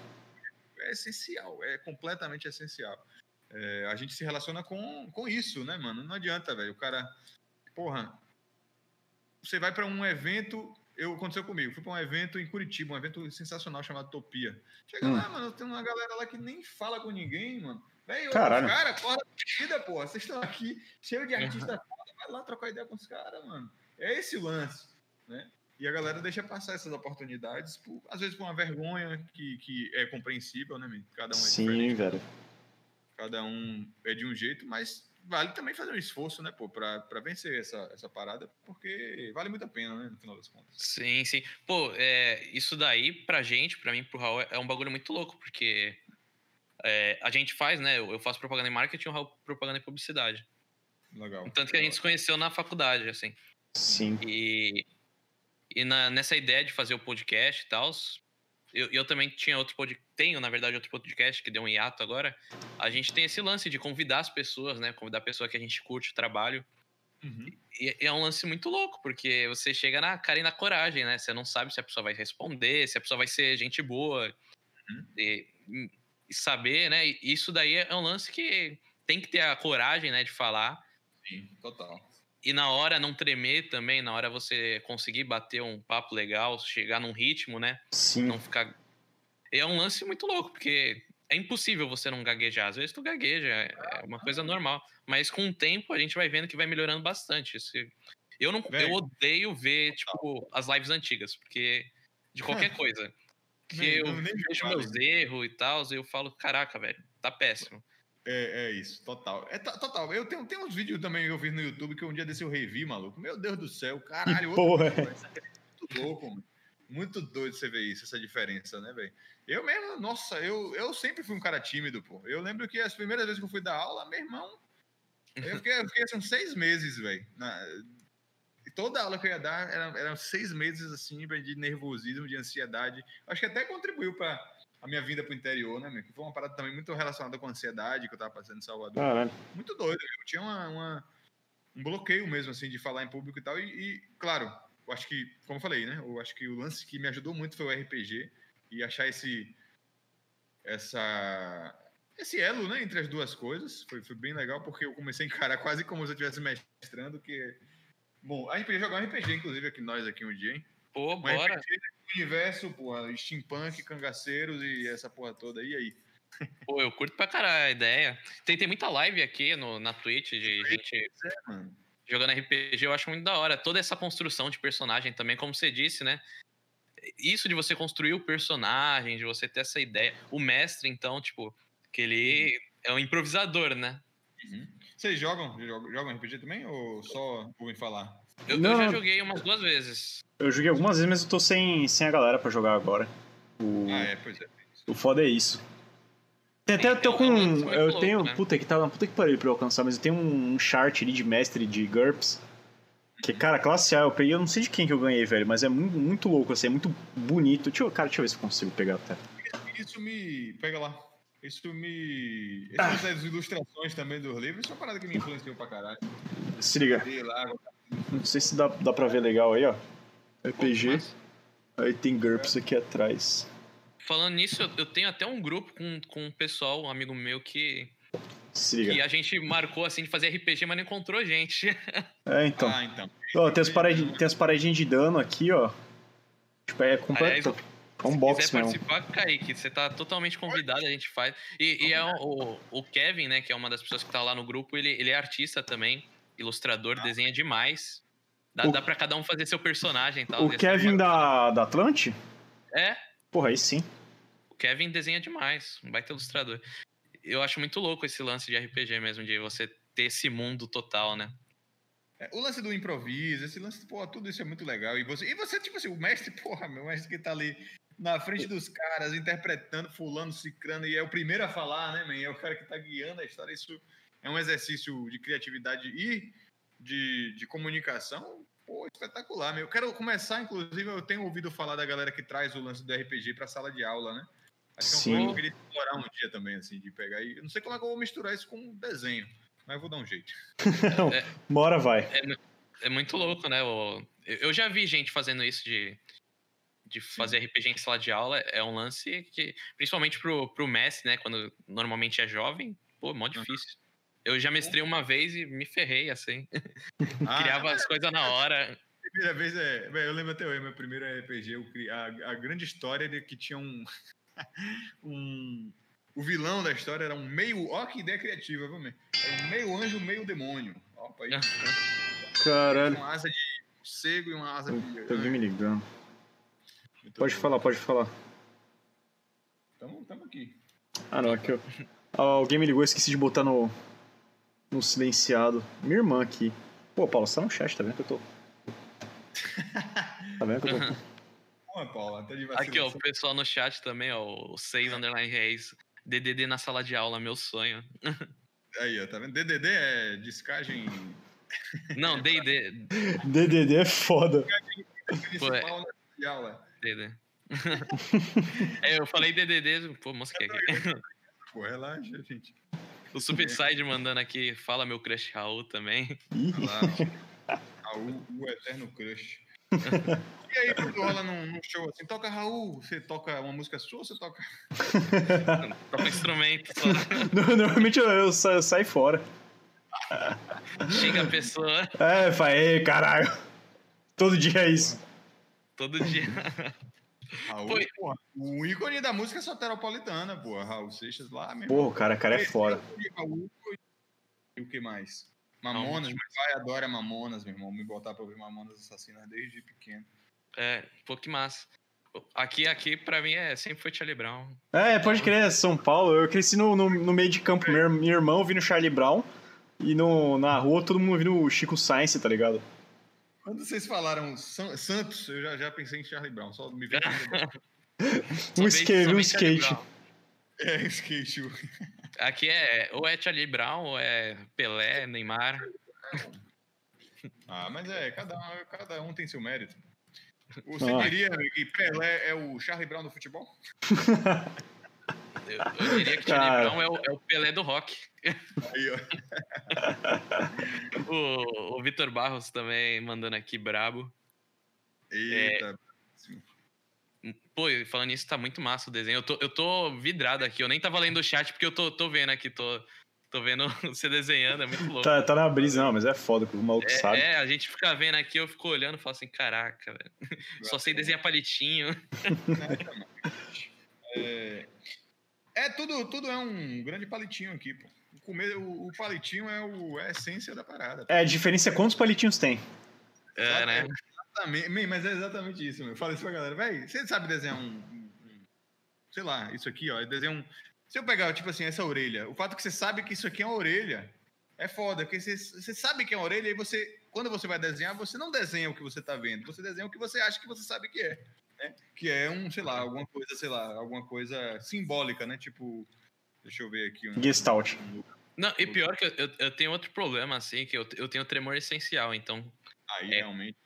Speaker 3: é essencial, é completamente essencial. É, a gente se relaciona com, com isso, né, mano? Não adianta, velho. O cara, porra, você vai para um evento, eu aconteceu comigo, fui para um evento em Curitiba, um evento sensacional chamado Topia. Chega
Speaker 2: Hum.
Speaker 3: lá, mano, tem uma galera lá que nem fala com ninguém, mano. Velho,
Speaker 2: Caralho.
Speaker 3: caras, porra, vida, porra, vocês estão aqui cheio de artista foda, vai lá trocar ideia com os caras, mano. É esse o lance, né? E a galera deixa passar essas oportunidades, por, às vezes por uma vergonha que, que é compreensível, né, meu? Cada um é
Speaker 2: Sim, velho.
Speaker 3: cada um é de um jeito, mas vale também fazer um esforço, né, pô, pra, pra vencer essa, essa parada, porque vale muito a pena, né, no final das contas.
Speaker 1: Sim, sim. Pô, é, isso daí, pra gente, pra mim, pro Raul, é um bagulho muito louco, porque é, a gente faz, né? Eu faço propaganda em marketing, o Raul propaganda em publicidade.
Speaker 3: Legal.
Speaker 1: Tanto que a gente se conheceu na faculdade, assim.
Speaker 2: Sim.
Speaker 1: E, e na- nessa ideia de fazer o podcast e tal, eu, eu também tinha outro podcast, tenho, na verdade, outro podcast que deu um hiato agora. A gente tem esse lance de convidar as pessoas, né? Convidar a pessoa que a gente curte o trabalho.
Speaker 3: Uhum.
Speaker 1: E e é um lance muito louco, porque você chega na cara e na coragem, né? Você não sabe se a pessoa vai responder, se a pessoa vai ser gente boa.
Speaker 3: Uhum.
Speaker 1: E, e saber, né? E isso daí é um lance que tem que ter a coragem, né, de falar.
Speaker 3: Sim, total.
Speaker 1: E na hora não tremer também, na hora você conseguir bater um papo legal, chegar num ritmo, né?
Speaker 2: Sim.
Speaker 1: Não ficar. É um lance muito louco, porque é impossível você não gaguejar. Às vezes tu gagueja, é uma coisa normal. Mas com o tempo a gente vai vendo que vai melhorando bastante. Eu não, eu odeio ver, tipo, as lives antigas, porque. De qualquer coisa.
Speaker 3: Nem-
Speaker 1: eu vejo meus erros e tal, e eu falo, caraca, velho, tá péssimo.
Speaker 3: É, é isso, total. É to- total. Eu tenho, tenho uns vídeos também que eu fiz no YouTube que um dia desse eu revi, maluco. Meu Deus do céu, caralho. outro
Speaker 2: porra
Speaker 3: é muito louco, mano. Muito doido você ver isso, essa diferença, né, velho? Eu mesmo, nossa, eu, eu sempre fui um cara tímido, pô. Eu lembro que as primeiras vezes que eu fui dar aula, meu irmão, eu fiquei, eu fiquei assim, uns seis meses, velho. e Toda aula que eu ia dar era- eram seis meses assim de nervosismo, de ansiedade. Acho que até contribuiu para a minha vinda pro interior, né, meu? Que foi uma parada também muito relacionada com a ansiedade que eu tava passando em Salvador
Speaker 2: Caralho.
Speaker 3: muito doido. Eu tinha uma, uma- um bloqueio mesmo, assim, de falar em público e tal. E, e, claro, eu acho que, como eu falei, né? Eu acho que o lance que me ajudou muito foi o RPG e achar esse. Essa. Esse elo, né, entre as duas coisas. Foi, foi bem legal, porque eu comecei a encarar quase como se eu estivesse mestrando, que. Bom, a gente podia jogar um RPG, inclusive, aqui nós aqui um dia, hein?
Speaker 1: Pô,
Speaker 3: Um
Speaker 1: bora.
Speaker 3: RPG do universo, porra, steampunk, cangaceiros e essa porra toda aí, aí.
Speaker 1: Pô, eu curto pra caralho a ideia. Tem, tem muita live aqui no, na Twitch de gente
Speaker 3: É,
Speaker 1: jogando RPG, eu acho muito da hora. Toda essa construção de personagem também, como você disse, né? Isso de você construir o personagem, de você ter essa ideia. O mestre, então, tipo, que ele é um improvisador, né?
Speaker 3: Uhum. Vocês jogam, jogam? Jogam RPG também ou só ouvem falar?
Speaker 1: Eu, eu
Speaker 2: Não,
Speaker 1: já joguei umas duas vezes.
Speaker 2: Eu joguei algumas vezes, mas eu tô sem, sem a galera pra jogar agora. O,
Speaker 3: Ah, é, pois é.
Speaker 2: o foda é isso. Tem até, eu tô com.
Speaker 1: um
Speaker 2: Eu
Speaker 1: louco,
Speaker 2: tenho.
Speaker 1: né?
Speaker 2: Puta que tá. Puta que pariu pra eu alcançar, mas eu tenho um chart ali de mestre de GURPS. Que, cara, classe A, eu peguei, eu não sei de quem que eu ganhei, velho, mas é muito, muito louco, assim, é muito bonito. Deixa eu, cara, deixa eu ver se eu consigo pegar até.
Speaker 3: Isso me. Pega lá. Isso me.
Speaker 2: Ah.
Speaker 3: Essas ilustrações também dos livros, isso é uma parada que me influenciou pra caralho.
Speaker 2: Se liga,
Speaker 3: lá,
Speaker 2: não sei se dá, dá pra ver legal aí, ó. RPG, aí tem GURPS aqui atrás.
Speaker 1: falando nisso, eu, tenho até um grupo com, com um pessoal, um amigo meu, que,
Speaker 2: Se liga.
Speaker 1: que a gente marcou assim de fazer RPG, mas não encontrou gente.
Speaker 2: É, então.
Speaker 3: Ah, então.
Speaker 2: Ó, tem as, paradinhas, tem as paradinhas de dano aqui, ó. Tipo, é completo.
Speaker 1: Aliás,
Speaker 2: É um
Speaker 1: Se
Speaker 2: box
Speaker 1: quiser
Speaker 2: mesmo.
Speaker 1: participar, Kaique, você tá totalmente convidado, a gente faz. E, e é o, o Kevin, né, que é uma das pessoas que tá lá no grupo, ele, ele é artista também, ilustrador, desenha demais. Dá,
Speaker 2: O-
Speaker 1: dá pra cada um fazer seu personagem e tal.
Speaker 2: O Kevin da, da Atlante?
Speaker 1: É,
Speaker 2: Porra, aí sim.
Speaker 1: o Kevin desenha demais, um baita ilustrador. Eu acho muito louco esse lance de RPG mesmo, de você ter esse mundo total, né?
Speaker 3: É, o lance do improviso, esse lance, pô, tudo isso é muito legal. E você, e você, tipo assim, o mestre, porra, meu mestre que tá ali na frente dos caras, interpretando, fulano, cicrano, e é o primeiro a falar, né, man? É o cara que tá guiando a história. Isso é um exercício de criatividade e de, de comunicação, pô, espetacular, meu. Eu quero começar, inclusive, eu tenho ouvido falar da galera que traz o lance do RPG pra sala de aula, né? Acho que é
Speaker 2: Sim.
Speaker 3: coisa que eu queria explorar um dia também, assim, de pegar. E eu não sei como é que eu vou misturar isso com um desenho, mas eu vou dar um jeito.
Speaker 2: Uma hora vai.
Speaker 1: É muito louco, né? Eu- Eu já vi gente fazendo isso de, de fazer RPG em sala de aula. É um lance que, principalmente pro, pro mestre, né? Quando normalmente é jovem, pô, mó difícil. Eu já mestrei uma vez e me ferrei, assim.
Speaker 3: Ah,
Speaker 1: Criava as coisas na hora.
Speaker 3: primeira vez é. bem, Eu lembro até hoje, meu primeiro RPG, eu cri- a, a grande história de que tinha um. um o vilão da história era um meio. Ó, que ideia criativa, viu, man? Era um meio anjo, meio demônio. Opa, aí.
Speaker 2: Caralho.
Speaker 3: Uma asa de morcego e uma asa de.
Speaker 2: Alguém me ligando.
Speaker 3: Muito
Speaker 2: Pode
Speaker 3: bom.
Speaker 2: falar, pode falar.
Speaker 3: Tamo, tamo aqui.
Speaker 2: Ah, não, aqui, ó. Ah, alguém me ligou, eu esqueci de botar no. No silenciado. Minha irmã aqui. Pô, Paulo, você tá no chat, tá vendo que eu tô. Tá vendo que eu tô.
Speaker 3: Pô, Paula, tá de
Speaker 1: Aqui, ó, o pessoal no chat também, ó. O 6 Underline Reis. DDD na sala de aula, meu sonho.
Speaker 3: Aí, ó, tá vendo? DDD é discagem
Speaker 1: Não, DD.
Speaker 2: DDD é foda.
Speaker 3: principal
Speaker 1: é. DD. É, eu falei DDD, pô, mosquei aqui.
Speaker 3: Pô, relaxa, gente.
Speaker 1: O Subside mandando aqui, fala meu crush Raul também.
Speaker 3: Raul, o eterno crush. E aí, quando rola num, num show assim, toca Raul, você toca uma música sua ou você toca.
Speaker 1: Toca um instrumento só.
Speaker 2: no- Normalmente eu, eu sa- eu saio fora.
Speaker 1: Xinga a pessoa
Speaker 2: É, falei, caralho. Todo dia é isso.
Speaker 1: todo dia.
Speaker 3: Raul,
Speaker 1: Foi.
Speaker 3: porra, o ícone da música soteropolitana, pô. Raul Seixas lá, mesmo.
Speaker 2: Porra, o cara, o cara é foda.
Speaker 3: Raul, e o que mais? Mamonas, meu pai adora Mamonas, meu irmão. Me botar pra ouvir Mamonas Assassinas desde pequeno.
Speaker 1: É, pô, que massa. Aqui, aqui, pra mim, é, sempre foi Charlie Brown.
Speaker 2: É, pode crer, São Paulo. Eu cresci no, no, no meio de campo. Meu, meu irmão ouvindo Charlie Brown. E no, na rua todo mundo ouvindo o Chico Science, tá ligado?
Speaker 3: Quando vocês falaram San- Santos, eu já, já pensei em Charlie Brown. Só me veio Charlie Brown.
Speaker 1: Só
Speaker 2: Um skate, um skate.
Speaker 1: Brown.
Speaker 3: É, skate.
Speaker 1: Aqui é, ou é Charlie Brown, ou é Pelé, Neymar.
Speaker 3: Ah, mas é, cada, um- cada um tem seu mérito. Você
Speaker 2: Ah.
Speaker 3: diria que Pelé é o Charlie Brown do futebol?
Speaker 1: Eu, eu diria que
Speaker 2: Cara.
Speaker 1: Brown é o, é o Pelé do rock.
Speaker 3: Aí, ó.
Speaker 1: O, o Vitor Barros também mandando aqui brabo.
Speaker 3: Eita.
Speaker 1: Pô, e falando nisso, tá muito massa o desenho. Eu tô, eu tô vidrado aqui. Eu nem tava lendo o chat porque eu tô, tô vendo aqui, tô, tô vendo você desenhando, é muito louco.
Speaker 2: Tá, tá na brisa, não, mas é foda, o maluco sabe.
Speaker 1: É, é, a gente fica vendo aqui, eu fico olhando e falo assim, caraca, velho. Só sei desenhar palitinho.
Speaker 3: É, É, tudo, tudo é um grande palitinho aqui, pô. O, comer, o, o palitinho é, o, é a essência da parada.
Speaker 2: É, a diferença é quantos palitinhos tem.
Speaker 1: É, né?
Speaker 3: Exatamente, mas é exatamente isso, meu. Eu falo isso pra galera, velho, você sabe desenhar um, um- um- Sei lá, isso aqui, ó. Desenhar um. Se eu pegar, tipo assim, essa orelha, o fato que você sabe que isso aqui é uma orelha é foda, porque você, você sabe que é uma orelha e você, quando você vai desenhar, você não desenha o que você tá vendo, você desenha o que você acha que você sabe que é. Né? Que é um, sei lá, alguma coisa, sei lá, alguma coisa simbólica, né? Tipo. Deixa eu ver aqui. Um,
Speaker 2: Gestalt.
Speaker 1: Não, e pior que eu, eu, eu tenho outro problema, assim, que eu, eu tenho tremor essencial, então.
Speaker 3: Aí
Speaker 1: É.
Speaker 3: realmente.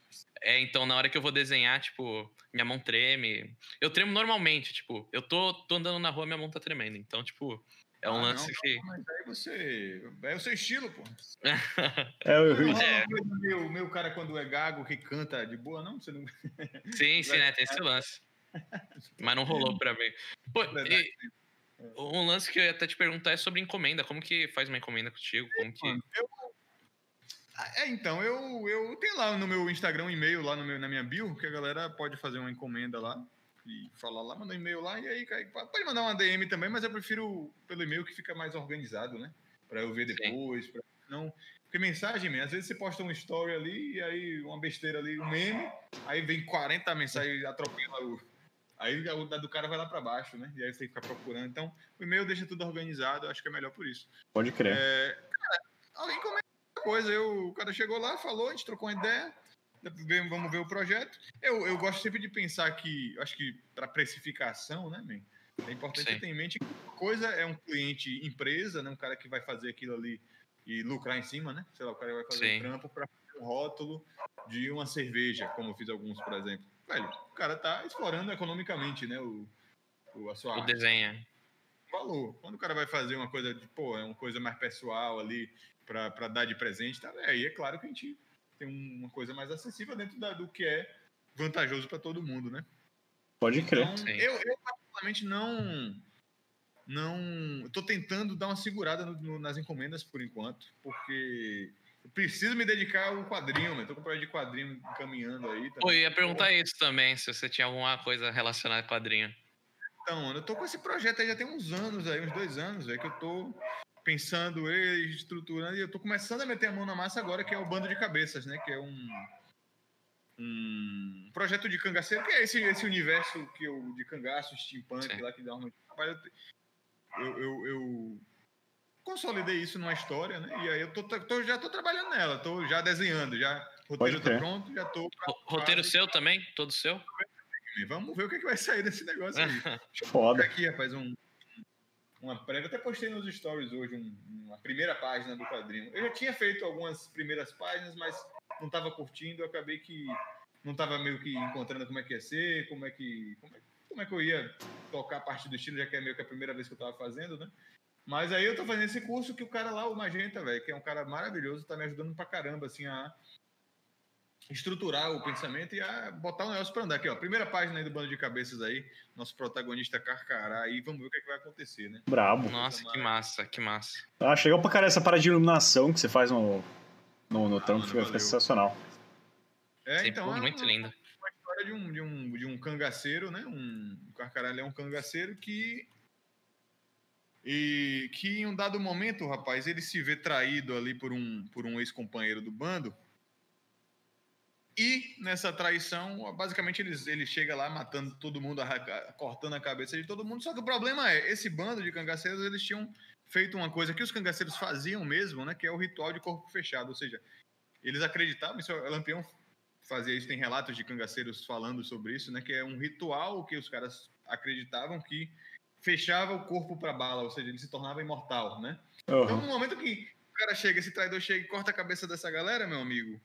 Speaker 1: É, então na hora que eu vou desenhar, tipo, minha mão treme. Eu tremo normalmente, tipo, eu tô, tô andando na rua, minha mão tá tremendo. Então, tipo, é um
Speaker 3: Ah,
Speaker 1: lance
Speaker 3: não,
Speaker 1: que.
Speaker 3: Mas aí você. É o seu estilo, pô.
Speaker 2: É, eu,
Speaker 3: Não rola
Speaker 1: É.
Speaker 3: uma coisa meio, meio cara quando é gago que canta de boa, não? Você não.
Speaker 1: Sim, sim, né? Tem esse lance. Mas não rolou pra mim. Pô, e um lance que eu ia até te perguntar é sobre encomenda. Como que faz uma encomenda contigo? Como que.
Speaker 3: Eu- Ah, É, então, eu, eu tenho lá no meu Instagram um e-mail lá no meu, na minha bio, que a galera pode fazer uma encomenda lá e falar lá, mandar um e-mail lá, e aí pode mandar uma DM também, mas eu prefiro pelo e-mail que fica mais organizado, né? Pra eu ver depois, pra não... Porque mensagem, man, às vezes você posta um story ali, e aí uma besteira ali, um meme, aí vem 40 mensagens atropela o... Aí o da do cara vai lá pra baixo, né? E aí você fica procurando. Então, o e-mail deixa tudo organizado, acho que é melhor por isso.
Speaker 2: pode crer.
Speaker 3: É, cara, alguém comenta coisa. Eu, o cara chegou lá, falou, a gente trocou uma ideia. Vamos ver o projeto. Eu, eu gosto sempre de pensar que, acho que para precificação, né, man, é importante
Speaker 1: Sim.
Speaker 3: ter em mente que uma coisa é um cliente empresa, né, um cara que vai fazer aquilo ali e lucrar em cima, né? Sei lá, o cara vai fazer
Speaker 1: Sim.
Speaker 3: um trampo para um rótulo de uma cerveja, como eu fiz alguns, por exemplo. Velho, o cara tá explorando economicamente, né, o, o- a sua
Speaker 1: O
Speaker 3: arte
Speaker 1: desenho.
Speaker 3: valor. Quando o cara vai fazer uma coisa de, pô, é uma coisa mais pessoal ali pra dar de presente, tá? aí é claro que a gente tem um- uma coisa mais acessível dentro da- do que é vantajoso pra todo mundo, né?
Speaker 2: Pode crer.
Speaker 3: Então,
Speaker 1: Sim.
Speaker 3: eu, eu particularmente não não eu tô tentando dar uma segurada no- no- nas encomendas por enquanto, porque eu preciso me dedicar ao quadrinho, né? Tô com um projeto de quadrinho caminhando aí.
Speaker 1: Pô,
Speaker 3: também.
Speaker 1: ia perguntar isso também, se você tinha alguma coisa relacionada com quadrinho.
Speaker 3: Então, mano, eu tô com esse projeto aí já tem uns anos aí, uns dois anos, é que eu tô pensando ele, estruturando, e eu tô começando a meter a mão na massa agora, que é o Bando de Cabeças, né? Que é um, um projeto de cangaceiro, que é esse, esse universo que eu, de cangaço, steampunk,
Speaker 1: Sim.
Speaker 3: lá que dá uma. Eu, eu, eu consolidei isso numa história, né? E aí eu tô, tô- já tô trabalhando nela, tô já desenhando, já roteiro tá pronto, já tô. pra-
Speaker 1: Ro- Roteiro
Speaker 3: pra-
Speaker 1: seu também? Todo seu?
Speaker 3: Vamos ver o que, que vai sair desse negócio aí.
Speaker 2: Foda.
Speaker 3: aqui, rapaz, um, uma prévia. Até postei nos stories hoje um- uma primeira página do quadrinho. Eu já tinha feito algumas primeiras páginas, mas não estava curtindo. Eu acabei que não estava meio que encontrando como é que ia ser, como é que, como é, como é que eu ia tocar a parte do estilo, já que é meio que a primeira vez que eu estava fazendo, né? Mas aí eu tô fazendo esse curso que o cara lá, o Magenta, velho, que é um cara maravilhoso, tá me ajudando pra caramba, assim, a estruturar o pensamento e a botar o negócio pra andar. Aqui, ó, primeira página aí do Bando de Cabeças aí, nosso protagonista Carcará, aí vamos ver o que, é que vai acontecer, né?
Speaker 2: Brabo.
Speaker 1: Nossa, que massa, que massa.
Speaker 2: Ah, legal pra caralho essa parada de iluminação que você faz no, no, no trampo,
Speaker 3: mano,
Speaker 2: fica, sensacional.
Speaker 3: É,
Speaker 1: Sim,
Speaker 3: então, é
Speaker 1: muito
Speaker 3: uma,
Speaker 1: lindo.
Speaker 3: uma história de um, de, um, de um cangaceiro, né? Um, o Carcará ele é um cangaceiro que e que em um dado momento, rapaz, ele se vê traído ali por um, por um ex-companheiro do bando. E nessa traição, basicamente ele, ele chega lá matando todo mundo, cortando a cabeça de todo mundo. Só que o problema é, esse bando de cangaceiros, eles tinham feito uma coisa que os cangaceiros faziam mesmo, né? Que é o ritual de corpo fechado. Ou seja, eles acreditavam, isso é Lampião fazia isso, tem relatos de cangaceiros falando sobre isso, né? Que é um ritual que os caras acreditavam que fechava o corpo para bala, ou seja, ele se tornava imortal, né? Então,
Speaker 2: Aham.
Speaker 3: no momento que o cara chega, esse traidor chega e corta a cabeça dessa galera, meu amigo,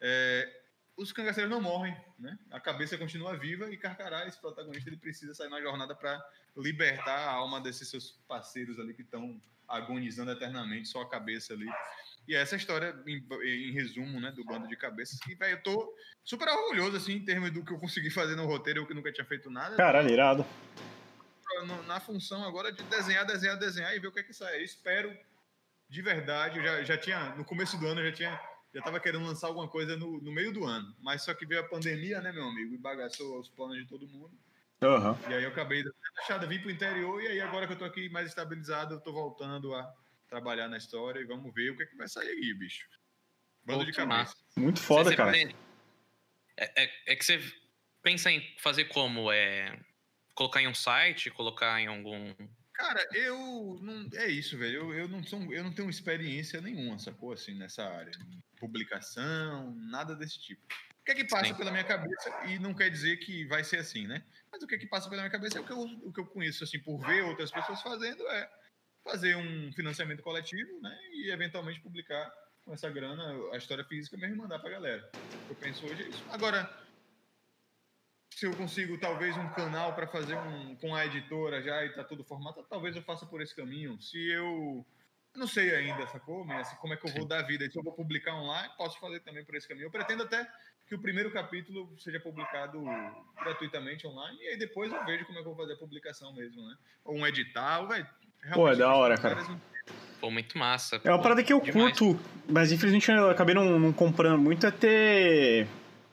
Speaker 3: é, os cangaceiros não morrem, né? A cabeça continua viva e Carcará, esse protagonista, ele precisa sair na jornada para libertar a alma desses seus parceiros ali que estão agonizando eternamente, só a cabeça ali. E essa é a história, em, em resumo, né, do Bando de Cabeças, que, velho, eu tô super orgulhoso, assim, em termos do que eu consegui fazer no roteiro, eu que nunca tinha feito nada
Speaker 2: Caralho, irado.
Speaker 3: na função agora de desenhar, desenhar, desenhar e ver o que é que sai. Eu espero de verdade, eu já, já tinha, no começo do ano, eu já tinha, já tava querendo lançar alguma coisa no, no meio do ano, mas só que veio a pandemia, né, meu amigo, e bagaçou os planos de todo mundo.
Speaker 2: Aham.
Speaker 3: E aí eu acabei fechada, vim pro interior, e aí agora que eu tô aqui mais estabilizado, eu tô voltando a trabalhar na história e vamos ver o que, é que vai sair aí, bicho. Bando de cabeça.
Speaker 2: Muito foda,
Speaker 1: Você
Speaker 2: cara.
Speaker 1: É, é- é que você pensa em fazer como? É colocar em um site, colocar em algum.
Speaker 3: Cara, eu não. É isso, velho. Eu, eu, não sou, eu não tenho experiência nenhuma, sacou? Assim, nessa área. Publicação, nada desse tipo. O que é que passa
Speaker 1: Sim.
Speaker 3: pela minha cabeça, e não quer dizer que vai ser assim, né? Mas o que é que passa pela minha cabeça é o que eu, o que eu conheço, assim, por ver outras pessoas fazendo, é fazer um financiamento coletivo, né? E eventualmente publicar com essa grana a história física mesmo e mandar pra galera. O que eu penso hoje é isso. Agora, se eu consigo talvez um canal para fazer um com a editora já e tá tudo formatado, talvez eu faça por esse caminho. Se eu não sei ainda, sacou? Mas, assim, como é que eu vou dar vida? Se eu vou publicar online, posso fazer também por esse caminho. Eu pretendo até que o primeiro capítulo seja publicado gratuitamente online e aí depois eu vejo como é que eu vou fazer a publicação mesmo, né? Ou um edital, velho.
Speaker 2: Pô, é da hora,
Speaker 3: várias-
Speaker 1: Pô, muito massa.
Speaker 2: É uma parada que eu
Speaker 1: demais.
Speaker 2: curto, mas infelizmente eu acabei não, não comprando muito, é ter,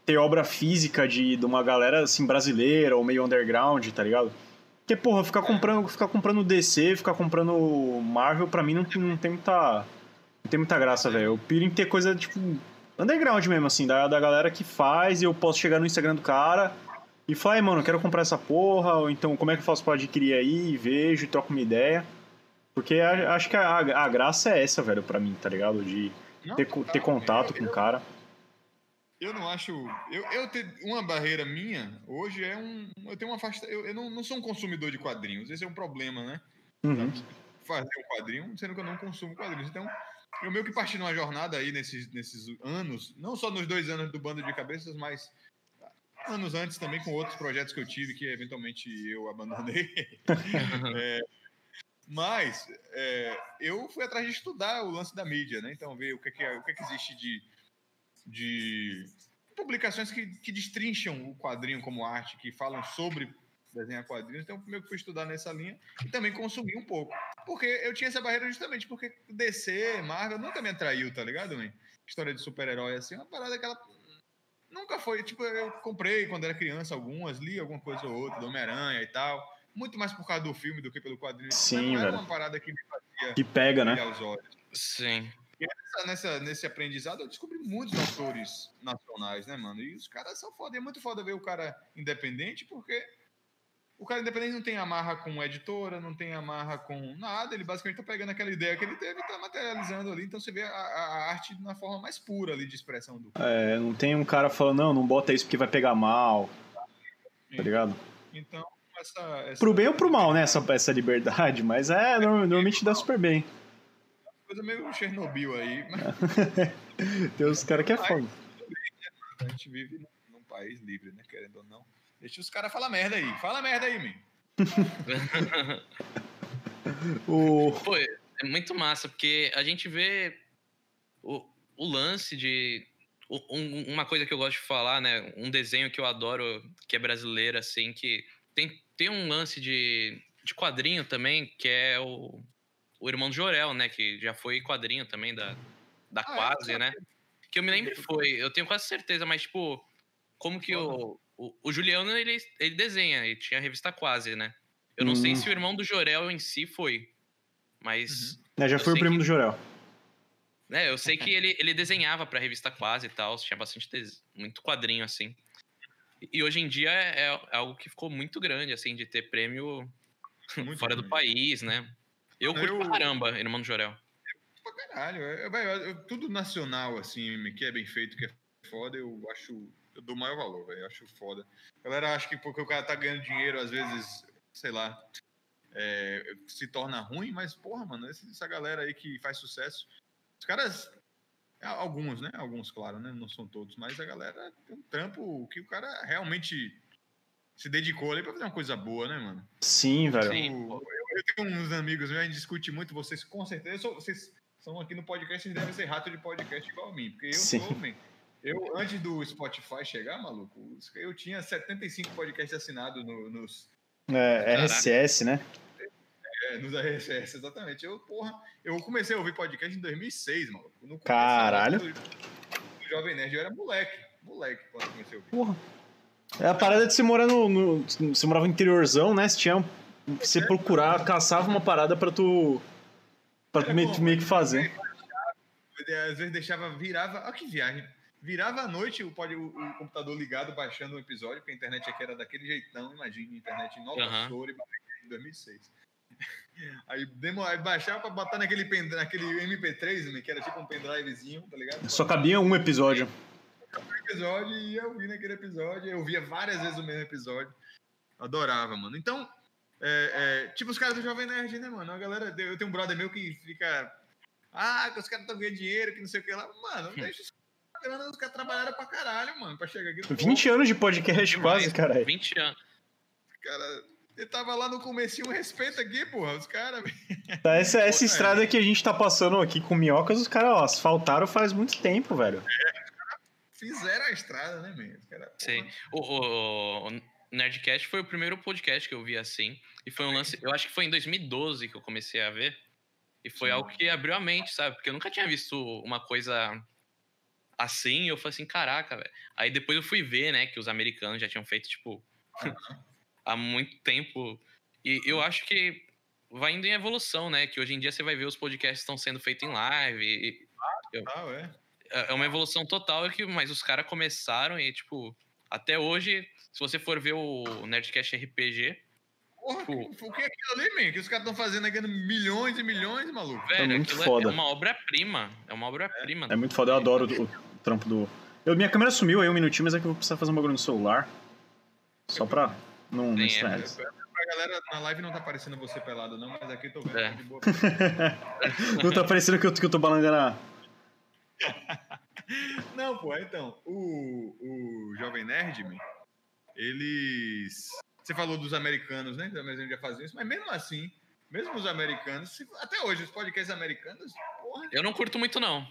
Speaker 2: ter obra física de, de uma galera assim brasileira ou meio underground, tá ligado? Porque, porra, ficar comprando, ficar comprando DC, ficar comprando Marvel, pra mim não, não tem muita. Não tem muita graça, velho. Eu piro em ter coisa, tipo, underground mesmo, assim, da, da galera que faz, e eu posso chegar no Instagram do cara e falar, "Ei, mano, eu quero comprar essa porra, ou então como é que eu faço pra adquirir aí, vejo, troco uma ideia. Porque a- acho que a, a graça é essa, velho, pra mim, tá ligado? De ter, ter contato com o cara.
Speaker 3: Eu não acho. Eu, eu ter uma barreira minha hoje é um. Eu tenho uma afasta. Eu, eu não, não sou um consumidor de quadrinhos. Esse é um problema, né?
Speaker 2: Uhum.
Speaker 3: Fazer um quadrinho, sendo que eu não consumo quadrinhos. Então, eu meio que parti numa jornada aí nesses, nesses anos, não só nos dois anos do Bando de Cabeças, mas anos antes também com outros projetos que eu tive que eventualmente eu abandonei. É, mas é, eu fui atrás de estudar o lance da mídia, né? Então, ver o que, é que, é- o que, é que existe de, de publicações que, que destrincham o quadrinho como arte, que falam sobre desenhar quadrinhos. Então, eu fui estudar nessa linha e também consumir um pouco. Porque eu tinha essa barreira justamente porque DC, Marvel nunca me atraiu, tá ligado, man? História de super-herói, assim, uma parada que ela nunca foi. Tipo, eu comprei quando era criança algumas, li alguma coisa ou outra do Homem-Aranha e tal. Muito mais por causa do filme do que pelo quadrinho.
Speaker 2: Sim,
Speaker 3: Mas não
Speaker 2: velho.
Speaker 3: uma parada que me fazia
Speaker 2: Que pega, né?
Speaker 1: Sim.
Speaker 3: Nessa, nessa- nesse aprendizado, eu descobri muitos autores nacionais, né, mano? E os caras são foda. E é muito foda ver o cara independente, porque o cara independente não tem amarra com editora, não tem amarra com nada. Ele basicamente tá pegando aquela ideia que ele teve e tá materializando ali. Então você vê a, a- arte na forma mais pura ali de expressão do
Speaker 2: É, não tem um cara falando, não, não bota isso porque vai pegar mal, tá ligado?
Speaker 3: Então, essa. essa
Speaker 2: Pro bem ou pro mal, né, essa, essa liberdade, mas é, norm- normalmente dá super bem.
Speaker 3: Coisa meio Chernobyl aí. Mas
Speaker 2: Tem os caras que é foda.
Speaker 3: a gente vive num, num país livre, né? Querendo ou não. Deixa os caras falar merda aí. Fala merda aí, man.
Speaker 2: O...
Speaker 1: Pô, é muito massa, porque a gente vê o, o lance de. um- uma coisa que eu gosto de falar, né? Um desenho que eu adoro, que é brasileiro, assim, que tem, tem um lance de, de quadrinho também, que é o, o Irmão do Jorel, né? Que já foi quadrinho também da, da
Speaker 3: Ah, é?
Speaker 1: Quase,
Speaker 3: Não
Speaker 1: né? Que eu me lembro que foi, eu tenho quase certeza, mas, tipo, como que o, o, o Juliano, ele, ele desenha, ele tinha a revista Quase, né? Eu não sei
Speaker 2: Hum.
Speaker 1: se o Irmão do Jorel em si foi, mas...
Speaker 2: É, já foi o
Speaker 1: sei
Speaker 2: primo
Speaker 1: que-
Speaker 2: do Jorel.
Speaker 1: né, eu sei que ele, ele desenhava pra revista Quase e tal, tinha bastante des- muito quadrinho, assim. E- hoje em dia é, é algo que ficou muito grande, assim, de ter prêmio
Speaker 3: Muito
Speaker 1: fora do
Speaker 3: grande.
Speaker 1: país, né? Eu curto
Speaker 3: Eu-
Speaker 1: pra caramba, Irmão do Jorel.
Speaker 3: Pra caralho. É, velho, eu- tudo nacional, assim, que é bem feito, que é foda, eu acho. Eu dou maior valor, velho. Eu acho foda. A galera acha que porque o cara tá ganhando dinheiro, às vezes, sei lá, é, se torna ruim, mas, porra, mano, essa galera aí que faz sucesso. Os caras. Alguns, né? Alguns, claro, né? Não são todos, mas a galera tem um trampo que o cara realmente se dedicou ali pra fazer uma coisa boa, né, mano?
Speaker 2: Sim, velho.
Speaker 1: Sim.
Speaker 3: Eu, tenho uns amigos a gente discute muito, vocês com certeza, sou- vocês são aqui no podcast, vocês devem ser rato de podcast igual a mim, porque eu
Speaker 2: Sim.
Speaker 3: sou, man, eu, antes do Spotify chegar, maluco, eu tinha 75 podcasts assinados no- nos,
Speaker 2: É, RSS, né?
Speaker 3: é, nos RSS, exatamente. Eu, porra, eu comecei a ouvir podcast em 2006, maluco. No
Speaker 2: Caralho.
Speaker 3: Do, Jovem Nerd, eu era moleque, moleque, quando comecei a ouvir.
Speaker 2: Porra. É a parada de você morar no, no. Você morava no interiorzão, né? Você tinha. Você procurar, caçava uma parada pra tu. Pra tu meio, meio que fazer.
Speaker 3: Às vezes deixava, virava. Olha que viagem. Virava à noite o, pode, o, o computador ligado, baixando o episódio, porque a internet aqui era daquele jeitão, imagina, internet nova,
Speaker 1: Aham.
Speaker 3: Sora e em 2006. Aí, demo, aí baixava pra botar naquele, pen- naquele MP3, né, que era tipo um pendrivezinho, tá ligado?
Speaker 2: Só cabia um episódio.
Speaker 3: episódio e ia ouvir naquele episódio. Eu via várias vezes o mesmo episódio. Adorava, mano. Então, é, é, tipo os caras do Jovem Nerd, né, mano? A galera, eu tenho um brother meu que fica. Ah, que os caras estão ganhando dinheiro, que não sei o que lá. Mano, deixa os caras, os caras trabalharam pra caralho, mano, pra chegar aqui.
Speaker 2: 20 anos de podcast quase, caralho.
Speaker 1: 20 anos.
Speaker 3: Cara, ele tava lá no comecinho, respeita aqui, porra. Os caras.
Speaker 2: Tá, Essa, essa
Speaker 3: Pô, é.
Speaker 2: estrada que a gente tá passando aqui com minhocas, os caras, ó, asfaltaram faz muito tempo, velho.
Speaker 3: Fizeram a estrada, né, mesmo? Os caras,
Speaker 1: Sim. O, o, o Nerdcast foi o primeiro podcast que eu vi assim. E foi um lance. Eu acho que foi em 2012 que eu comecei a ver. E foi algo que abriu a mente, sabe? Porque eu nunca tinha visto uma coisa assim. E eu falei assim, caraca, velho. Aí depois eu fui ver, né, que os americanos já tinham feito, tipo, há muito tempo. E eu acho que vai indo em evolução, né? Que hoje em dia você vai ver os podcasts estão sendo feitos em live. E
Speaker 3: Ah,
Speaker 1: é. é uma evolução total, que, mas os caras começaram e, tipo, até hoje, se você for ver o Nerdcast RPG,
Speaker 3: Porra,
Speaker 1: Pô.
Speaker 3: que- o que é aquilo ali, man? Que os caras estão fazendo aqui milhões e milhões, maluco.
Speaker 1: velho,
Speaker 2: muito
Speaker 1: aquilo é-
Speaker 2: foda.
Speaker 1: é uma obra-prima. É uma obra-prima.
Speaker 2: É muito foda, eu adoro o, o trampo do. Eu, minha câmera sumiu aí um minutinho, mas é que eu vou precisar fazer um bagulho no celular. Só pra não, não
Speaker 1: é.
Speaker 2: estranhar isso.
Speaker 3: Pra galera, na live não tá aparecendo você pelado, não, mas aqui eu tô vendo.
Speaker 1: É.
Speaker 3: tá de boa.
Speaker 2: Não tá parecendo que eu, que eu tô balangando a.
Speaker 3: Não, pô, então, o, o Jovem Nerd, man, eles. Você falou dos americanos, né? Os americanos já faziam isso, mas mesmo assim, mesmo os americanos, até hoje, os podcasts americanos, porra,
Speaker 1: Eu não curto muito, não.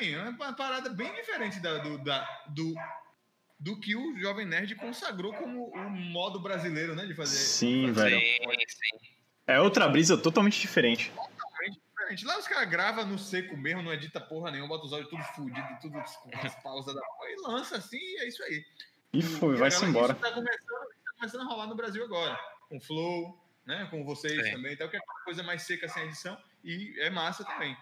Speaker 3: é uma parada bem diferente da, do, da- do, do que o Jovem Nerd consagrou como o modo brasileiro, né? De fazer.
Speaker 2: Sim,
Speaker 3: fazer
Speaker 2: velho.
Speaker 1: Sim, sim.
Speaker 2: É outra brisa totalmente diferente.
Speaker 3: totalmente diferente. Lá os caras gravam no seco mesmo, não edita porra nenhuma, bota os áudios tudo fudido, tudo com as pausas da porra, e lança assim, e é isso aí.
Speaker 2: E foi, vai-se embora.
Speaker 3: Isso tá começando, tá começando a rolar no Brasil agora. Com Flow, né? Com vocês
Speaker 1: Sim.
Speaker 3: também. Então, que é uma coisa mais seca sem edição. E é massa também.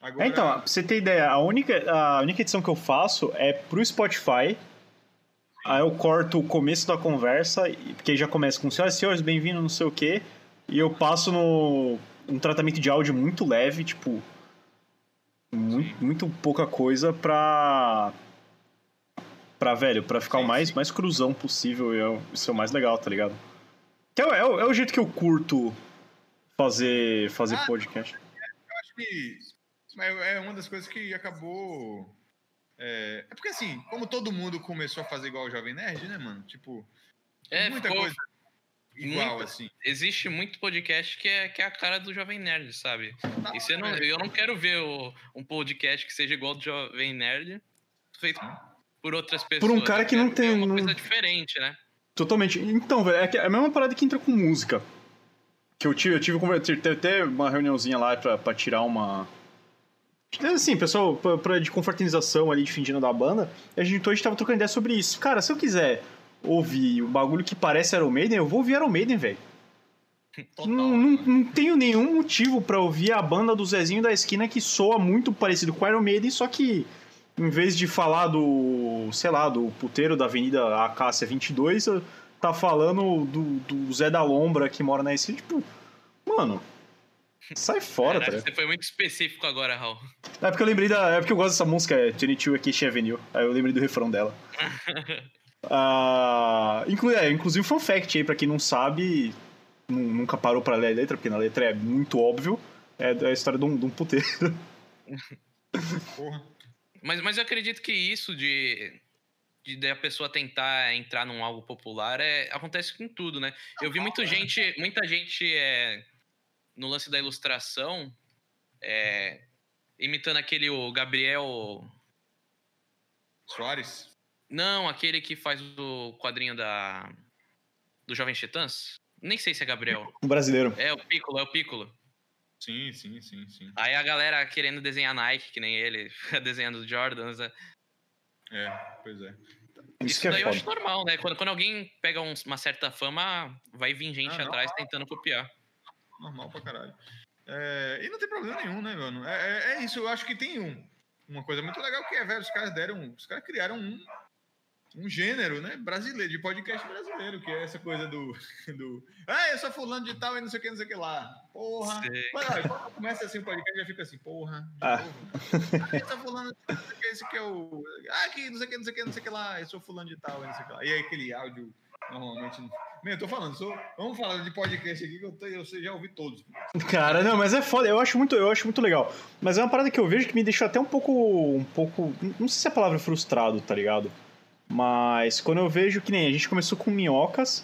Speaker 3: Agora,
Speaker 2: É, então, pra você ter ideia, a única, a única edição que eu faço é pro Spotify. Aí eu corto o começo da conversa, porque aí já começa com senhoras e senhores, bem-vindo, não sei o quê. E eu passo no um tratamento de áudio muito leve, tipo. Muito, muito pouca coisa pra. Pra, velho, pra ficar
Speaker 3: Sim,
Speaker 2: o mais,
Speaker 3: sim.
Speaker 2: mais cruzão possível e é o- isso é o mais legal, tá ligado? Que é, o- é, o- é o jeito que eu curto fazer, fazer
Speaker 3: Ah,
Speaker 2: podcast.
Speaker 3: eu acho que mas é uma das coisas que acabou. É, é porque assim, como todo mundo começou a fazer igual o Jovem Nerd, né, mano? Tipo,
Speaker 1: É,
Speaker 3: muita
Speaker 1: ficou-
Speaker 3: coisa igual,
Speaker 1: muito-
Speaker 3: assim.
Speaker 1: Existe muito podcast que é, que é a cara do Jovem Nerd, sabe?
Speaker 3: Tá,
Speaker 1: E você não,
Speaker 3: é,
Speaker 1: eu não quero ver o- um podcast que seja igual do Jovem Nerd, feito por outras pessoas.
Speaker 2: um cara que não
Speaker 1: quero ver
Speaker 2: tem-
Speaker 1: Uma
Speaker 2: não-
Speaker 1: coisa diferente, né?
Speaker 2: Totalmente. Então, velho, é, é a mesma parada que entra com música. Que eu tive, eu tive, teve até uma reuniãozinha lá pra, pra tirar uma. Assim, pessoal, pra, pra- de confraternização ali, de fim de ano da banda, e a gente, então a gente tava trocando ideia sobre isso. Cara, se eu quiser ouvir o bagulho que parece Iron Maiden, eu vou ouvir Iron Maiden, velho. Não, não, não tenho nenhum motivo pra ouvir a banda do Zezinho da esquina que soa muito parecido com Iron Maiden, só que em vez de falar do, sei lá, do puteiro da Avenida Acácia 22, tá falando do, do Zé da Lombra que mora na esquina, tipo, mano, sai fora, tá
Speaker 1: Caraca,
Speaker 2: ligado?
Speaker 1: você foi muito específico agora, Raul.
Speaker 2: É porque eu lembrei da. É porque eu gosto dessa música, é 22 Acacia Avenue. Aí eu lembrei do refrão dela. Ah, inclu é, inclusive, fun fact aí, pra quem não sabe, nu- nunca parou pra ler a letra, porque na letra é muito óbvio. É da história de um, de um puteiro.
Speaker 3: Porra.
Speaker 1: Mas, mas eu acredito que isso de, de, de a pessoa tentar entrar num algo popular é, acontece com tudo, né? Eu vi muita gente, muita gente é, no lance da ilustração é, imitando aquele o Gabriel.
Speaker 3: Soares?
Speaker 1: Não, aquele que faz o quadrinho da do Jovem Titãs. Nem sei se é Gabriel.
Speaker 2: Um brasileiro.
Speaker 1: É o Piccolo, é o Piccolo.
Speaker 3: Sim, sim, sim, sim.
Speaker 1: Aí a galera querendo desenhar Nike, que nem ele, desenhando Jordans. né?
Speaker 3: É, pois é.
Speaker 2: Isso,
Speaker 1: Isso
Speaker 2: que é
Speaker 1: daí eu
Speaker 2: foda.
Speaker 1: acho normal, né? Quando, quando alguém pega um- uma certa fama, vai vir gente
Speaker 3: Ah,
Speaker 1: atrás tentando copiar.
Speaker 3: Normal pra caralho. É, e não tem problema nenhum, né, mano? É, é- é isso, eu acho que tem um, uma coisa muito legal que é, velho, os caras deram. Os caras criaram um, um gênero, né, brasileiro, de podcast brasileiro, que é essa coisa do. do ah, eu sou fulano de tal e não sei o que, não sei o que lá. Porra. Mas, olha, quando começa assim o podcast, já fica assim, porra. de
Speaker 2: Ah.
Speaker 3: novo. Ah, eu sou fulano de tal, não sei o que, esse aqui é o. Ah, que não sei o que, não sei o que, não sei o que lá, eu sou fulano de tal e não sei o que lá. E aí aquele áudio, normalmente. Meu, eu tô falando, sou, vamos falar de podcast aqui que eu, tô, eu já ouvi todos.
Speaker 2: Cara, não, mas é foda, eu acho muito, eu acho muito legal. Mas é uma parada que eu vejo que me deixou até um pouco, um pouco, não sei se é a palavra frustrado, tá ligado? Mas quando eu vejo que nem a gente começou com minhocas,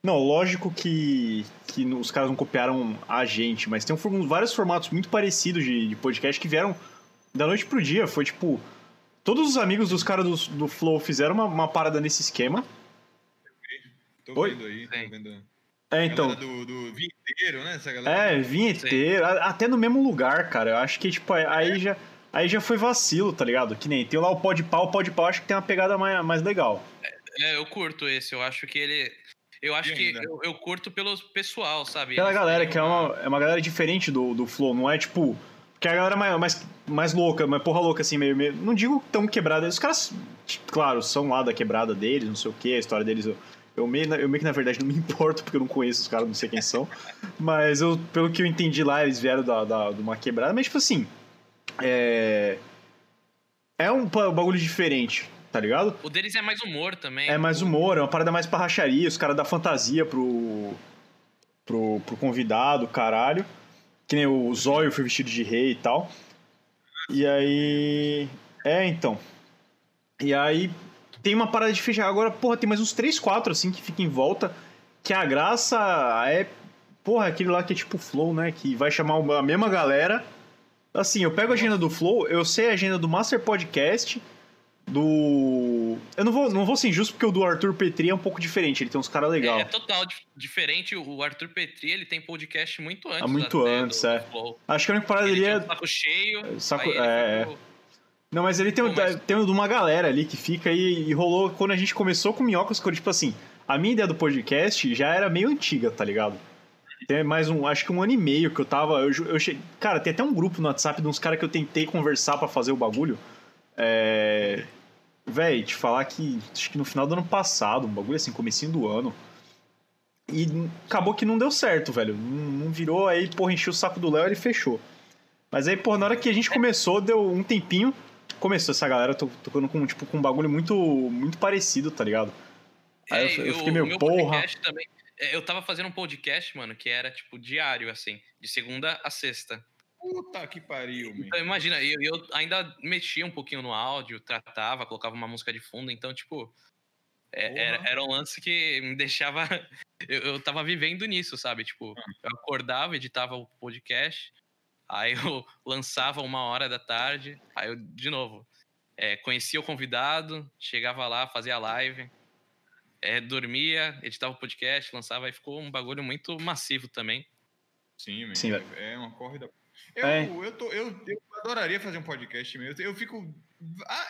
Speaker 2: não, lógico que, que os caras não copiaram a gente, mas tem um- vários formatos muito parecidos de, de podcast que vieram da noite pro dia. Foi tipo, todos os amigos dos caras do, do Flow fizeram uma, uma parada nesse esquema.
Speaker 3: Tô
Speaker 2: Oi?
Speaker 3: vendo aí, tô
Speaker 1: Sim.
Speaker 3: vendo.
Speaker 2: É, então.
Speaker 3: Do, do vinheteiro, né? Essa galera.
Speaker 2: É, vinheteiro, a- até no mesmo lugar, cara. Eu acho que, tipo, aí já, aí já foi vacilo, tá ligado? Que nem tem lá o pode pau, o pode pau, acho que tem uma pegada mais, mais legal.
Speaker 1: É, eu curto esse, eu acho que ele. Eu acho que eu, eu curto pelo pessoal, sabe?
Speaker 2: Aquela
Speaker 1: Eles
Speaker 2: galera que é uma, é uma galera diferente do, do Flow, não é tipo. Que é a galera mais, mais, mais louca, mais porra louca, assim, meio, meio. Não digo tão quebrada. Os caras, claro, são lá da quebrada deles, não sei o que, a história deles. Eu, eu, meio, eu meio que na verdade não me importo, porque eu não conheço os caras, não sei quem são. Mas eu, pelo que eu entendi lá, eles vieram da, da, de uma quebrada. Mas, tipo assim. É. É um bagulho diferente, tá ligado?
Speaker 1: O deles é mais humor também.
Speaker 2: É mais humor, é uma parada mais pra racharia, os caras dão fantasia pro, pro, pro convidado, caralho. Que nem o Zóio foi vestido de rei e tal. E aí. É, então. E aí tem uma parada de fechar. Agora, porra, tem mais uns 3, 4 assim que fica em volta. Que a graça é. Porra, aquele lá que é tipo Flow, né? Que vai chamar a mesma galera. Assim, eu pego a agenda do Flow, eu sei a agenda do Master Podcast, do. Eu não vou, não vou ser injusto porque o do Arthur Petri é um pouco diferente, ele tem uns caras
Speaker 1: É,
Speaker 2: legais.
Speaker 1: é total dif- diferente. O Arthur Petri, ele tem podcast muito antes.
Speaker 2: Ah, muito antes,
Speaker 1: do-
Speaker 2: é.
Speaker 1: do.
Speaker 2: Acho que a única parada
Speaker 1: Ele
Speaker 2: dele é.
Speaker 1: um saco cheio.
Speaker 2: Saco-
Speaker 1: aí ele
Speaker 2: é,
Speaker 1: foi pro-
Speaker 2: Não, mas ele tem,
Speaker 1: mas-
Speaker 2: tem um de uma galera ali que fica aí e rolou quando a gente começou com minhocas, tipo assim, a minha ideia do podcast já era meio antiga, tá ligado? Tem mais um, acho que um ano e meio que eu tava. Eu, eu che... Cara, tem até um grupo no WhatsApp de uns caras que eu tentei conversar pra fazer o bagulho. É. Véi, te falar que acho que no final do ano passado, um bagulho assim, comecinho do ano. E acabou que não deu certo, velho. Não, não virou, aí, porra, encheu o saco do Léo e ele fechou. Mas aí, porra, na hora que a gente começou, deu um tempinho, começou essa galera to- tocando com, tipo, com um bagulho muito, muito parecido, tá ligado? Aí eu,
Speaker 1: É,
Speaker 2: eu
Speaker 1: o-
Speaker 2: fiquei meio, porra.
Speaker 1: também. É, Eu tava fazendo um podcast, mano, que era, tipo, diário, assim, de segunda a sexta.
Speaker 3: Puta que pariu, meu.
Speaker 1: Então, imagina, eu, eu ainda mexia um pouquinho no áudio, tratava, colocava uma música de fundo, então, tipo, é- era, era um lance que me deixava. Eu, eu tava vivendo nisso, sabe? Tipo, eu acordava, editava o podcast, aí eu lançava uma hora da tarde, aí eu, de novo, é, conhecia o convidado, chegava lá, fazia a live, é, dormia, editava o podcast, lançava, aí ficou um bagulho muito massivo também.
Speaker 3: Sim, man,
Speaker 2: Sim,
Speaker 3: é, uma corrida. Eu,
Speaker 2: É.
Speaker 3: eu, tô, eu, eu adoraria fazer um podcast mesmo. Eu fico.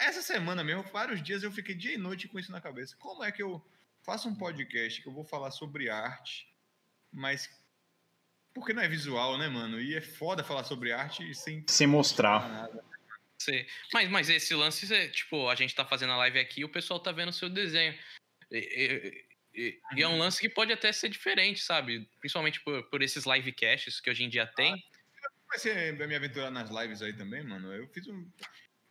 Speaker 3: Essa semana mesmo, vários dias eu fiquei dia e noite com isso na cabeça. Como é que eu faço um podcast que eu vou falar sobre arte, mas. Porque não é visual, né, mano? E é foda falar sobre arte sem.
Speaker 2: Sem mostrar.
Speaker 3: nada.
Speaker 1: Sei. Mas, mas esse lance, é, tipo, a gente tá fazendo a live aqui e o pessoal tá vendo o seu desenho. E, e- e- é um lance que pode até ser diferente, sabe? Principalmente por, por esses livecasts que hoje em dia tem.
Speaker 3: Vai ser me aventurar nas lives aí também, mano. Eu fiz um.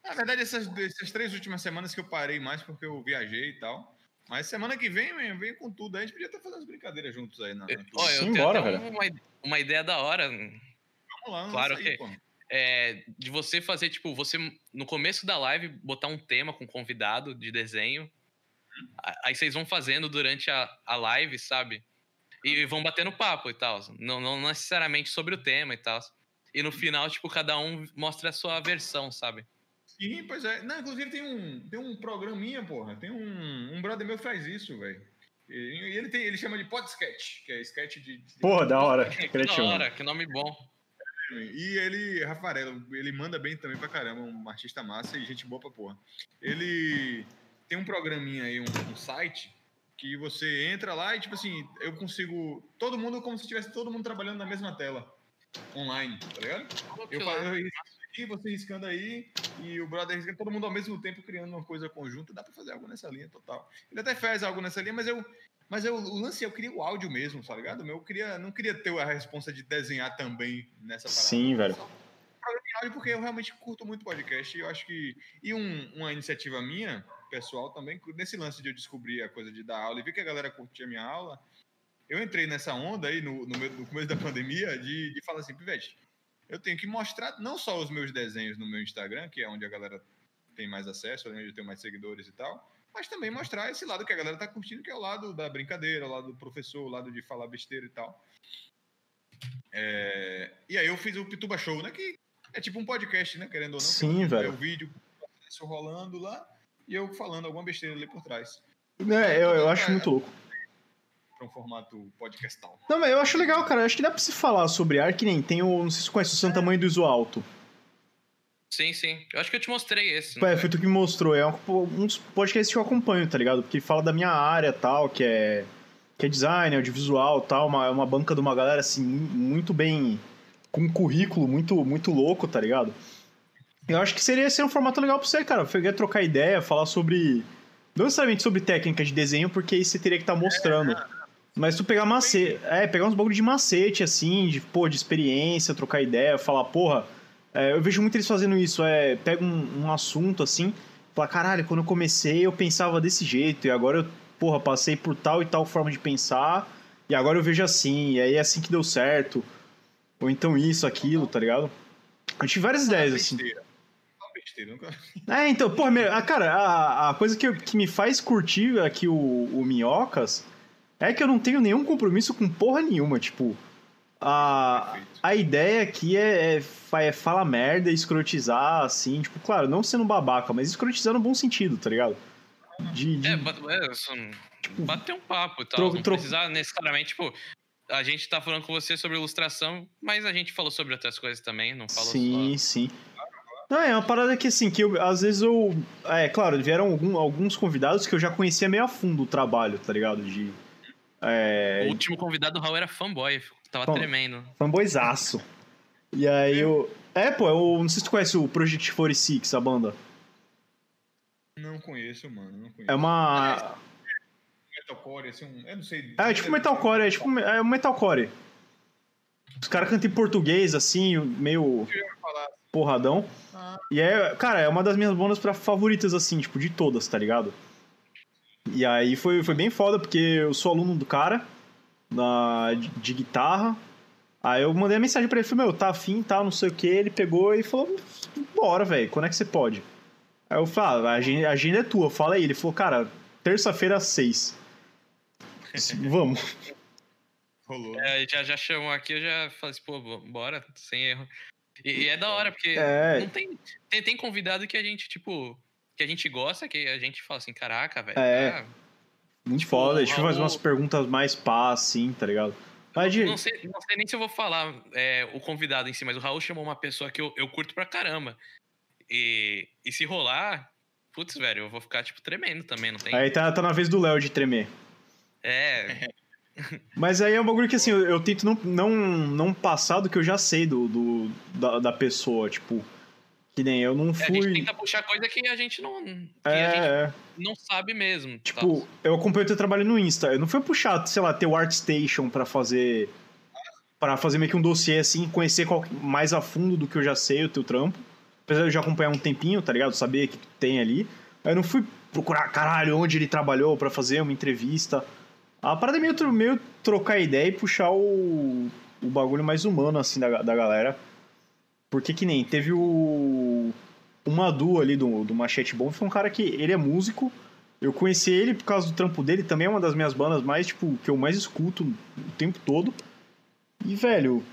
Speaker 3: Na verdade, essas, essas três últimas semanas que eu parei mais porque eu viajei e tal. Mas semana que vem, man, vem com tudo. aí. A gente podia até fazer umas brincadeiras juntos aí. Na, na
Speaker 1: Ó, eu
Speaker 2: Sim,
Speaker 1: tenho
Speaker 2: bora,
Speaker 1: até
Speaker 2: velho.
Speaker 1: uma, uma ideia da hora
Speaker 3: Vamos lá,
Speaker 1: claro
Speaker 3: aí,
Speaker 1: que-
Speaker 3: pô.
Speaker 1: é, de você fazer, tipo, você no começo da live botar um tema com convidado de desenho. Aí vocês vão fazendo durante a, a live, sabe? E vão batendo papo e tal. Não, não necessariamente sobre o tema e tal. E no final, tipo, cada um mostra a sua versão, sabe?
Speaker 3: Sim, pois é. Não, inclusive tem um, tem um programinha, porra. Tem um, um brother meu que faz isso, velho. E e ele, tem, ele chama de podsketch, que é sketch de. de-
Speaker 2: Porra, da hora.
Speaker 1: Que da
Speaker 2: Criativo.
Speaker 1: hora, que nome bom.
Speaker 3: E ele, Rafarelo, ele manda bem também pra caramba, um artista massa e gente boa pra porra. Ele tem um programinha aí, um, um site, que você entra lá e, tipo assim, eu consigo. Todo mundo, como se tivesse todo mundo trabalhando na mesma tela. Online, tá ligado? Eu, eu risco aqui, você riscando aí, e o brother riscando, todo mundo ao mesmo tempo criando uma coisa conjunta. Dá pra fazer algo nessa linha total. Ele até faz algo nessa linha, mas eu. Mas eu, o lance é eu queria o áudio mesmo, tá ligado? Eu queria, não queria ter a responsa de desenhar também nessa parada.
Speaker 2: Sim, velho.
Speaker 3: Porque eu realmente curto muito podcast e eu acho que. E um- uma iniciativa minha, pessoal, também, nesse lance de eu descobrir a coisa de dar aula e ver que a galera curtia a minha aula, eu entrei nessa onda aí no, no, meio- no começo da pandemia de, de falar assim, Pivete, eu tenho que mostrar não só os meus desenhos no meu Instagram, que é onde a galera tem mais acesso, onde eu tenho mais seguidores e tal, mas também mostrar esse lado que a galera tá curtindo, que é o lado da brincadeira, o lado do professor, o lado de falar besteira e tal. É, E aí eu fiz o Pituba Show, né? Que é tipo um podcast, né? Querendo ou não.
Speaker 2: Sim,
Speaker 3: É
Speaker 2: velho.
Speaker 3: o vídeo rolando lá e eu falando alguma besteira ali por trás.
Speaker 2: É, eu, eu acho muito louco.
Speaker 3: Para um formato podcastal.
Speaker 2: Não, mas eu acho legal, cara. Eu acho que dá pra se falar sobre arte, que nem tem o. Não sei se você conhece o Santa Mãe do Iso Alto.
Speaker 1: Sim, sim. Eu acho que eu te mostrei esse.
Speaker 2: É, foi tu que me mostrou. É um, um dos podcasts que eu acompanho, tá ligado? Porque ele fala da minha área tal, que é. Que é design, audiovisual tal. Uma, uma banca de uma galera, assim, muito bem. Com um currículo muito, muito louco, tá ligado? Eu acho que seria ser um formato legal pra você, cara. Pegar trocar ideia, falar sobre. Não necessariamente sobre técnica de desenho, porque aí você teria que estar mostrando. Mas tu pegar macete. É, pegar uns bagulho de macete, assim, de, pô, de experiência, trocar ideia, falar, porra. é, eu vejo muito eles fazendo isso, é, pega um, um assunto assim, fala, caralho, quando eu comecei eu pensava desse jeito, e agora eu, porra, passei por tal e tal forma de pensar, e agora eu vejo assim, e aí é assim que deu certo. Ou então isso, aquilo, tá ligado? Eu tive várias ideias, assim.
Speaker 3: Besteira. Besteira. Nunca...
Speaker 2: É, então, porra, meu, ah, cara, a, a coisa que, eu- que me faz curtir aqui o, o Minhocas é que eu não tenho nenhum compromisso com porra nenhuma, tipo. A, a ideia aqui é, é, é falar merda, escrotizar, assim, tipo, claro, não sendo babaca, mas escrotizar no bom sentido, tá ligado? De, de-
Speaker 1: É, é, só- bater um papo e tal.
Speaker 2: Tro-
Speaker 1: não
Speaker 2: tro-
Speaker 1: precisar necessariamente, tipo, a gente tá falando com você sobre ilustração, mas a gente falou sobre outras coisas também, não falou
Speaker 2: sim,
Speaker 1: só.
Speaker 2: sim. Não, é uma parada que, assim, que eu, às vezes eu. É, claro, vieram algum- alguns convidados que eu já conhecia meio a fundo o trabalho, tá ligado? De. É,
Speaker 1: O último convidado do Raul era fanboy, tava tremendo.
Speaker 2: fanboyzaço. E aí eu. É, pô, eu não sei se tu conhece o Project 46, a banda.
Speaker 3: Não conheço, mano. Não conheço.
Speaker 2: É uma.
Speaker 3: Metalcore, assim, um... eu não sei.
Speaker 2: É tipo metalcore, é tipo é um metalcore. Os caras cantam em português, assim, meio. Porradão.
Speaker 3: Ah.
Speaker 2: E é, cara, é uma das minhas bandas pra favoritas, assim, tipo, de todas, tá ligado? E aí foi, foi bem foda, porque eu sou aluno do cara, na, de, de guitarra. Aí eu mandei a mensagem pra ele, falei, meu, tá afim, tal, não sei o que. Ele pegou e falou, bora, velho, quando é que você pode? Aí eu falei, ah, a agenda, a agenda é tua, fala aí. Ele falou, cara, terça-feira às seis. Vamos.
Speaker 3: Rolou.
Speaker 1: É, já, já chamou aqui, eu já falei assim, pô, bo- bora, sem erro. E, e é da hora, porque
Speaker 2: É.
Speaker 1: não tem, tem. Tem convidado que a gente, tipo. Que a gente gosta, que a gente fala assim, caraca, velho.
Speaker 2: É.
Speaker 1: ah,
Speaker 2: Muito
Speaker 1: Tipo,
Speaker 2: foda. Deixa eu fazer umas perguntas mais pá, assim, tá ligado? Mas de...
Speaker 1: Não sei, não sei nem se eu vou falar é, o convidado em si, mas o Raul chamou uma pessoa que eu, eu curto pra caramba. E, e se rolar, putz, velho, eu vou ficar, tipo, tremendo também, não tem?
Speaker 2: Aí tá, tá na vez do Léo de tremer.
Speaker 1: É,
Speaker 2: Mas aí é um bagulho que assim, eu, eu tento não, não, não passar do que eu já sei do, do- da, da pessoa, tipo. Que nem eu não
Speaker 1: é, a gente
Speaker 2: fui.
Speaker 1: tenta puxar coisa que a gente não.
Speaker 2: É, é.
Speaker 1: não sabe mesmo.
Speaker 2: Tipo,
Speaker 1: tal.
Speaker 2: eu acompanho o teu trabalho no Insta. Eu não fui puxar, sei lá, ter o ArtStation pra fazer. Pra fazer meio que um dossiê assim, conhecer qual- mais a fundo do que eu já sei, o teu trampo. Apesar de eu já acompanhar um tempinho, tá ligado? Saber o que tem ali. Eu não fui procurar, caralho, onde ele trabalhou pra fazer uma entrevista. A parada é meio, meio trocar ideia e puxar o, o bagulho mais humano, assim, da, da galera. Porque que nem teve o. O Madu ali do, do Machete Bomb, foi um cara que ele é músico. Eu conheci ele por causa do trampo dele, também é uma das minhas bandas mais, tipo, que eu mais escuto o tempo todo. E, velho,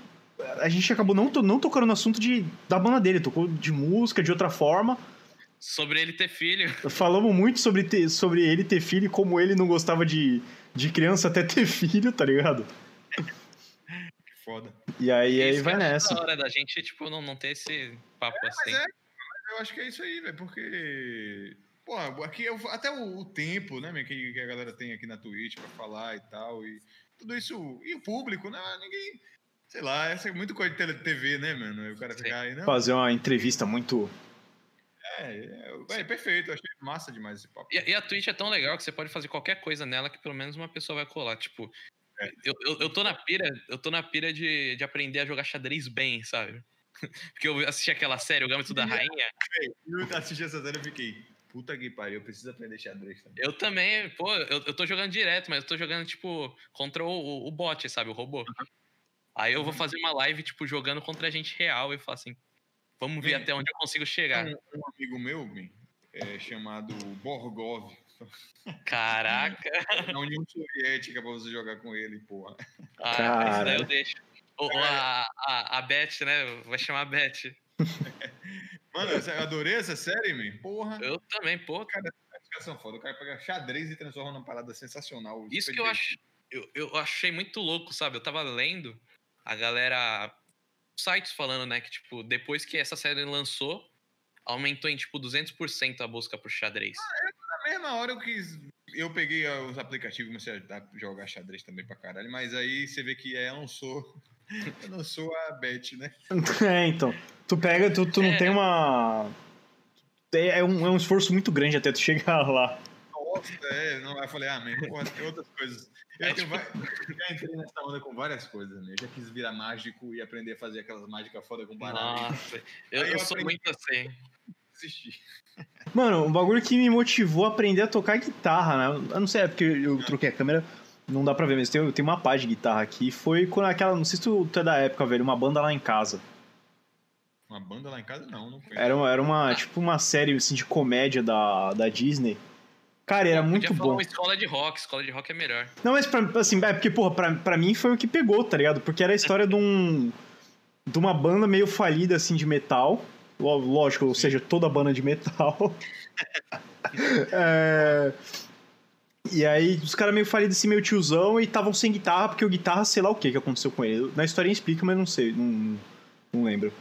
Speaker 2: a gente acabou não, não tocando no assunto de, da banda dele, tocou de música, de outra forma.
Speaker 1: Sobre ele ter filho.
Speaker 2: Falamos muito sobre, ter, sobre ele ter filho e como ele não gostava de, de criança até ter filho, tá ligado?
Speaker 3: Que foda.
Speaker 2: E aí, aí
Speaker 1: Isso que
Speaker 2: vai nessa.
Speaker 1: Da hora da gente, tipo, não, não ter esse papo assim.
Speaker 3: Mas é, mas eu acho que é isso aí, velho, porque. Pô, aqui eu, até o, o tempo, né, que, que a galera tem aqui na Twitch pra falar e tal, e tudo isso. E o público, né? Ninguém. Sei lá, essa é muito coisa de TV, né, mano? Aí O cara ficar aí, não.
Speaker 2: Fazer uma entrevista muito.
Speaker 3: É, é, é perfeito, achei massa demais esse papo.
Speaker 1: E, e a Twitch é tão legal que você pode fazer qualquer coisa nela que pelo menos uma pessoa vai colar. Tipo,
Speaker 3: É.
Speaker 1: eu, eu, eu tô na pira, eu tô na pira de, de aprender a jogar xadrez bem, sabe? Porque eu assisti aquela série, o Gâmbito da Rainha.
Speaker 3: Eu assisti essa série e fiquei, puta que pariu, eu preciso aprender xadrez também.
Speaker 1: Eu também, pô, eu, eu tô jogando direto, mas eu tô jogando, tipo, contra o, o, o bot, sabe? O robô. Aí eu vou fazer uma live, tipo, jogando contra a gente real e falar assim, vamos ver
Speaker 3: Sim.
Speaker 1: até onde eu consigo chegar.
Speaker 3: Um, um amigo meu, bem, é, chamado Borgov,
Speaker 1: Caraca!
Speaker 3: na União Soviética pra você jogar com ele, porra.
Speaker 1: Ah, isso
Speaker 2: Cara.
Speaker 1: daí eu deixo. Ou, ou a, a, a Beth, né? Vai chamar a Beth.
Speaker 3: Mano, eu adorei essa série, man. Porra.
Speaker 1: Eu também, pô.
Speaker 3: Os caras são foda. O cara pega xadrez e transforma numa parada sensacional.
Speaker 1: Isso que eu acho. Eu, eu achei muito louco, sabe? Eu tava lendo a galera. Sites falando, né? Que, tipo, depois que essa série lançou, aumentou em, tipo, 200% a busca por xadrez.
Speaker 3: Na mesma hora eu quis. Eu peguei ah, os aplicativos e comecei a jogar xadrez também pra caralho. Mas aí você vê que é, eu não sou. Eu não sou a Beth, né?
Speaker 2: É, então. Tu pega, tu, tu não
Speaker 1: É.
Speaker 2: tem uma. É é um, é um esforço muito grande até tu chegar lá.
Speaker 3: Nossa, é. Não, eu falei, ah, porra, tem outras coisas. Eu,
Speaker 1: É,
Speaker 3: eu
Speaker 1: tipo-
Speaker 3: vai- eu já entrei nessa onda com várias coisas, né? Eu já quis virar mágico e aprender a fazer aquelas mágicas foda com baralho.
Speaker 1: Nossa, eu, eu
Speaker 3: eu
Speaker 1: sou muito assim.
Speaker 3: Desistir.
Speaker 2: Mano, um bagulho que me motivou a aprender a tocar guitarra, né? Eu não sei, é porque eu troquei a câmera, não dá pra ver, mas tem, tem uma pá de guitarra aqui. Foi quando aquela, não sei se tu, tu é da época, velho, uma banda lá em casa.
Speaker 3: Uma banda lá em casa, não, não foi.
Speaker 2: Era, era uma, tipo, uma série assim, de comédia da, da Disney. Cara, era muito bom.
Speaker 1: uma escola de rock, escola de rock é melhor.
Speaker 2: Não, mas pra, assim, é porque, porra, pra, pra mim foi o que pegou, tá ligado? Porque era a história de um. de uma banda meio falida, assim, de metal. Lógico, ou seja, toda banda de metal. É, E aí, os caras meio falidos, assim, meio tiozão, e estavam sem guitarra, porque o guitarra, sei lá o que que aconteceu com ele. Na historinha explica, mas não sei, não, não lembro.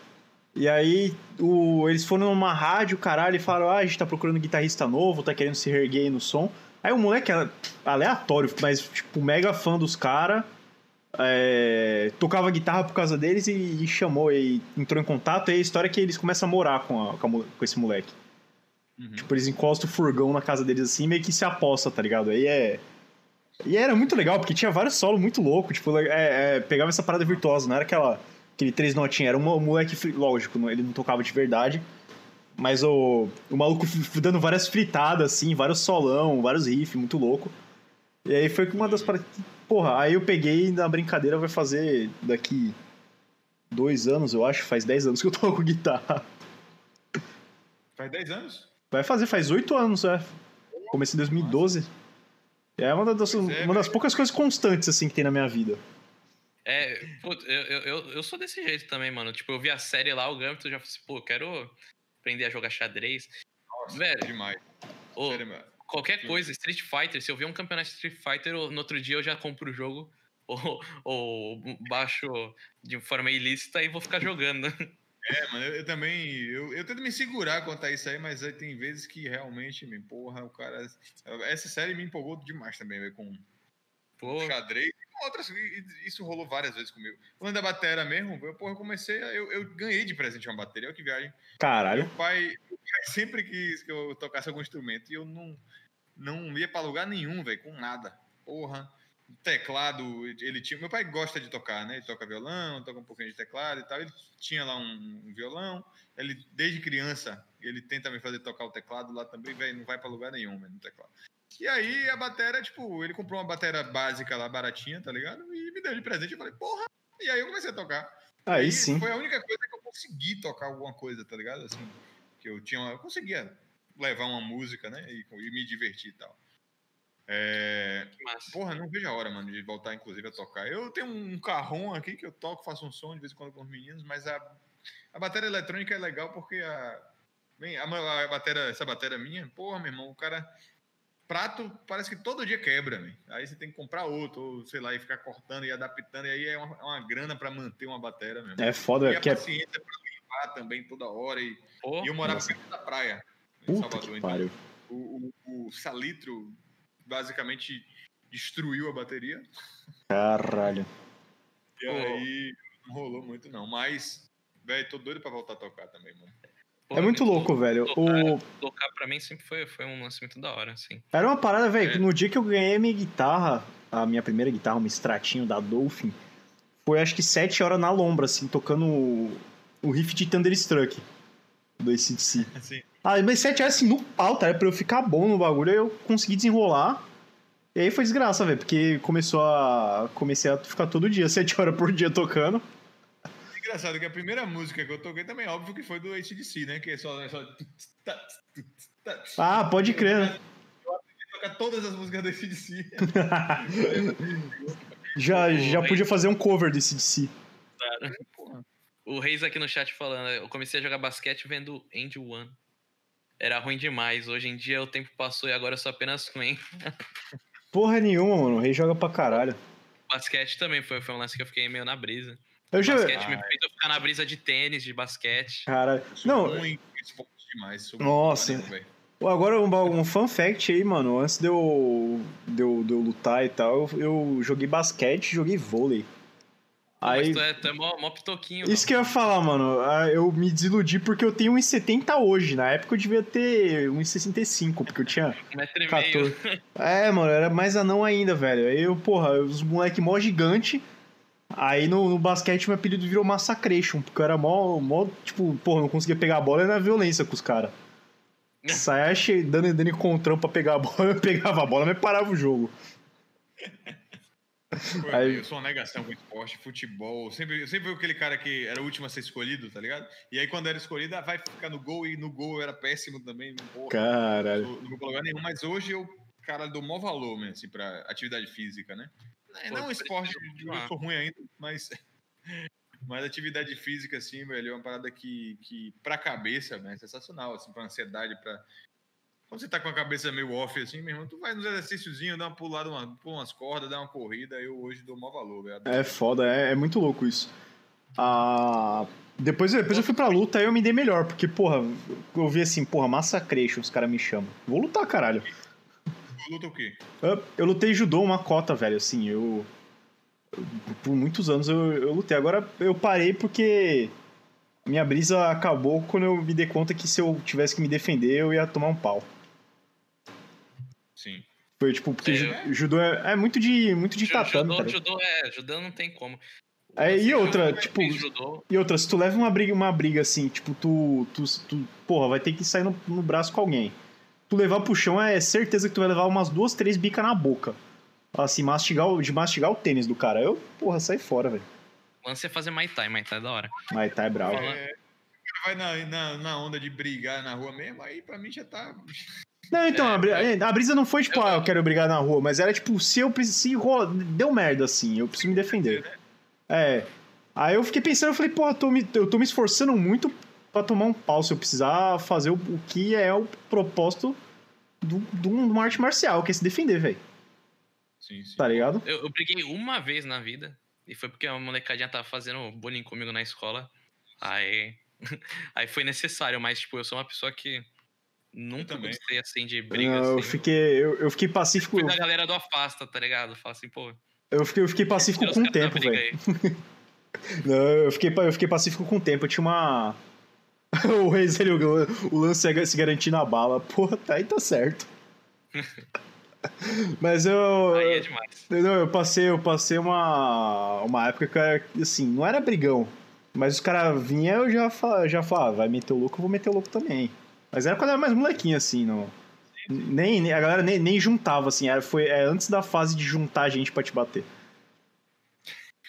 Speaker 2: E aí, o, eles foram numa rádio, caralho, e falaram: ah, a gente tá procurando guitarrista novo, tá querendo se reerguer aí no som. Aí o moleque era aleatório, mas, tipo, mega fã dos caras, é, tocava guitarra por causa deles e, e chamou, e entrou em contato. E a história é que eles começam a morar com, a- com esse moleque.
Speaker 3: Uhum.
Speaker 2: Tipo, eles encostam o furgão na casa deles assim, meio que se aposta, tá ligado? Aí é. E era muito legal, porque tinha vários solos muito loucos, tipo, é, é, pegava essa parada virtuosa, não era aquela, aquele três notinhas, era um mo- moleque, lógico, ele não tocava de verdade, mas o, o maluco dando várias fritadas, assim, vários solão, vários riffs, muito louco. E aí foi uma das paradas porra, aí eu peguei na brincadeira, vai fazer daqui dois anos, eu acho, faz dez anos que eu toco guitarra.
Speaker 3: Faz 10 anos?
Speaker 2: Vai fazer, faz oito anos, é. Comecei em 2012. É uma das,
Speaker 3: é,
Speaker 2: uma das poucas coisas constantes, assim, que tem na minha vida.
Speaker 1: É, pô, eu, eu, eu- sou desse jeito também, mano. Tipo, eu vi a série lá, o Gambito, já falei assim, pô, quero aprender a jogar xadrez.
Speaker 3: Nossa,
Speaker 1: Velho.
Speaker 3: demais.
Speaker 1: Ô, qualquer
Speaker 3: Sim.
Speaker 1: coisa, Street Fighter, se eu ver um campeonato de Street Fighter, eu- no outro dia eu já compro o jogo ou, ou baixo de forma ilícita e vou ficar jogando.
Speaker 3: É, mano, eu, eu também. Eu, eu tento me segurar quanto a isso aí, mas aí tem vezes que realmente me porra, o cara. Essa série me empolgou demais também, velho, com
Speaker 1: Pô,
Speaker 3: xadrez outras. Isso rolou várias vezes comigo. Falando da bateria mesmo, eu, porra, eu comecei. a- Eu, eu ganhei de presente uma bateria, olha que viagem.
Speaker 2: Caralho.
Speaker 3: Meu pai, meu pai sempre quis que eu tocasse algum instrumento e eu não, não ia pra lugar nenhum, velho, com nada. Porra. Teclado, ele tinha. Meu pai gosta de tocar, né? Ele toca violão, toca um pouquinho de teclado e tal. Ele tinha lá um, um violão. Ele, desde criança, ele tenta me fazer tocar o teclado lá também, velho, não vai pra lugar nenhum, velho, no teclado. E aí a bateria, tipo, ele comprou uma bateria básica lá, baratinha, tá ligado? E me deu de presente. Eu falei, porra! E aí eu comecei a tocar.
Speaker 2: Aí
Speaker 3: E
Speaker 2: sim.
Speaker 3: Foi a única coisa que eu consegui tocar alguma coisa, tá ligado? Assim, que eu tinha, eu conseguia levar uma música, né? E, e me divertir e tal. É,
Speaker 1: que massa.
Speaker 3: porra, não vejo a hora, mano, de voltar, inclusive, a tocar. Eu tenho um carrom aqui que eu toco, faço um som de vez em quando com os meninos, mas a, a bateria eletrônica é legal porque a. Bem, a, a bateria, essa bateria minha, porra, meu irmão, o cara prato parece que todo dia quebra, né? Aí você tem que comprar outro, ou sei lá, e ficar cortando e adaptando, e aí é uma, é uma grana para manter uma bateria mesmo.
Speaker 2: É foda,
Speaker 3: e
Speaker 2: é
Speaker 3: a
Speaker 2: que é.
Speaker 3: paciência pra limpar também toda hora. E,
Speaker 1: Pô,
Speaker 3: e eu morava
Speaker 2: Nossa.
Speaker 3: perto da praia, em
Speaker 2: Puta
Speaker 3: Salvador.
Speaker 2: que
Speaker 3: Então, o, o, o salitro basicamente destruiu a bateria.
Speaker 2: Caralho.
Speaker 3: E aí não rolou muito, não. Mas, velho, tô doido pra voltar a tocar também, mano.
Speaker 1: Pô,
Speaker 2: É muito louco, velho. O...
Speaker 1: Tocar pra mim sempre foi, foi um lance muito da hora, assim.
Speaker 2: Era uma parada, velho,
Speaker 1: É.
Speaker 2: no dia que eu ganhei minha guitarra, a minha primeira guitarra, um extratinho da Dolphin, foi acho que sete horas na lombra, assim, tocando o, o riff de Thunderstruck do ACDC. Ah, mas sete horas assim no pau, tá? Pra eu ficar bom no bagulho, aí eu consegui desenrolar. E aí foi desgraça, velho, porque começou a. Comecei a ficar todo dia, sete horas por dia tocando.
Speaker 3: Engraçado que a primeira música que eu toquei também, óbvio que foi do ACDC, né? Que é só. É só...
Speaker 2: Ah, pode crer, né?
Speaker 3: Tocar todas as músicas do ACDC.
Speaker 2: Já, já podia fazer um cover do ACDC.
Speaker 3: Porra.
Speaker 1: O Reis aqui no chat falando, eu comecei a jogar basquete vendo End One. Era ruim demais. Hoje em dia o tempo passou e agora eu sou apenas ruim.
Speaker 2: Porra nenhuma, mano. O rei joga pra caralho.
Speaker 1: Basquete também foi, foi um lance que eu fiquei meio na brisa.
Speaker 2: Eu já.
Speaker 1: Basquete me fez eu ficar na brisa de tênis, de basquete.
Speaker 3: Sou
Speaker 2: Não,
Speaker 3: esporte demais.
Speaker 2: Nossa.
Speaker 3: velho.
Speaker 2: Pô, Agora um, um fun fact aí, mano. Antes de eu, de eu, de eu lutar e tal, eu, eu joguei basquete e joguei vôlei. Aí,
Speaker 1: Mas tu é, tu é mó, mó pitoquinho.
Speaker 2: isso que eu ia falar, mano. Ah, Eu me desiludi porque eu tenho 1,70 hoje. Na época eu devia ter 1,65, porque eu tinha
Speaker 1: Um metro e
Speaker 2: 14.
Speaker 1: meio.
Speaker 2: É, mano, era mais anão ainda, velho. Aí eu, porra, os moleque mó gigante. Aí no, no basquete meu apelido virou Massacration, porque eu era mó, mó, tipo, porra, não conseguia pegar a bola e na violência com os caras. Saia dando, dando encontrão pra pegar a bola, eu pegava a bola, mas parava o jogo.
Speaker 3: Pô,
Speaker 2: Aí-
Speaker 3: Eu sou uma negação com esporte, futebol. Sempre, eu sempre fui aquele cara que era o último a ser escolhido, tá ligado? E aí quando era escolhido, ah, vai ficar no gol, e no gol eu era péssimo também. Porra,
Speaker 2: Caralho.
Speaker 3: não não vou lugar nenhum. Mas hoje eu, cara, dou maior valor, mesmo, assim, pra atividade física, né? É, não
Speaker 1: eu
Speaker 3: esporte, eu sou ruim ainda, mas... Mas atividade física, assim, velho, é uma parada que, que pra cabeça, né, é sensacional, assim, pra ansiedade, pra... Quando você tá com a cabeça meio off, assim, meu irmão, tu vai nos exercíciozinhos, dá uma pulada, uma, pula umas cordas, dá uma corrida, eu hoje dou maior valor, velho.
Speaker 2: É foda, é, é muito louco isso. Ah, depois, depois eu fui pra luta aí eu me dei melhor, porque, porra, eu vi assim, porra, Massacration, os caras me chamam. Vou lutar, caralho.
Speaker 3: Luta o quê?
Speaker 2: Eu, eu lutei judô uma cota, velho, assim, eu, eu- por muitos anos eu, eu lutei. Agora eu parei porque minha brisa acabou quando eu me dei conta que se eu tivesse que me defender eu ia tomar um pau.
Speaker 3: Sim.
Speaker 2: Foi tipo, porque
Speaker 1: É.
Speaker 2: ju- judô é, é muito de muito de
Speaker 1: Ju-
Speaker 2: tatame,
Speaker 1: judô,
Speaker 2: ligado?
Speaker 1: judô é, judô não tem como.
Speaker 2: É, e outra, tipo, E outra, se tu leva uma briga, uma briga assim, tipo, tu, tu, tu porra, vai ter que sair no, no braço com alguém. Tu levar pro chão é certeza que tu vai levar umas duas, três bicas na boca. Assim, mastigar, o- de mastigar o tênis do cara. Eu, porra, sai fora, velho.
Speaker 1: o lance é fazer Muay Thai, Muay Thai é da hora.
Speaker 2: Mas tá é bravo.
Speaker 3: É, o cara vai na, na, na onda de brigar na rua mesmo, aí pra mim já tá.
Speaker 2: Não, então,
Speaker 1: É,
Speaker 2: a, bri-
Speaker 1: é.
Speaker 2: a brisa não foi tipo,
Speaker 1: Eu-
Speaker 2: ah, eu quero brigar na rua, mas era tipo, se eu preciso. Se rola- deu merda assim, eu preciso me defender. É. Aí eu fiquei pensando, eu falei, porra, tô me- eu tô me esforçando muito pra tomar um pau se eu precisar fazer o, o que é o propósito do- de de uma arte marcial, que é se defender, velho.
Speaker 3: Sim, sim.
Speaker 2: Tá ligado?
Speaker 1: Eu, eu briguei uma vez na vida, e foi porque a molecadinha tava fazendo bullying comigo na escola. Aí, aí foi necessário, mas tipo, eu sou uma pessoa que nunca gostei assim de briga.
Speaker 2: Não, eu
Speaker 1: assim.
Speaker 2: fiquei, eu, eu fiquei pacífico.
Speaker 1: Fui da galera do Afasta, tá ligado? Fala assim, pô.
Speaker 2: Eu fiquei, eu fiquei pacífico com o tempo, velho. Não, eu fiquei, eu fiquei pacífico com o tempo. Eu tinha uma. o Reis, ele, o, o lance é se garantir na bala. Porra, tá aí tá certo. Mas eu.
Speaker 1: Aí é demais.
Speaker 2: Não, eu passei, eu passei uma, uma época que era, assim, não era brigão. Mas os caras vinham eu já, fa- já falava, vai meter o louco, eu vou meter o louco também. Mas era quando era mais molequinho, assim, não. Nem, nem- a galera nem, nem juntava, assim, era, foi é, antes da fase de juntar gente pra te bater.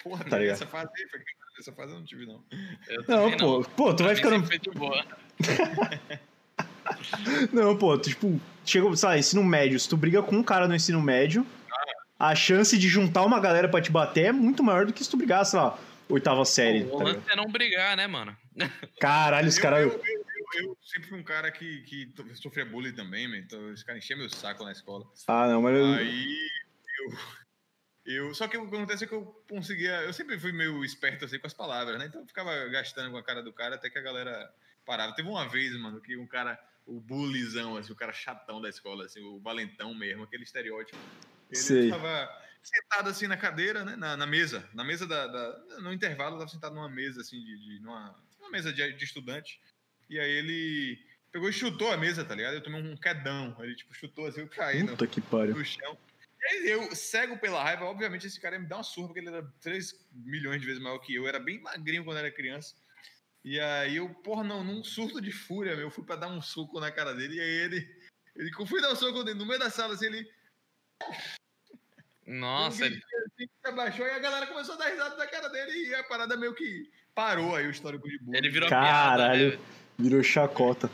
Speaker 3: Porra,
Speaker 2: Tá ligado?
Speaker 3: essa fase aí foi. Essa fase eu não tive, não.
Speaker 2: Não, pô, pô, tu vai ficando.
Speaker 1: sempre foi de boa.
Speaker 2: Não, pô, tu, tipo, chega, sei lá, ensino médio, se tu briga com um cara no ensino médio, a chance de juntar uma galera pra te bater é muito maior do que se tu brigar, sei lá, oitava série.
Speaker 1: o
Speaker 2: tá
Speaker 1: lance é não brigar, né, mano?
Speaker 2: Caralho, os
Speaker 3: Eu-
Speaker 2: caras.
Speaker 3: eu- eu- eu- eu sempre fui um cara que, que sofria bullying também, man, então esse cara enchia meu saco na escola.
Speaker 2: Ah, não, mas eu,
Speaker 3: Aí eu, eu. Só que o que acontece é que eu conseguia. Eu sempre fui meio esperto assim com as palavras, né? Então eu ficava gastando com a cara do cara até que a galera parava. Teve uma vez, mano, que um cara, o bullyzão, assim, o cara chatão da escola, assim, o valentão mesmo, aquele estereótipo. Ele
Speaker 2: Sei.
Speaker 3: tava sentado assim na cadeira, né? Na, na mesa. Na mesa da, da- No intervalo, eu tava sentado numa mesa, assim, de. de numa, uma mesa de, de estudante. E aí ele pegou e chutou a mesa, tá ligado? Eu tomei um quedão. Ele, tipo, chutou assim, eu caí no,
Speaker 2: puta que pariu.
Speaker 3: no chão. Eu, cego pela raiva, obviamente esse cara ia me dar uma surra, porque ele era 3 milhões de vezes maior que eu. Eu era bem magrinho quando era criança. E aí eu, porra, não, num surto de fúria, meu, eu fui pra dar um soco na cara dele. E aí ele, ele eu fui dar um soco no meio da sala, assim, ele
Speaker 1: Nossa,
Speaker 3: gritinho assim, se abaixou e a galera começou a dar risada da cara dele e a parada meio que parou aí o histórico de bullying.
Speaker 1: ele virou
Speaker 2: Caralho.
Speaker 1: piada, né?
Speaker 2: Virou chacota.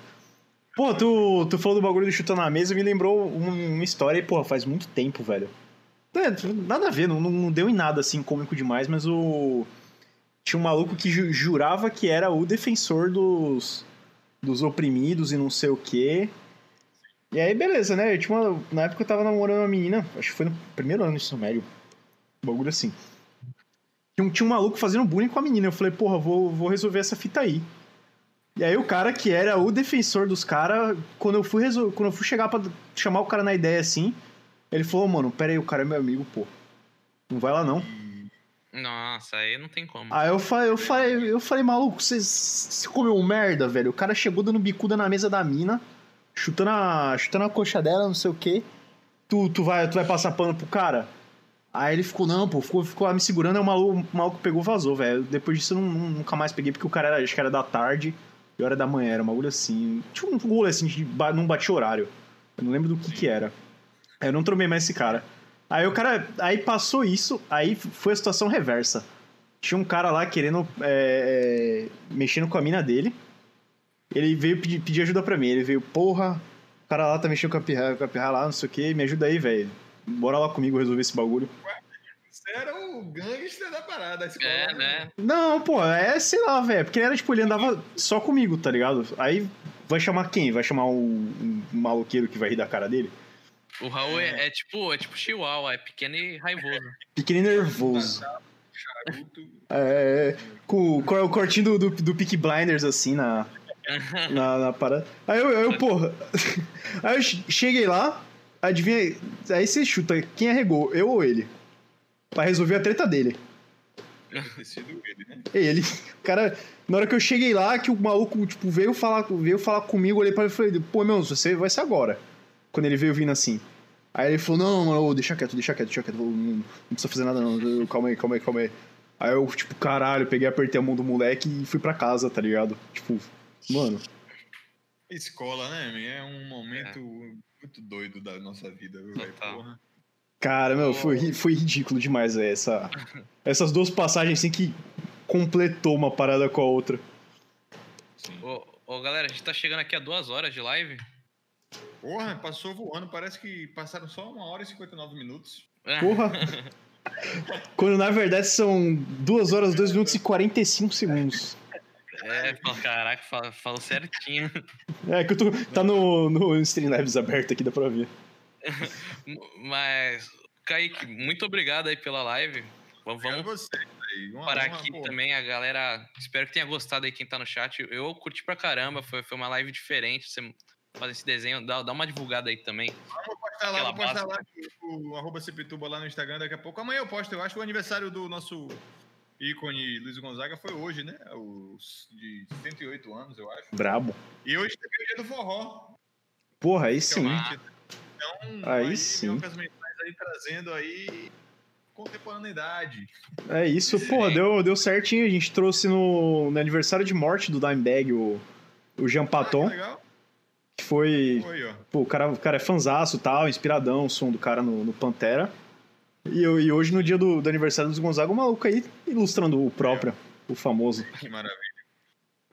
Speaker 2: Pô, tu, tu falou do bagulho do chutando na mesa, me lembrou um- uma história e, porra, faz muito tempo, velho. É, nada a ver, não, não deu em nada assim cômico demais, mas o. Tinha um maluco que ju- jurava que era o defensor dos, dos oprimidos e não sei o quê. E aí, beleza, né? Eu tinha uma- na época eu tava namorando uma menina, acho que foi no primeiro ano do ensino médio. Um bagulho assim. Tinha um, tinha um maluco fazendo bullying com a menina. Eu falei, porra, vou, vou resolver essa fita aí. E aí o cara que era o defensor dos caras, quando eu fui resol... quando eu fui chegar pra chamar o cara na ideia assim, ele falou, mano, pera aí, o cara é meu amigo, pô. Não vai lá não.
Speaker 1: Nossa, aí não tem como.
Speaker 2: Aí eu falei, eu falei, eu falei, maluco, você- comeu um merda, velho. O cara chegou dando bicuda na mesa da mina, chutando a, chutando a coxa dela, não sei o quê. Tu, tu, vai, tu vai passar pano pro cara? Aí ele ficou, não, pô, ficou, ficou lá me segurando, aí o maluco, o maluco pegou e vazou, velho. Depois disso eu não- nunca mais peguei, porque o cara era, acho que era da tarde e hora da manhã, era um bagulho assim. Tinha um rolê assim, de não batia horário. Eu não lembro do que que era. Aí eu não tromei mais esse cara. Aí o cara. Aí passou isso, aí foi a situação reversa. Tinha um cara lá querendo. é, é, mexendo com a mina dele. Ele veio pedir, pedir ajuda pra mim. Ele veio, porra, o cara lá tá mexendo com a pirra, com a pirra lá, não sei o que, me ajuda aí, velho. Bora lá comigo resolver esse bagulho.
Speaker 3: Você era o gangster da parada, da escola.
Speaker 1: É, né?
Speaker 2: Não, pô, é, sei lá, velho. Porque ele era, tipo, ele andava só comigo, tá ligado? Aí vai chamar quem? Vai chamar o, um maloqueiro que vai rir da cara dele?
Speaker 1: O Raul é, é tipo, é tipo Chihuahua, é pequeno e raivoso.
Speaker 2: Pequeno e nervoso.
Speaker 3: Charuto.
Speaker 2: É, com o cor- o cortinho do, do, do Peaky Blinders, assim, na, na, na parada. Aí eu, eu, porra. Aí eu che- cheguei lá, adivinha. Aí você chuta quem arregou, eu ou ele? Pra resolver a treta dele.
Speaker 3: Ele, né?
Speaker 2: Ele. O cara. Na hora que eu cheguei lá, que o maluco, tipo, veio falar, veio falar comigo, olhei pra ele e falei, pô, meu, você vai ser agora. Quando ele veio vindo assim. Aí ele falou, não, mano, deixa quieto, deixa quieto, deixa quieto, não, não precisa fazer nada não, calma aí, calma aí, calma aí. Aí eu, tipo, caralho, peguei, apertei a mão do moleque e fui pra casa, tá ligado? Tipo, mano,
Speaker 3: Escola, né? É um momento muito doido da nossa vida, viu, velho? Porra.
Speaker 2: Cara, meu, foi, foi ridículo demais véio, essa, essas duas passagens assim que completou uma parada com a outra.
Speaker 1: Ô, ô, galera, a gente tá chegando aqui a duas horas de live.
Speaker 3: Porra, passou voando. Parece que passaram só uma hora e 59 minutos.
Speaker 2: Porra! Quando na verdade são 2 horas, 2 minutos e 45 segundos.
Speaker 1: É, fala, caraca, falou certinho.
Speaker 2: É que eu tô. Tá no, no Streamlabs aberto aqui, dá pra ver.
Speaker 1: Mas, Kaique, muito obrigado aí pela live. Vamos, vamos parar aqui
Speaker 3: pô.
Speaker 1: também, a galera. Espero que tenha gostado aí quem tá no chat. Eu curti pra caramba, foi, foi uma live diferente. Você fazer esse desenho, dá, dá uma divulgada aí também.
Speaker 3: Vou postar lá, vou postar lá o, o arroba Cipituba lá no Instagram daqui a pouco. Amanhã eu posto, eu acho que o aniversário do nosso ícone Luiz Gonzaga foi hoje, né? Os de 108 anos, eu acho.
Speaker 2: Brabo.
Speaker 3: E hoje também é o dia do forró.
Speaker 2: Porra, aí
Speaker 3: é
Speaker 2: sim.
Speaker 3: uma- Então,
Speaker 2: Aí
Speaker 3: aí
Speaker 2: sim.
Speaker 3: aí trazendo aí contemporaneidade.
Speaker 2: É isso, porra, deu, deu certinho. A gente trouxe no, no aniversário de morte do Dimebag o, o Jean
Speaker 3: Ah, que
Speaker 2: Paton, que foi. Pô, o cara, o cara é fanzaço e tal, inspiradão o som do cara no, no Pantera. E, e hoje, no dia do, do aniversário dos Gonzaga, o maluco aí ilustrando o próprio, o famoso.
Speaker 3: Que maravilha.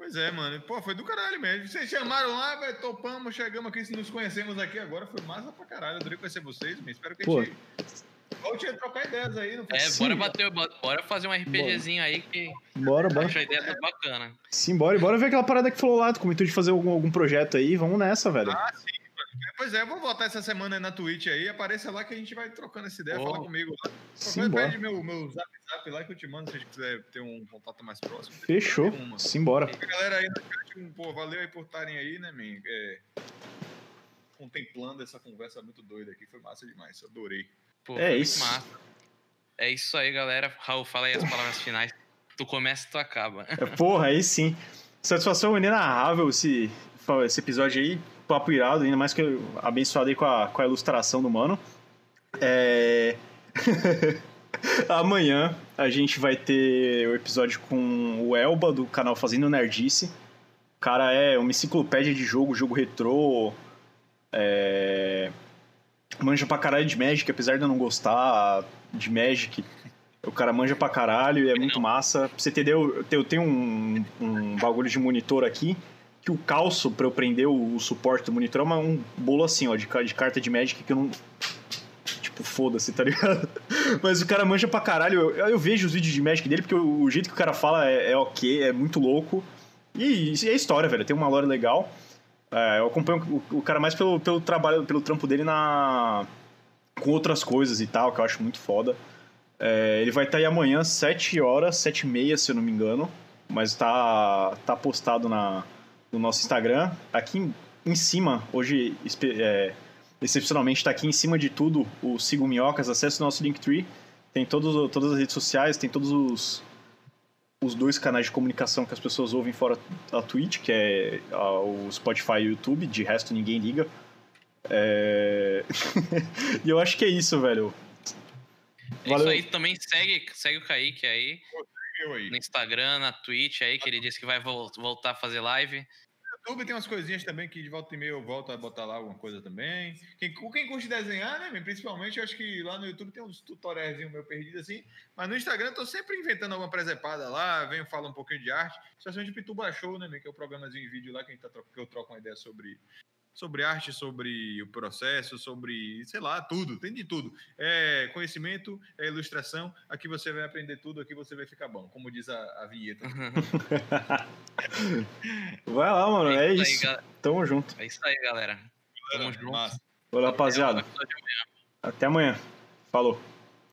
Speaker 3: Pois é, mano. Pô, foi do caralho mesmo. Vocês chamaram lá, velho, topamos, chegamos aqui, nos conhecemos aqui agora. Foi massa pra caralho. Adorei conhecer vocês, mas espero que
Speaker 2: Pô,
Speaker 3: a gente Volte a trocar ideias aí. Não
Speaker 1: É,
Speaker 2: Sim.
Speaker 1: bora bater, bora fazer um RPGzinho aí que
Speaker 2: Bora, bora.
Speaker 1: acho a ideia tá bacana.
Speaker 2: Sim, bora. E bora ver aquela parada que falou lá. Tu comentou de fazer algum, algum projeto aí. Vamos nessa, velho.
Speaker 3: Ah, sim. Mano. Pois é, vou voltar essa semana aí na Twitch aí. Apareça lá que a gente vai trocando essa ideia.
Speaker 1: Oh.
Speaker 3: Fala comigo lá.
Speaker 2: Sim,
Speaker 3: Qualquer
Speaker 2: bora.
Speaker 3: pede meu, meu zap zap lá que eu te mando se a gente quiser ter um contato mais próximo.
Speaker 2: Fechou.
Speaker 3: problema nenhum, mano.
Speaker 2: Sim, bora.
Speaker 3: A galera aí no chat, um, pô, valeu aí por estarem aí, né, men? É, contemplando essa conversa muito doida aqui. Foi massa demais. Adorei.
Speaker 1: Pô,
Speaker 2: É isso.
Speaker 1: massa. É isso aí, galera. Raul, fala aí as palavras finais. Tu começa e tu acaba.
Speaker 2: É, Porra, aí sim. Satisfação inenarrável esse, esse episódio aí. Papo irado, ainda mais que eu abençoado aí com a, com a ilustração do mano. É... Amanhã a gente vai ter o episódio com o Elba do canal Fazendo Nerdice. O cara é uma enciclopédia de jogo, jogo retrô. É... Manja pra caralho de Magic, apesar de eu não gostar de Magic. O cara manja pra caralho e é muito massa. Pra você entender, eu eu tenho um, um bagulho de monitor aqui que o calço pra eu prender o, o suporte do monitor é uma- um bolo assim, ó, de, de carta de Magic que eu não. Tipo, foda-se, tá ligado? Mas o cara manja pra caralho. Eu, eu vejo os vídeos de Magic dele porque o, o jeito que o cara fala é, é ok, é muito louco. E, e é história, velho. Tem uma lore legal. É, eu acompanho o, o cara mais pelo, pelo trabalho, pelo trampo dele na. com outras coisas e tal, que eu acho muito foda. É, ele vai estar aí amanhã, 7 horas, 7 e meia, se eu não me engano. Mas tá, tá postado na, no nosso Instagram. Aqui em, em cima, hoje, é, excepcionalmente, tá aqui em cima de tudo o Sigo Minhocas. Acesse o nosso Linktree. Tem todos, todas as redes sociais, tem todos os, os dois canais de comunicação que as pessoas ouvem fora a Twitch, que é ah, o Spotify e o YouTube. De resto, ninguém liga. É... e eu acho que é isso, velho.
Speaker 1: É
Speaker 2: Valeu.
Speaker 1: isso aí. Também segue, segue o Kaique aí. No Instagram, na Twitch aí, que ele disse que vai vol- voltar a fazer live.
Speaker 3: No YouTube tem umas coisinhas também que de volta e meia eu volto a botar lá alguma coisa também. Quem, quem curte desenhar, né, men? principalmente, eu acho que lá no YouTube tem uns tutoriais meu perdido assim. Mas no Instagram eu tô sempre inventando alguma presepada lá, venho falar um pouquinho de arte. Especialmente de Pituba Show, né, que é o programazinho em vídeo lá que, a gente tá, que eu troco uma ideia sobre, sobre arte, sobre o processo, sobre, sei lá, tudo. Tem de tudo. É conhecimento, é ilustração. Aqui você vai aprender tudo, aqui você vai ficar bom, como diz a, a vinheta.
Speaker 2: Vai lá, mano. É
Speaker 1: isso aí,
Speaker 2: isso.
Speaker 1: ga-
Speaker 2: Tamo junto.
Speaker 1: É isso aí, galera. Tamo junto.
Speaker 2: Valeu, rapaziada.
Speaker 1: Até amanhã.
Speaker 2: Até amanhã. Falou.